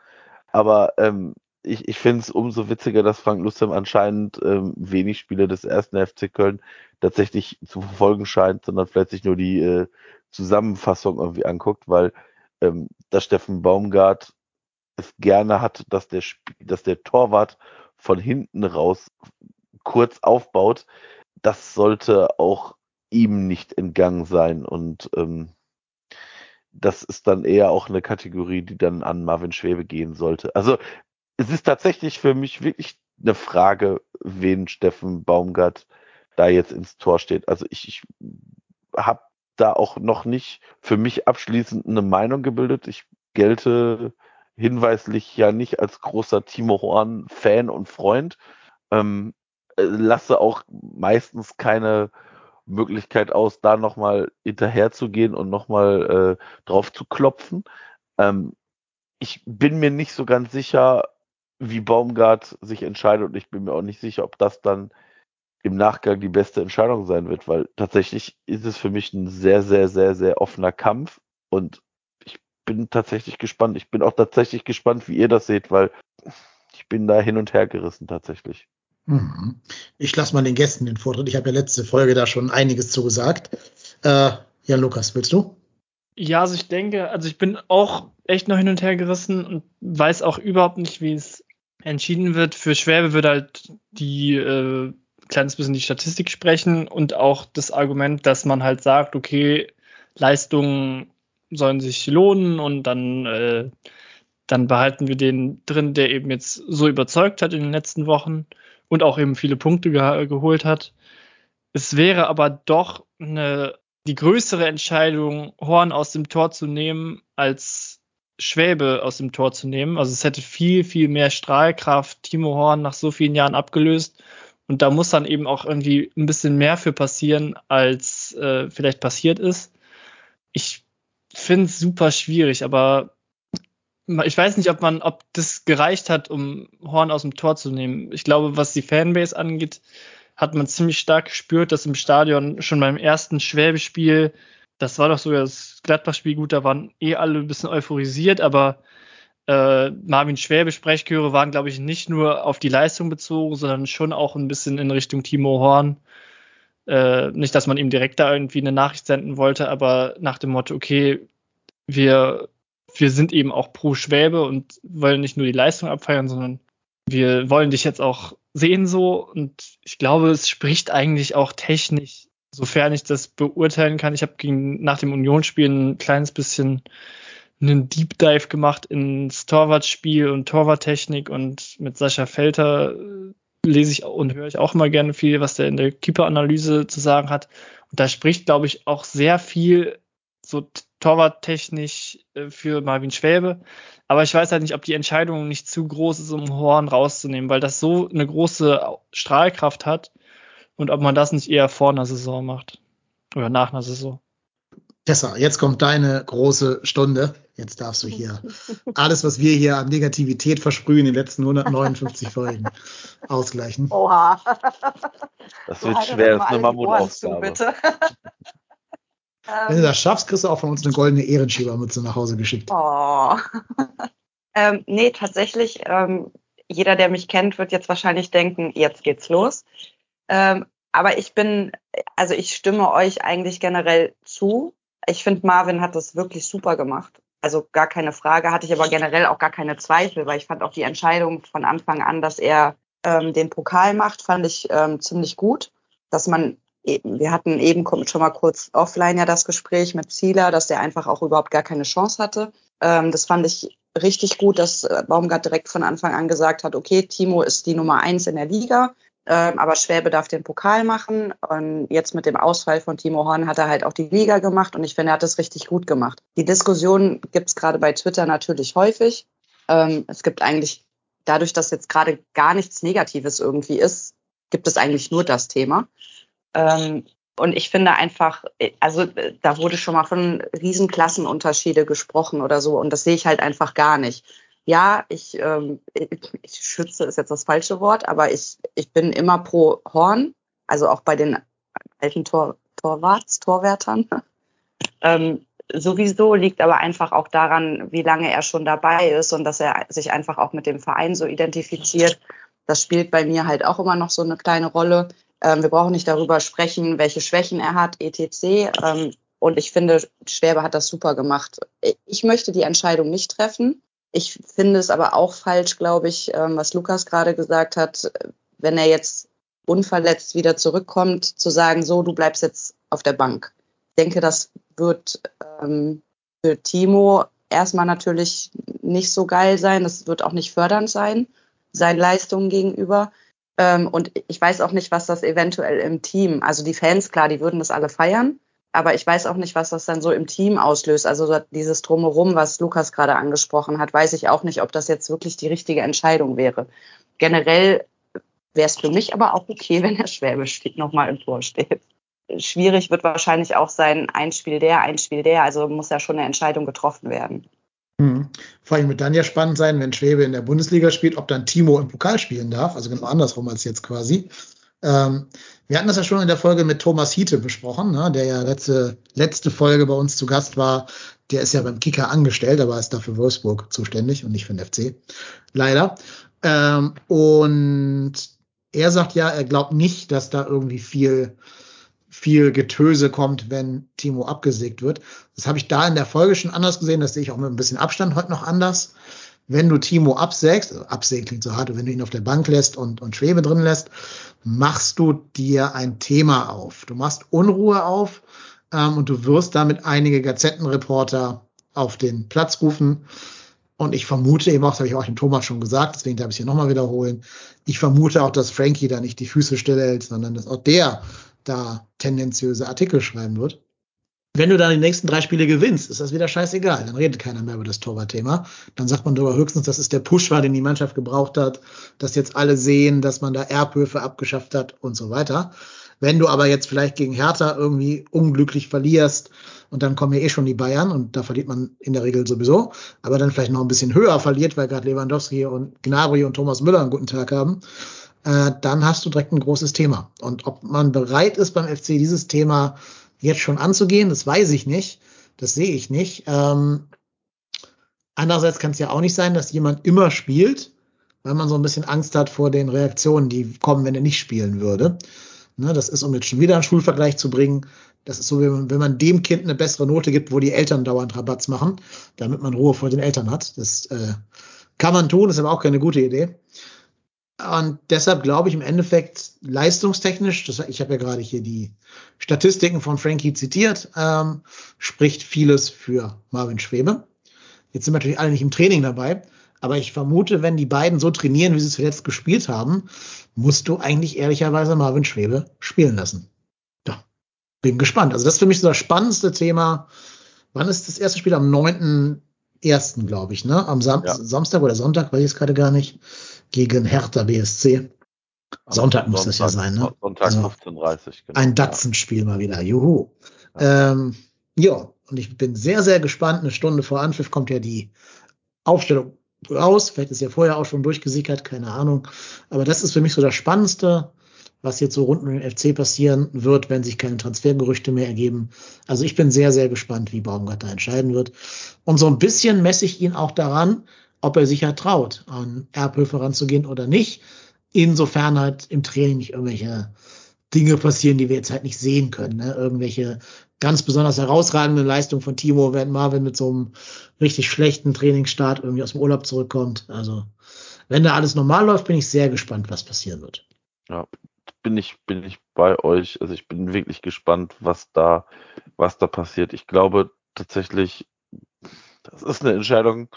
Aber ähm, ich, ich finde es umso witziger, dass Frank Lussem anscheinend ähm, wenig Spiele des ersten FC Köln tatsächlich zu verfolgen scheint, sondern vielleicht sich nur die äh, Zusammenfassung irgendwie anguckt, weil ähm, dass Steffen Baumgart es gerne hat, dass der, Sp- dass der Torwart von hinten raus kurz aufbaut, das sollte auch ihm nicht entgangen sein. Und ähm, das ist dann eher auch eine Kategorie, die dann an Marvin Schwebe gehen sollte. Also es ist tatsächlich für mich wirklich eine Frage, wen Steffen Baumgart da jetzt ins Tor steht. Also ich, ich habe da auch noch nicht für mich abschließend eine Meinung gebildet. Ich gelte hinweislich ja nicht als großer Timo Horn Fan und Freund. Ähm, äh, lasse auch meistens keine Möglichkeit aus, da nochmal hinterherzugehen und nochmal äh, drauf zu klopfen. Ähm, ich bin mir nicht so ganz sicher, wie Baumgart sich entscheidet und ich bin mir auch nicht sicher, ob das dann im Nachgang die beste Entscheidung sein wird, weil tatsächlich ist es für mich ein sehr, sehr, sehr, sehr offener Kampf und ich bin tatsächlich gespannt. Ich bin auch tatsächlich gespannt, wie ihr das seht, weil ich bin da hin und her gerissen tatsächlich. Mhm. Ich lasse mal den Gästen den Vortritt. Ich habe ja letzte Folge da schon einiges zu gesagt. Äh, Jan Lukas, willst du? Ja, also ich denke, also ich bin auch echt noch hin und her gerissen und weiß auch überhaupt nicht, wie es entschieden wird. Für Schwäbe wird halt die äh, kleines bisschen die Statistik sprechen und auch das Argument, dass man halt sagt, okay, Leistungen sollen sich lohnen und dann, äh, dann behalten wir den drin, der eben jetzt so überzeugt hat in den letzten Wochen und auch eben viele Punkte ge geholt hat. Es wäre aber doch eine, die größere Entscheidung, Horn aus dem Tor zu nehmen, als Schwäbe aus dem Tor zu nehmen. Also es hätte viel, viel mehr Strahlkraft Timo Horn nach so vielen Jahren abgelöst. Und da muss dann eben auch irgendwie ein bisschen mehr für passieren, als äh, vielleicht passiert ist. Ich finde es super schwierig, aber ich weiß nicht, ob man, ob das gereicht hat, um Horn aus dem Tor zu nehmen. Ich glaube, was die Fanbase angeht, hat man ziemlich stark gespürt, dass im Stadion schon beim ersten Schwäbespiel, das war doch sogar das Gladbach-Spiel, gut, da waren eh alle ein bisschen euphorisiert, aber äh, Marvin Schwäbe Sprechchöre waren, glaube ich, nicht nur auf die Leistung bezogen, sondern schon auch ein bisschen in Richtung Timo Horn. Äh, nicht, dass man ihm direkt da irgendwie eine Nachricht senden wollte, aber nach dem Motto, okay, wir, wir sind eben auch pro Schwäbe und wollen nicht nur die Leistung abfeiern, sondern wir wollen dich jetzt auch sehen so. Und ich glaube, es spricht eigentlich auch technisch, sofern ich das beurteilen kann. Ich habe nach dem Unionsspiel ein kleines bisschen einen Deep Dive gemacht ins Torwartspiel und Torwarttechnik und mit Sascha Felter lese ich und höre ich auch immer gerne viel, was der in der Keeper-Analyse zu sagen hat. Und da spricht, glaube ich, auch sehr viel so torwarttechnisch äh, für Marvin Schwäbe. Aber ich weiß halt nicht, ob die Entscheidung nicht zu groß ist, um Horn rauszunehmen, weil das so eine große Strahlkraft hat und ob man das nicht eher vor einer Saison macht oder nach einer Saison. Tessa, jetzt kommt deine große Stunde. Jetzt darfst du hier alles, was wir hier an Negativität versprühen in den letzten 159 Folgen, ausgleichen. Oha. Das wird schwer, das ist eine Mammutaufgabe. Wenn du das schaffst, kriegst du auch von uns eine goldene Ehrenschiebermütze nach Hause geschickt. Oh. ähm, nee, tatsächlich, ähm, jeder, der mich kennt, wird jetzt wahrscheinlich denken, jetzt geht's los. Ähm, aber ich bin, also ich stimme euch eigentlich generell zu. Ich finde, Marvin hat das wirklich super gemacht. Also gar keine Frage, hatte ich aber generell auch gar keine Zweifel, weil ich fand auch die Entscheidung von Anfang an, dass er ähm, den Pokal macht, fand ich ähm, ziemlich gut. Dass man, wir hatten eben schon mal kurz offline ja das Gespräch mit Zieler, dass der einfach auch überhaupt gar keine Chance hatte. Ähm, das fand ich richtig gut, dass äh, Baumgart direkt von Anfang an gesagt hat, okay, Timo ist die Nummer eins in der Liga. Ähm, aber Schwäbe darf den Pokal machen. Und jetzt mit dem Ausfall von Timo Horn hat er halt auch die Liga gemacht. Und ich finde, er hat das richtig gut gemacht. Die Diskussion gibt es gerade bei Twitter natürlich häufig. Ähm, es gibt eigentlich, dadurch, dass jetzt gerade gar nichts Negatives irgendwie ist, gibt es eigentlich nur das Thema. Ähm, und ich finde einfach, also da wurde schon mal von Riesenklassenunterschiede gesprochen oder so. Und das sehe ich halt einfach gar nicht ja, ich, ähm, ich schütze ist jetzt das falsche Wort, aber ich, ich bin immer pro Horn, also auch bei den alten Tor, Torwarts, Torwärtern. ähm, sowieso liegt aber einfach auch daran, wie lange er schon dabei ist und dass er sich einfach auch mit dem Verein so identifiziert. Das spielt bei mir halt auch immer noch so eine kleine Rolle. Ähm, wir brauchen nicht darüber sprechen, welche Schwächen er hat, etc. Ähm, und ich finde, Schwerbe hat das super gemacht. Ich möchte die Entscheidung nicht treffen. Ich finde es aber auch falsch, glaube ich, ähm, was Lukas gerade gesagt hat, wenn er jetzt unverletzt wieder zurückkommt, zu sagen, so, du bleibst jetzt auf der Bank. Ich denke, das wird ähm, für Timo erstmal natürlich nicht so geil sein. Das wird auch nicht fördernd sein, seinen Leistungen gegenüber. Ähm, und ich weiß auch nicht, was das eventuell im Team, also die Fans, klar, die würden das alle feiern aber ich weiß auch nicht, was das dann so im Team auslöst. Also dieses Drumherum, was Lukas gerade angesprochen hat, weiß ich auch nicht, ob das jetzt wirklich die richtige Entscheidung wäre. Generell wäre es für mich aber auch okay, wenn der Schwäbe steht, nochmal im Tor steht. Schwierig wird wahrscheinlich auch sein, ein Spiel der, ein Spiel der. Also muss ja schon eine Entscheidung getroffen werden. Mhm. Vor allem wird dann ja spannend sein, wenn Schwäbe in der Bundesliga spielt, ob dann Timo im Pokal spielen darf. Also genau andersrum als jetzt quasi. Ähm, wir hatten das ja schon in der Folge mit Thomas Hiete besprochen, ne, der ja letzte, letzte Folge bei uns zu Gast war. Der ist ja beim Kicker angestellt, aber ist dafür Wolfsburg zuständig und nicht für den FC. Leider. Ähm, und er sagt ja, er glaubt nicht, dass da irgendwie viel, viel Getöse kommt, wenn Timo abgesägt wird. Das habe ich da in der Folge schon anders gesehen. Das sehe ich auch mit ein bisschen Abstand heute noch anders wenn du Timo absägst, also absägen klingt so hart, wenn du ihn auf der Bank lässt und, und Schwebe drin lässt, machst du dir ein Thema auf. Du machst Unruhe auf ähm, und du wirst damit einige Gazettenreporter auf den Platz rufen. Und ich vermute eben auch, das habe ich auch dem Thomas schon gesagt, deswegen darf ich es hier nochmal wiederholen. Ich vermute auch, dass Frankie da nicht die Füße stillhält, sondern dass auch der da tendenziöse Artikel schreiben wird. Wenn du dann die nächsten drei Spiele gewinnst, ist das wieder scheißegal. Dann redet keiner mehr über das Torwartthema. Dann sagt man darüber höchstens, dass es der Push war, den die Mannschaft gebraucht hat, dass jetzt alle sehen, dass man da Erbhöfe abgeschafft hat und so weiter. Wenn du aber jetzt vielleicht gegen Hertha irgendwie unglücklich verlierst und dann kommen ja eh schon die Bayern und da verliert man in der Regel sowieso, aber dann vielleicht noch ein bisschen höher verliert, weil gerade Lewandowski und Gnabry und Thomas Müller einen guten Tag haben, äh, dann hast du direkt ein großes Thema. Und ob man bereit ist beim FC dieses Thema jetzt schon anzugehen, das weiß ich nicht. Das sehe ich nicht. Ähm, andererseits kann es ja auch nicht sein, dass jemand immer spielt, weil man so ein bisschen Angst hat vor den Reaktionen, die kommen, wenn er nicht spielen würde. Ne, das ist, um jetzt schon wieder einen Schulvergleich zu bringen, das ist so, wenn man, wenn man dem Kind eine bessere Note gibt, wo die Eltern dauernd Rabatz machen, damit man Ruhe vor den Eltern hat. Das äh, kann man tun, ist aber auch keine gute Idee. Und deshalb glaube ich im Endeffekt leistungstechnisch, das, ich habe ja gerade hier die Statistiken von Frankie zitiert, ähm, spricht vieles für Marvin Schwebe. Jetzt sind wir natürlich alle nicht im Training dabei, Aber ich vermute, wenn die beiden so trainieren, wie sie zuletzt gespielt haben, musst du eigentlich ehrlicherweise Marvin Schwebe spielen lassen. Ja, bin gespannt. Also das ist für mich so das spannendste Thema. Wann ist das erste Spiel? Am 9.1., glaube ich, ne? Am Sam ja. Samstag oder Sonntag, weiß ich es gerade gar nicht, gegen Hertha BSC. Sonntag muss das ja sein, ne? Sonntag also 15.30 genau. Ein Datsenspiel mal wieder. Juhu. Ja. Ähm, ja, und ich bin sehr, sehr gespannt. Eine Stunde vor Anpfiff kommt ja die Aufstellung raus. Vielleicht ist ja vorher auch schon durchgesickert, keine Ahnung. Aber das ist für mich so das Spannendste, was jetzt so rund um den FC passieren wird, wenn sich keine Transfergerüchte mehr ergeben. Also ich bin sehr, sehr gespannt, wie Baumgart da entscheiden wird. Und so ein bisschen messe ich ihn auch daran, ob er sich ja traut, an Erbhöfe ranzugehen oder nicht. Insofern halt im Training nicht irgendwelche Dinge passieren, die wir jetzt halt nicht sehen können. Ne? Irgendwelche ganz besonders herausragenden Leistungen von Timo, wenn Marvin mit so einem richtig schlechten Trainingsstart irgendwie aus dem Urlaub zurückkommt. Also, wenn da alles normal läuft, bin ich sehr gespannt, was passieren wird. Ja, bin ich, bin ich bei euch. Also ich bin wirklich gespannt, was da, was da passiert. Ich glaube tatsächlich, das ist eine Entscheidung.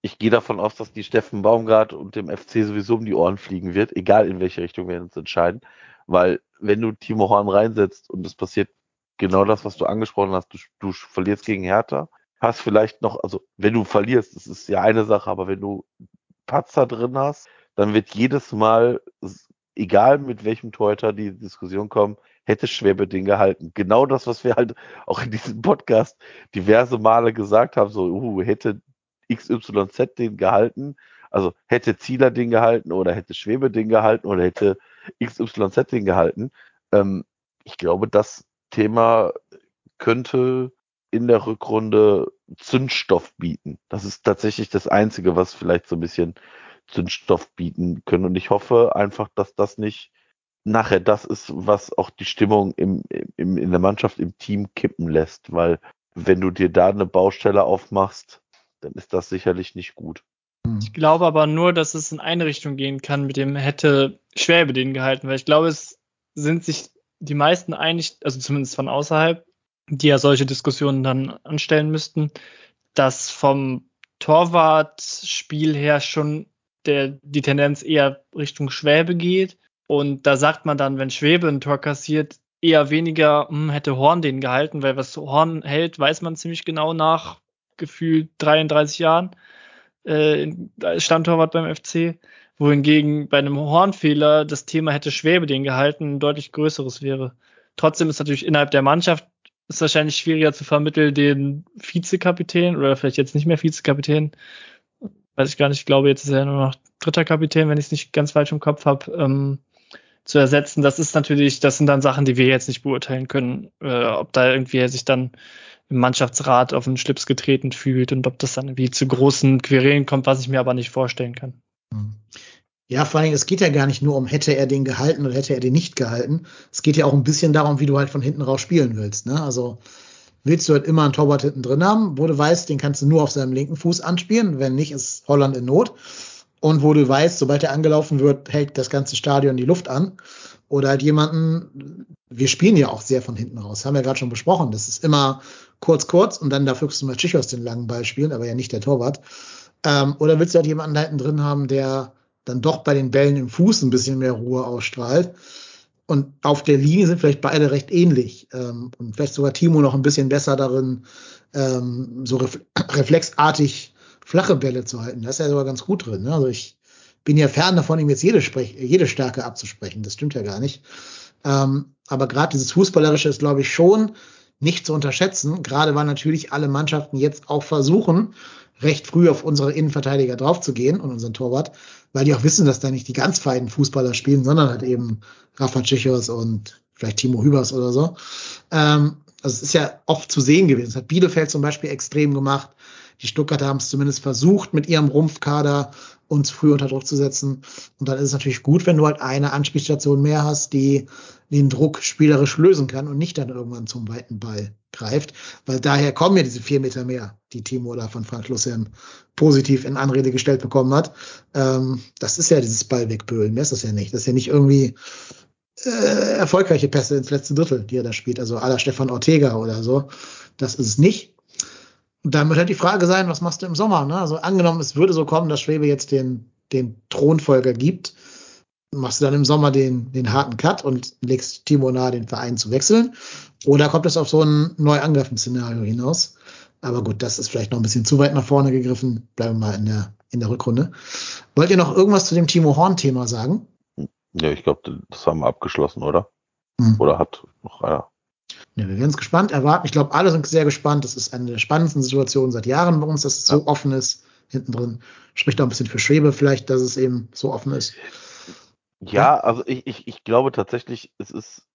Ich gehe davon aus, dass die Steffen Baumgart und dem FC sowieso um die Ohren fliegen wird, egal in welche Richtung wir uns entscheiden. Weil wenn du Timo Horn reinsetzt und es passiert genau das, was du angesprochen hast, du, du verlierst gegen Hertha, hast vielleicht noch, also wenn du verlierst, das ist ja eine Sache, aber wenn du Patzer drin hast, dann wird jedes Mal, egal mit welchem Torhüter die Diskussion kommt, hätte Schwäbe den gehalten. Genau das, was wir halt auch in diesem Podcast diverse Male gesagt haben, so, uh, hätte XYZ den gehalten, also hätte Zieler den gehalten oder hätte Schwebe den gehalten oder hätte XYZ den gehalten. Ähm, ich glaube, das Thema könnte in der Rückrunde Zündstoff bieten. Das ist tatsächlich das Einzige, was vielleicht so ein bisschen Zündstoff bieten können. Und ich hoffe einfach, dass das nicht nachher das ist, was auch die Stimmung im, im, in der Mannschaft, im Team kippen lässt. Weil wenn du dir da eine Baustelle aufmachst, dann ist das sicherlich nicht gut. Ich glaube aber nur, dass es in eine Richtung gehen kann, mit dem hätte Schwäbe den gehalten, weil ich glaube, es sind sich die meisten einig, also zumindest von außerhalb, die ja solche Diskussionen dann anstellen müssten, dass vom Torwartspiel her schon der, die Tendenz eher Richtung Schwäbe geht. Und da sagt man dann, wenn Schwäbe ein Tor kassiert, eher weniger, hm, hätte Horn den gehalten, weil was Horn hält, weiß man ziemlich genau nach gefühlt 33 Jahren äh, Stammtorwart beim FC wohingegen bei einem Hornfehler das Thema hätte Schwäbe den gehalten deutlich größeres wäre. Trotzdem ist natürlich innerhalb der Mannschaft ist wahrscheinlich schwieriger zu vermitteln, den Vizekapitän oder vielleicht jetzt nicht mehr Vizekapitän, weiß ich gar nicht, ich glaube, jetzt ist er nur noch dritter Kapitän, wenn ich es nicht ganz falsch im Kopf habe, ähm, zu ersetzen. Das ist natürlich, das sind dann Sachen, die wir jetzt nicht beurteilen können, äh, ob da irgendwie er sich dann im Mannschaftsrat auf den Schlips getreten fühlt und ob das dann irgendwie zu großen Querelen kommt, was ich mir aber nicht vorstellen kann. Hm. Ja, vor allem, es geht ja gar nicht nur um, hätte er den gehalten oder hätte er den nicht gehalten. Es geht ja auch ein bisschen darum, wie du halt von hinten raus spielen willst. Ne? Also willst du halt immer einen Torwart hinten drin haben, wo du weißt, den kannst du nur auf seinem linken Fuß anspielen. Wenn nicht, ist Holland in Not. Und wo du weißt, sobald er angelaufen wird, hält das ganze Stadion die Luft an. Oder halt jemanden, wir spielen ja auch sehr von hinten raus, haben wir gerade schon besprochen. Das ist immer kurz, kurz und dann darf höchstens mal Tschichos den langen Ball spielen, aber ja nicht der Torwart. Ähm, oder willst du halt jemanden da hinten drin haben, der dann doch bei den Bällen im Fuß ein bisschen mehr Ruhe ausstrahlt. Und auf der Linie sind vielleicht beide recht ähnlich. Ähm, und vielleicht sogar Timo noch ein bisschen besser darin, ähm, so ref reflexartig flache Bälle zu halten. Das ist ja sogar ganz gut drin. Ne? Also ich bin ja fern davon, ihm jetzt jede, Sprech jede Stärke abzusprechen. Das stimmt ja gar nicht. Ähm, aber gerade dieses Fußballerische ist, glaube ich, schon nicht zu unterschätzen. Gerade weil natürlich alle Mannschaften jetzt auch versuchen, recht früh auf unsere Innenverteidiger draufzugehen und unseren Torwart, weil die auch wissen, dass da nicht die ganz feinen Fußballer spielen, sondern halt eben Rafa Tschichos und vielleicht Timo Hübers oder so. Ähm, also es ist ja oft zu sehen gewesen. Das hat Bielefeld zum Beispiel extrem gemacht. Die Stuttgarter haben es zumindest versucht, mit ihrem Rumpfkader uns früh unter Druck zu setzen. Und dann ist es natürlich gut, wenn du halt eine Anspielstation mehr hast, die den Druck spielerisch lösen kann und nicht dann irgendwann zum weiten Ball greift. Weil daher kommen ja diese vier Meter mehr, die Timo da von Frank Lussem positiv in Anrede gestellt bekommen hat. Ähm, das ist ja dieses Ball wegböhlen. Mehr ist das ja nicht. Das ist ja nicht irgendwie äh, erfolgreiche Pässe ins letzte Drittel, die er da spielt. Also aller Stefan Ortega oder so. Das ist es nicht. Und dann wird halt die Frage sein, was machst du im Sommer? Ne? Also angenommen, es würde so kommen, dass Schwebe jetzt den, den Thronfolger gibt, machst du dann im Sommer den, den harten Cut und legst Timo nahe, den Verein zu wechseln? Oder kommt es auf so ein neu Szenario hinaus? Aber gut, das ist vielleicht noch ein bisschen zu weit nach vorne gegriffen. Bleiben wir mal in der, in der Rückrunde. Wollt ihr noch irgendwas zu dem Timo Horn-Thema sagen? Ja, ich glaube, das haben wir abgeschlossen, oder? Hm. Oder hat noch einer? Ja, wir werden es gespannt erwarten. Ich glaube, alle sind sehr gespannt. Das ist eine der spannendsten Situationen seit Jahren bei uns, dass es so offen ist hinten drin. Spricht auch ein bisschen für Schwebe vielleicht, dass es eben so offen ist. Ja, also ich, ich, ich glaube tatsächlich, es ist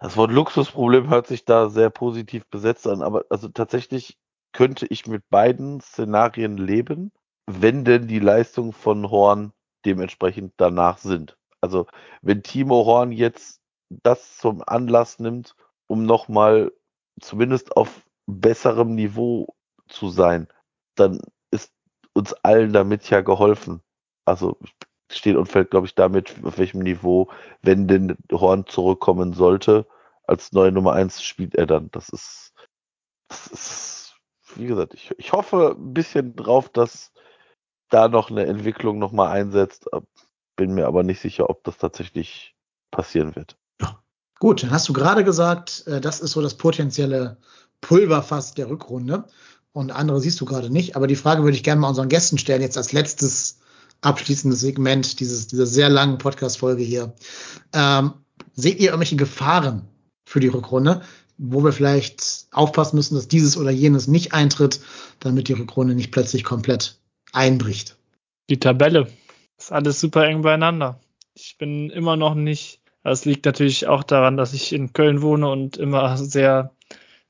das Wort Luxusproblem hört sich da sehr positiv besetzt an, aber also tatsächlich könnte ich mit beiden Szenarien leben, wenn denn die Leistungen von Horn dementsprechend danach sind. Also wenn Timo Horn jetzt das zum Anlass nimmt, um nochmal zumindest auf besserem Niveau zu sein, dann ist uns allen damit ja geholfen. Also steht und fällt, glaube ich, damit, auf welchem Niveau, wenn denn Horn zurückkommen sollte, als neue Nummer eins spielt er dann. Das ist, das ist wie gesagt, ich, ich hoffe ein bisschen drauf, dass da noch eine Entwicklung nochmal einsetzt. Bin mir aber nicht sicher, ob das tatsächlich passieren wird. Gut, dann hast du gerade gesagt, äh, das ist so das potenzielle Pulverfass der Rückrunde. Und andere siehst du gerade nicht. Aber die Frage würde ich gerne mal unseren Gästen stellen, jetzt als letztes abschließendes Segment dieses, dieser sehr langen Podcast-Folge hier. Ähm, seht ihr irgendwelche Gefahren für die Rückrunde, wo wir vielleicht aufpassen müssen, dass dieses oder jenes nicht eintritt, damit die Rückrunde nicht plötzlich komplett einbricht? Die Tabelle ist alles super eng beieinander. Ich bin immer noch nicht, das liegt natürlich auch daran, dass ich in Köln wohne und immer sehr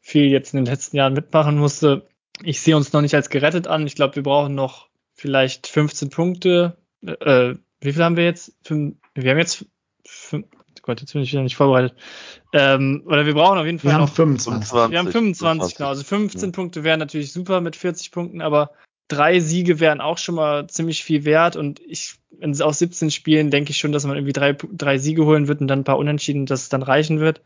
viel jetzt in den letzten Jahren mitmachen musste. Ich sehe uns noch nicht als gerettet an. Ich glaube, wir brauchen noch vielleicht 15 Punkte. Äh, wie viel haben wir jetzt? wir haben jetzt, fünf, Gott, jetzt bin ich wieder nicht vorbereitet. Ähm, oder wir brauchen auf jeden Fall wir. Haben 25. Wir haben 25, 25. genau. Also 15 ja. Punkte wären natürlich super mit 40 Punkten, aber drei Siege wären auch schon mal ziemlich viel wert und ich, es aus 17 Spielen, denke ich schon, dass man irgendwie drei, drei Siege holen wird und dann ein paar Unentschieden, dass es dann reichen wird.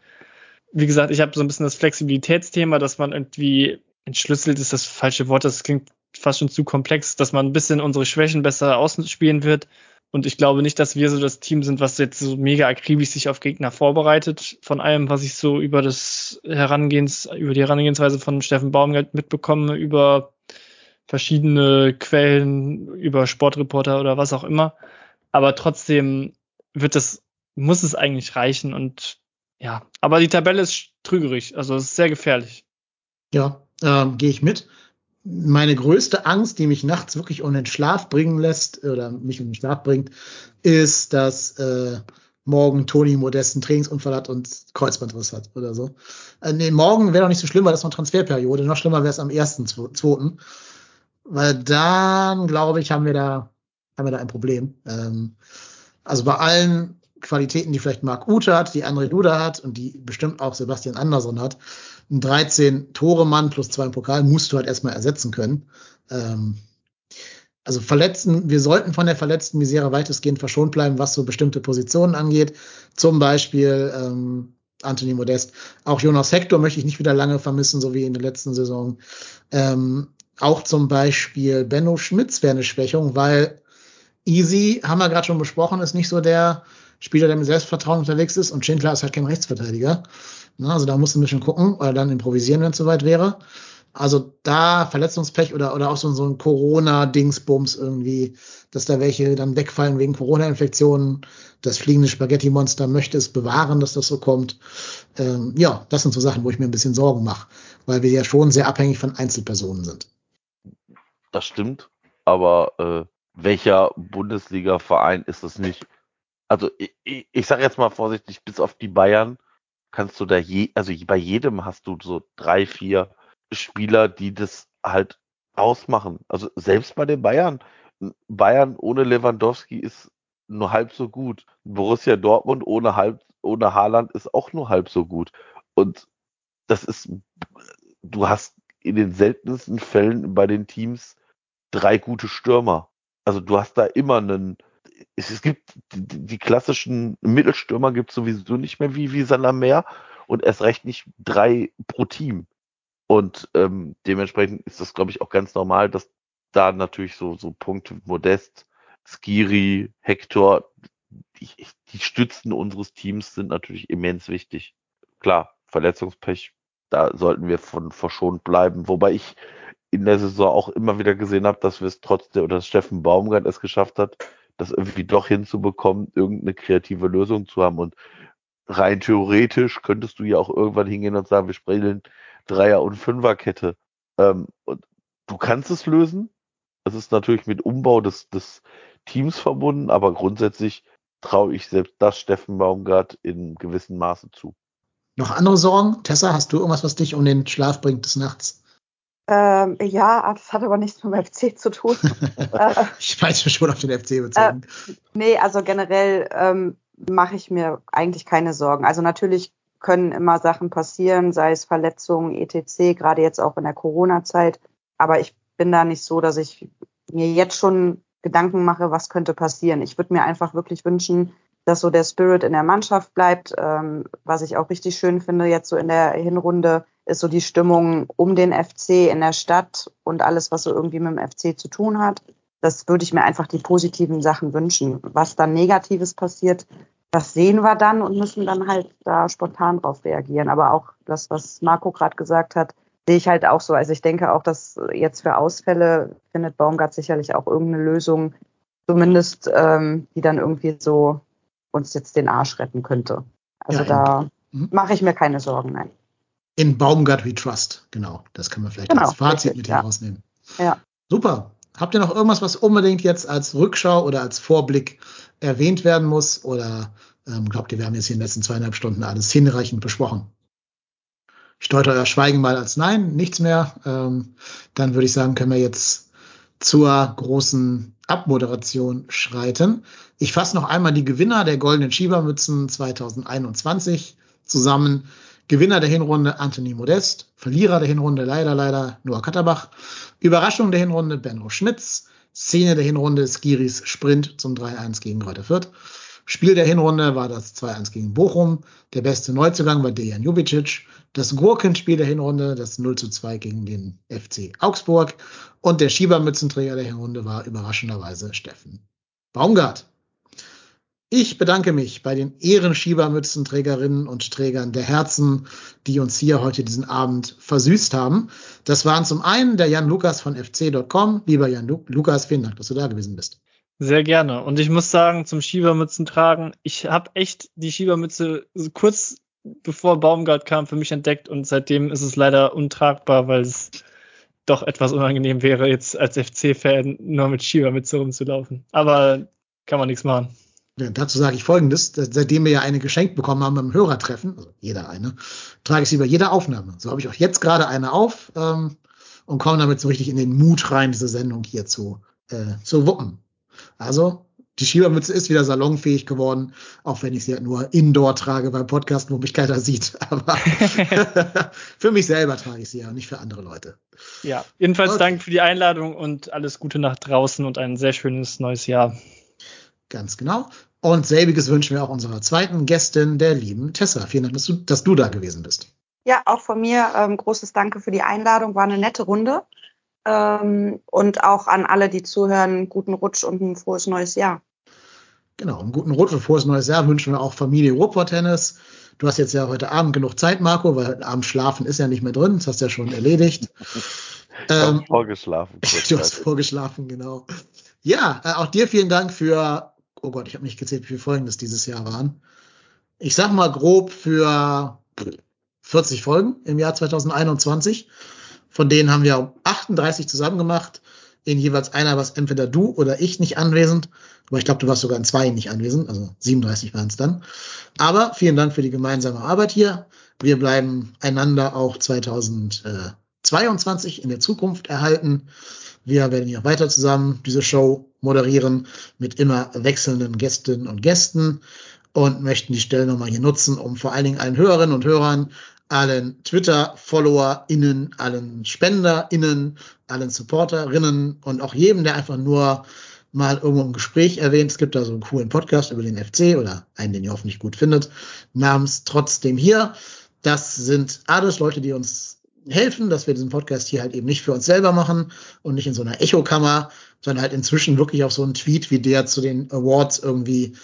Wie gesagt, ich habe so ein bisschen das Flexibilitätsthema, dass man irgendwie entschlüsselt ist das falsche Wort, das klingt fast schon zu komplex, dass man ein bisschen unsere Schwächen besser ausspielen wird. Und ich glaube nicht, dass wir so das Team sind, was jetzt so mega akribisch sich auf Gegner vorbereitet. Von allem, was ich so über das Herangehens, über die Herangehensweise von Steffen Baumgart mitbekomme, über verschiedene Quellen, über Sportreporter oder was auch immer. Aber trotzdem wird das, muss es eigentlich reichen und ja, aber die Tabelle ist trügerig, also es ist sehr gefährlich. Ja, ähm, gehe ich mit meine größte Angst, die mich nachts wirklich um den Schlaf bringen lässt oder mich um den Schlaf bringt, ist, dass äh, morgen Toni Modest einen Trainingsunfall hat und Kreuzbandriss hat oder so. Äh, nee, morgen wäre noch nicht so schlimm, weil das ist noch Transferperiode. Noch schlimmer wäre es am ersten, zweiten. Weil dann, glaube ich, haben wir da, haben wir da ein Problem. Ähm, also bei allen Qualitäten, die vielleicht Marc Ute hat, die André Duda hat und die bestimmt auch Sebastian Andersson hat, ein 13-Tore-Mann plus zwei im Pokal musst du halt erstmal ersetzen können. Ähm, also Verletzten, wir sollten von der verletzten Misere weitestgehend verschont bleiben, was so bestimmte Positionen angeht. Zum Beispiel ähm, Anthony Modest. Auch Jonas Hector möchte ich nicht wieder lange vermissen, so wie in der letzten Saison. Ähm, auch zum Beispiel Benno Schmitz wäre eine Schwächung, weil Easy, haben wir gerade schon besprochen, ist nicht so der Spieler, der mit Selbstvertrauen unterwegs ist und Schindler ist halt kein Rechtsverteidiger. Na, also da musst du ein bisschen gucken oder dann improvisieren, wenn es soweit wäre. Also da Verletzungspech oder, oder auch so, so ein Corona-Dingsbums irgendwie, dass da welche dann wegfallen wegen Corona-Infektionen. Das fliegende Spaghetti-Monster möchte es bewahren, dass das so kommt. Ähm, ja, das sind so Sachen, wo ich mir ein bisschen Sorgen mache, weil wir ja schon sehr abhängig von Einzelpersonen sind. Das stimmt, aber äh, welcher Bundesliga-Verein ist es nicht? Also ich, ich, ich sage jetzt mal vorsichtig, bis auf die Bayern kannst du da je, also bei jedem hast du so drei, vier Spieler, die das halt ausmachen. Also selbst bei den Bayern. Bayern ohne Lewandowski ist nur halb so gut. Borussia Dortmund ohne halb, ohne Haaland ist auch nur halb so gut. Und das ist, du hast in den seltensten Fällen bei den Teams drei gute Stürmer. Also du hast da immer einen, es, es gibt die, klassischen Mittelstürmer gibt es sowieso nicht mehr wie, wie Salamer und erst recht nicht drei pro Team. Und ähm, dementsprechend ist das, glaube ich, auch ganz normal, dass da natürlich so, so Punkte Modest, Skiri, Hector, die, die Stützen unseres Teams sind natürlich immens wichtig. Klar, Verletzungspech, da sollten wir von verschont bleiben. Wobei ich in der Saison auch immer wieder gesehen habe, dass wir es trotzdem, oder dass Steffen Baumgart es geschafft hat, das irgendwie doch hinzubekommen, irgendeine kreative Lösung zu haben. Und rein theoretisch könntest du ja auch irgendwann hingehen und sagen, wir spielen Dreier- und Fünferkette. Ähm, und du kannst es lösen. Es ist natürlich mit Umbau des, des Teams verbunden, aber grundsätzlich traue ich selbst das Steffen Baumgart in gewissem Maße zu. Noch andere Sorgen? Tessa, hast du irgendwas, was dich um den Schlaf bringt des Nachts? Ähm, ja, das hat aber nichts mit dem FC zu tun. Äh, ich weiß schon auf den FC bezogen. Äh, nee, also generell ähm, mache ich mir eigentlich keine Sorgen. Also natürlich können immer Sachen passieren, sei es Verletzungen, etc., gerade jetzt auch in der Corona-Zeit. Aber ich bin da nicht so, dass ich mir jetzt schon Gedanken mache, was könnte passieren. Ich würde mir einfach wirklich wünschen, dass so der Spirit in der Mannschaft bleibt. Ähm, was ich auch richtig schön finde jetzt so in der Hinrunde, ist so die Stimmung um den FC in der Stadt und alles, was so irgendwie mit dem FC zu tun hat. Das würde ich mir einfach die positiven Sachen wünschen. Was dann Negatives passiert, das sehen wir dann und müssen dann halt da spontan drauf reagieren. Aber auch das, was Marco gerade gesagt hat, sehe ich halt auch so. Also ich denke auch, dass jetzt für Ausfälle findet Baumgart sicherlich auch irgendeine Lösung, zumindest ähm, die dann irgendwie so uns jetzt den Arsch retten könnte. Also ja, da mhm. mache ich mir keine Sorgen, nein. In Baumgart We Trust, genau. Das können wir vielleicht genau, als Fazit richtig, mit ja. herausnehmen. Ja. Super. Habt ihr noch irgendwas, was unbedingt jetzt als Rückschau oder als Vorblick erwähnt werden muss? Oder ähm, glaubt ihr, wir haben jetzt in den letzten zweieinhalb Stunden alles hinreichend besprochen? Ich deute euer Schweigen mal als Nein, nichts mehr. Ähm, dann würde ich sagen, können wir jetzt zur großen Abmoderation schreiten. Ich fasse noch einmal die Gewinner der Goldenen Schiebermützen 2021 zusammen. Gewinner der Hinrunde Anthony Modest, Verlierer der Hinrunde leider, leider Noah Katterbach, Überraschung der Hinrunde Benno Schmitz, Szene der Hinrunde Skiris Sprint zum 3-1 gegen Greuther Fürth. Spiel der Hinrunde war das 2-1 gegen Bochum. Der beste Neuzugang war Dejan Jubicic. Das Gurkenspiel der Hinrunde, das 0 2 gegen den FC Augsburg. Und der Schiebermützenträger der Hinrunde war überraschenderweise Steffen Baumgart. Ich bedanke mich bei den Ehrenschiebermützenträgerinnen und Trägern der Herzen, die uns hier heute diesen Abend versüßt haben. Das waren zum einen der Jan Lukas von fc.com. Lieber Jan Lu Lukas, vielen Dank, dass du da gewesen bist. Sehr gerne. Und ich muss sagen, zum Schiebermützen tragen, ich habe echt die Schiebermütze kurz bevor Baumgart kam für mich entdeckt und seitdem ist es leider untragbar, weil es doch etwas unangenehm wäre, jetzt als FC-Fan nur mit Schiebermütze rumzulaufen. Aber kann man nichts machen. Dazu sage ich Folgendes. Seitdem wir ja eine geschenkt bekommen haben beim Hörertreffen, also jeder eine, trage ich sie bei jeder Aufnahme. So habe ich auch jetzt gerade eine auf ähm, und komme damit so richtig in den Mut rein, diese Sendung hier zu, äh, zu wuppen. Also, die Schiebermütze ist wieder salonfähig geworden, auch wenn ich sie halt nur indoor trage beim Podcast, wo mich keiner sieht. Aber für mich selber trage ich sie ja, nicht für andere Leute. Ja, jedenfalls okay. Dank für die Einladung und alles Gute nach draußen und ein sehr schönes neues Jahr. Ganz genau. Und selbiges wünschen wir auch unserer zweiten Gästin, der lieben Tessa. Vielen Dank, dass du, dass du da gewesen bist. Ja, auch von mir ähm, großes Danke für die Einladung. War eine nette Runde. Ähm, und auch an alle, die zuhören, guten Rutsch und ein frohes neues Jahr. Genau, einen guten Rutsch und frohes neues Jahr wünschen wir auch Familie Ruhrport Tennis. Du hast jetzt ja heute Abend genug Zeit, Marco, weil heute Abend schlafen ist ja nicht mehr drin. Das hast du ja schon erledigt. ähm, vorgeschlafen. Du hast vorgeschlafen, genau. Ja, äh, auch dir vielen Dank für oh Gott, ich habe nicht gezählt, wie viele Folgen das dieses Jahr waren. Ich sag mal grob für 40 Folgen im Jahr 2021. Von denen haben wir 38 zusammen gemacht. In jeweils einer warst entweder du oder ich nicht anwesend. Aber ich glaube, du warst sogar in zwei nicht anwesend. Also 37 waren es dann. Aber vielen Dank für die gemeinsame Arbeit hier. Wir bleiben einander auch 2022 in der Zukunft erhalten. Wir werden hier weiter zusammen diese Show moderieren mit immer wechselnden Gästinnen und Gästen und möchten die Stelle nochmal hier nutzen, um vor allen Dingen allen Hörerinnen und Hörern, allen Twitter-FollowerInnen, allen SpenderInnen, allen SupporterInnen und auch jedem, der einfach nur mal irgendwo im Gespräch erwähnt. Es gibt da so einen coolen Podcast über den FC oder einen, den ihr hoffentlich gut findet, namens Trotzdem hier. Das sind alles Leute, die uns helfen, dass wir diesen Podcast hier halt eben nicht für uns selber machen und nicht in so einer Echokammer, sondern halt inzwischen wirklich auf so einen Tweet wie der zu den Awards irgendwie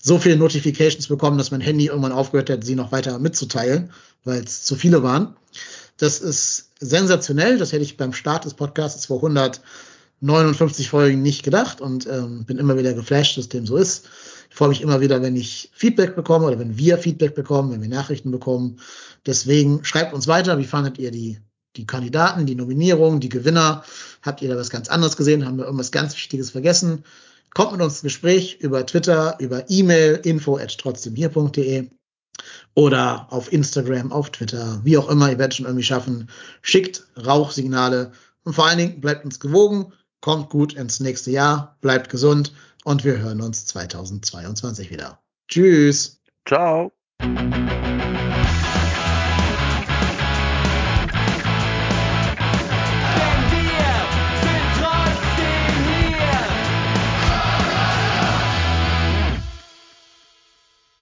so viele Notifications bekommen, dass mein Handy irgendwann aufgehört hat, sie noch weiter mitzuteilen, weil es zu viele waren. Das ist sensationell. Das hätte ich beim Start des Podcasts vor 159 Folgen nicht gedacht und ähm, bin immer wieder geflasht, dass dem so ist. Ich freue mich immer wieder, wenn ich Feedback bekomme oder wenn wir Feedback bekommen, wenn wir Nachrichten bekommen. Deswegen schreibt uns weiter. Wie fandet ihr die, die Kandidaten, die Nominierungen, die Gewinner? Habt ihr da was ganz anderes gesehen? Haben wir irgendwas ganz Wichtiges vergessen? Kommt mit uns ins Gespräch über Twitter, über E-Mail, info at trotzdemhier.de oder auf Instagram, auf Twitter, wie auch immer, ihr werdet schon irgendwie schaffen. Schickt Rauchsignale und vor allen Dingen bleibt uns gewogen, kommt gut ins nächste Jahr, bleibt gesund und wir hören uns 2022 wieder. Tschüss. Ciao.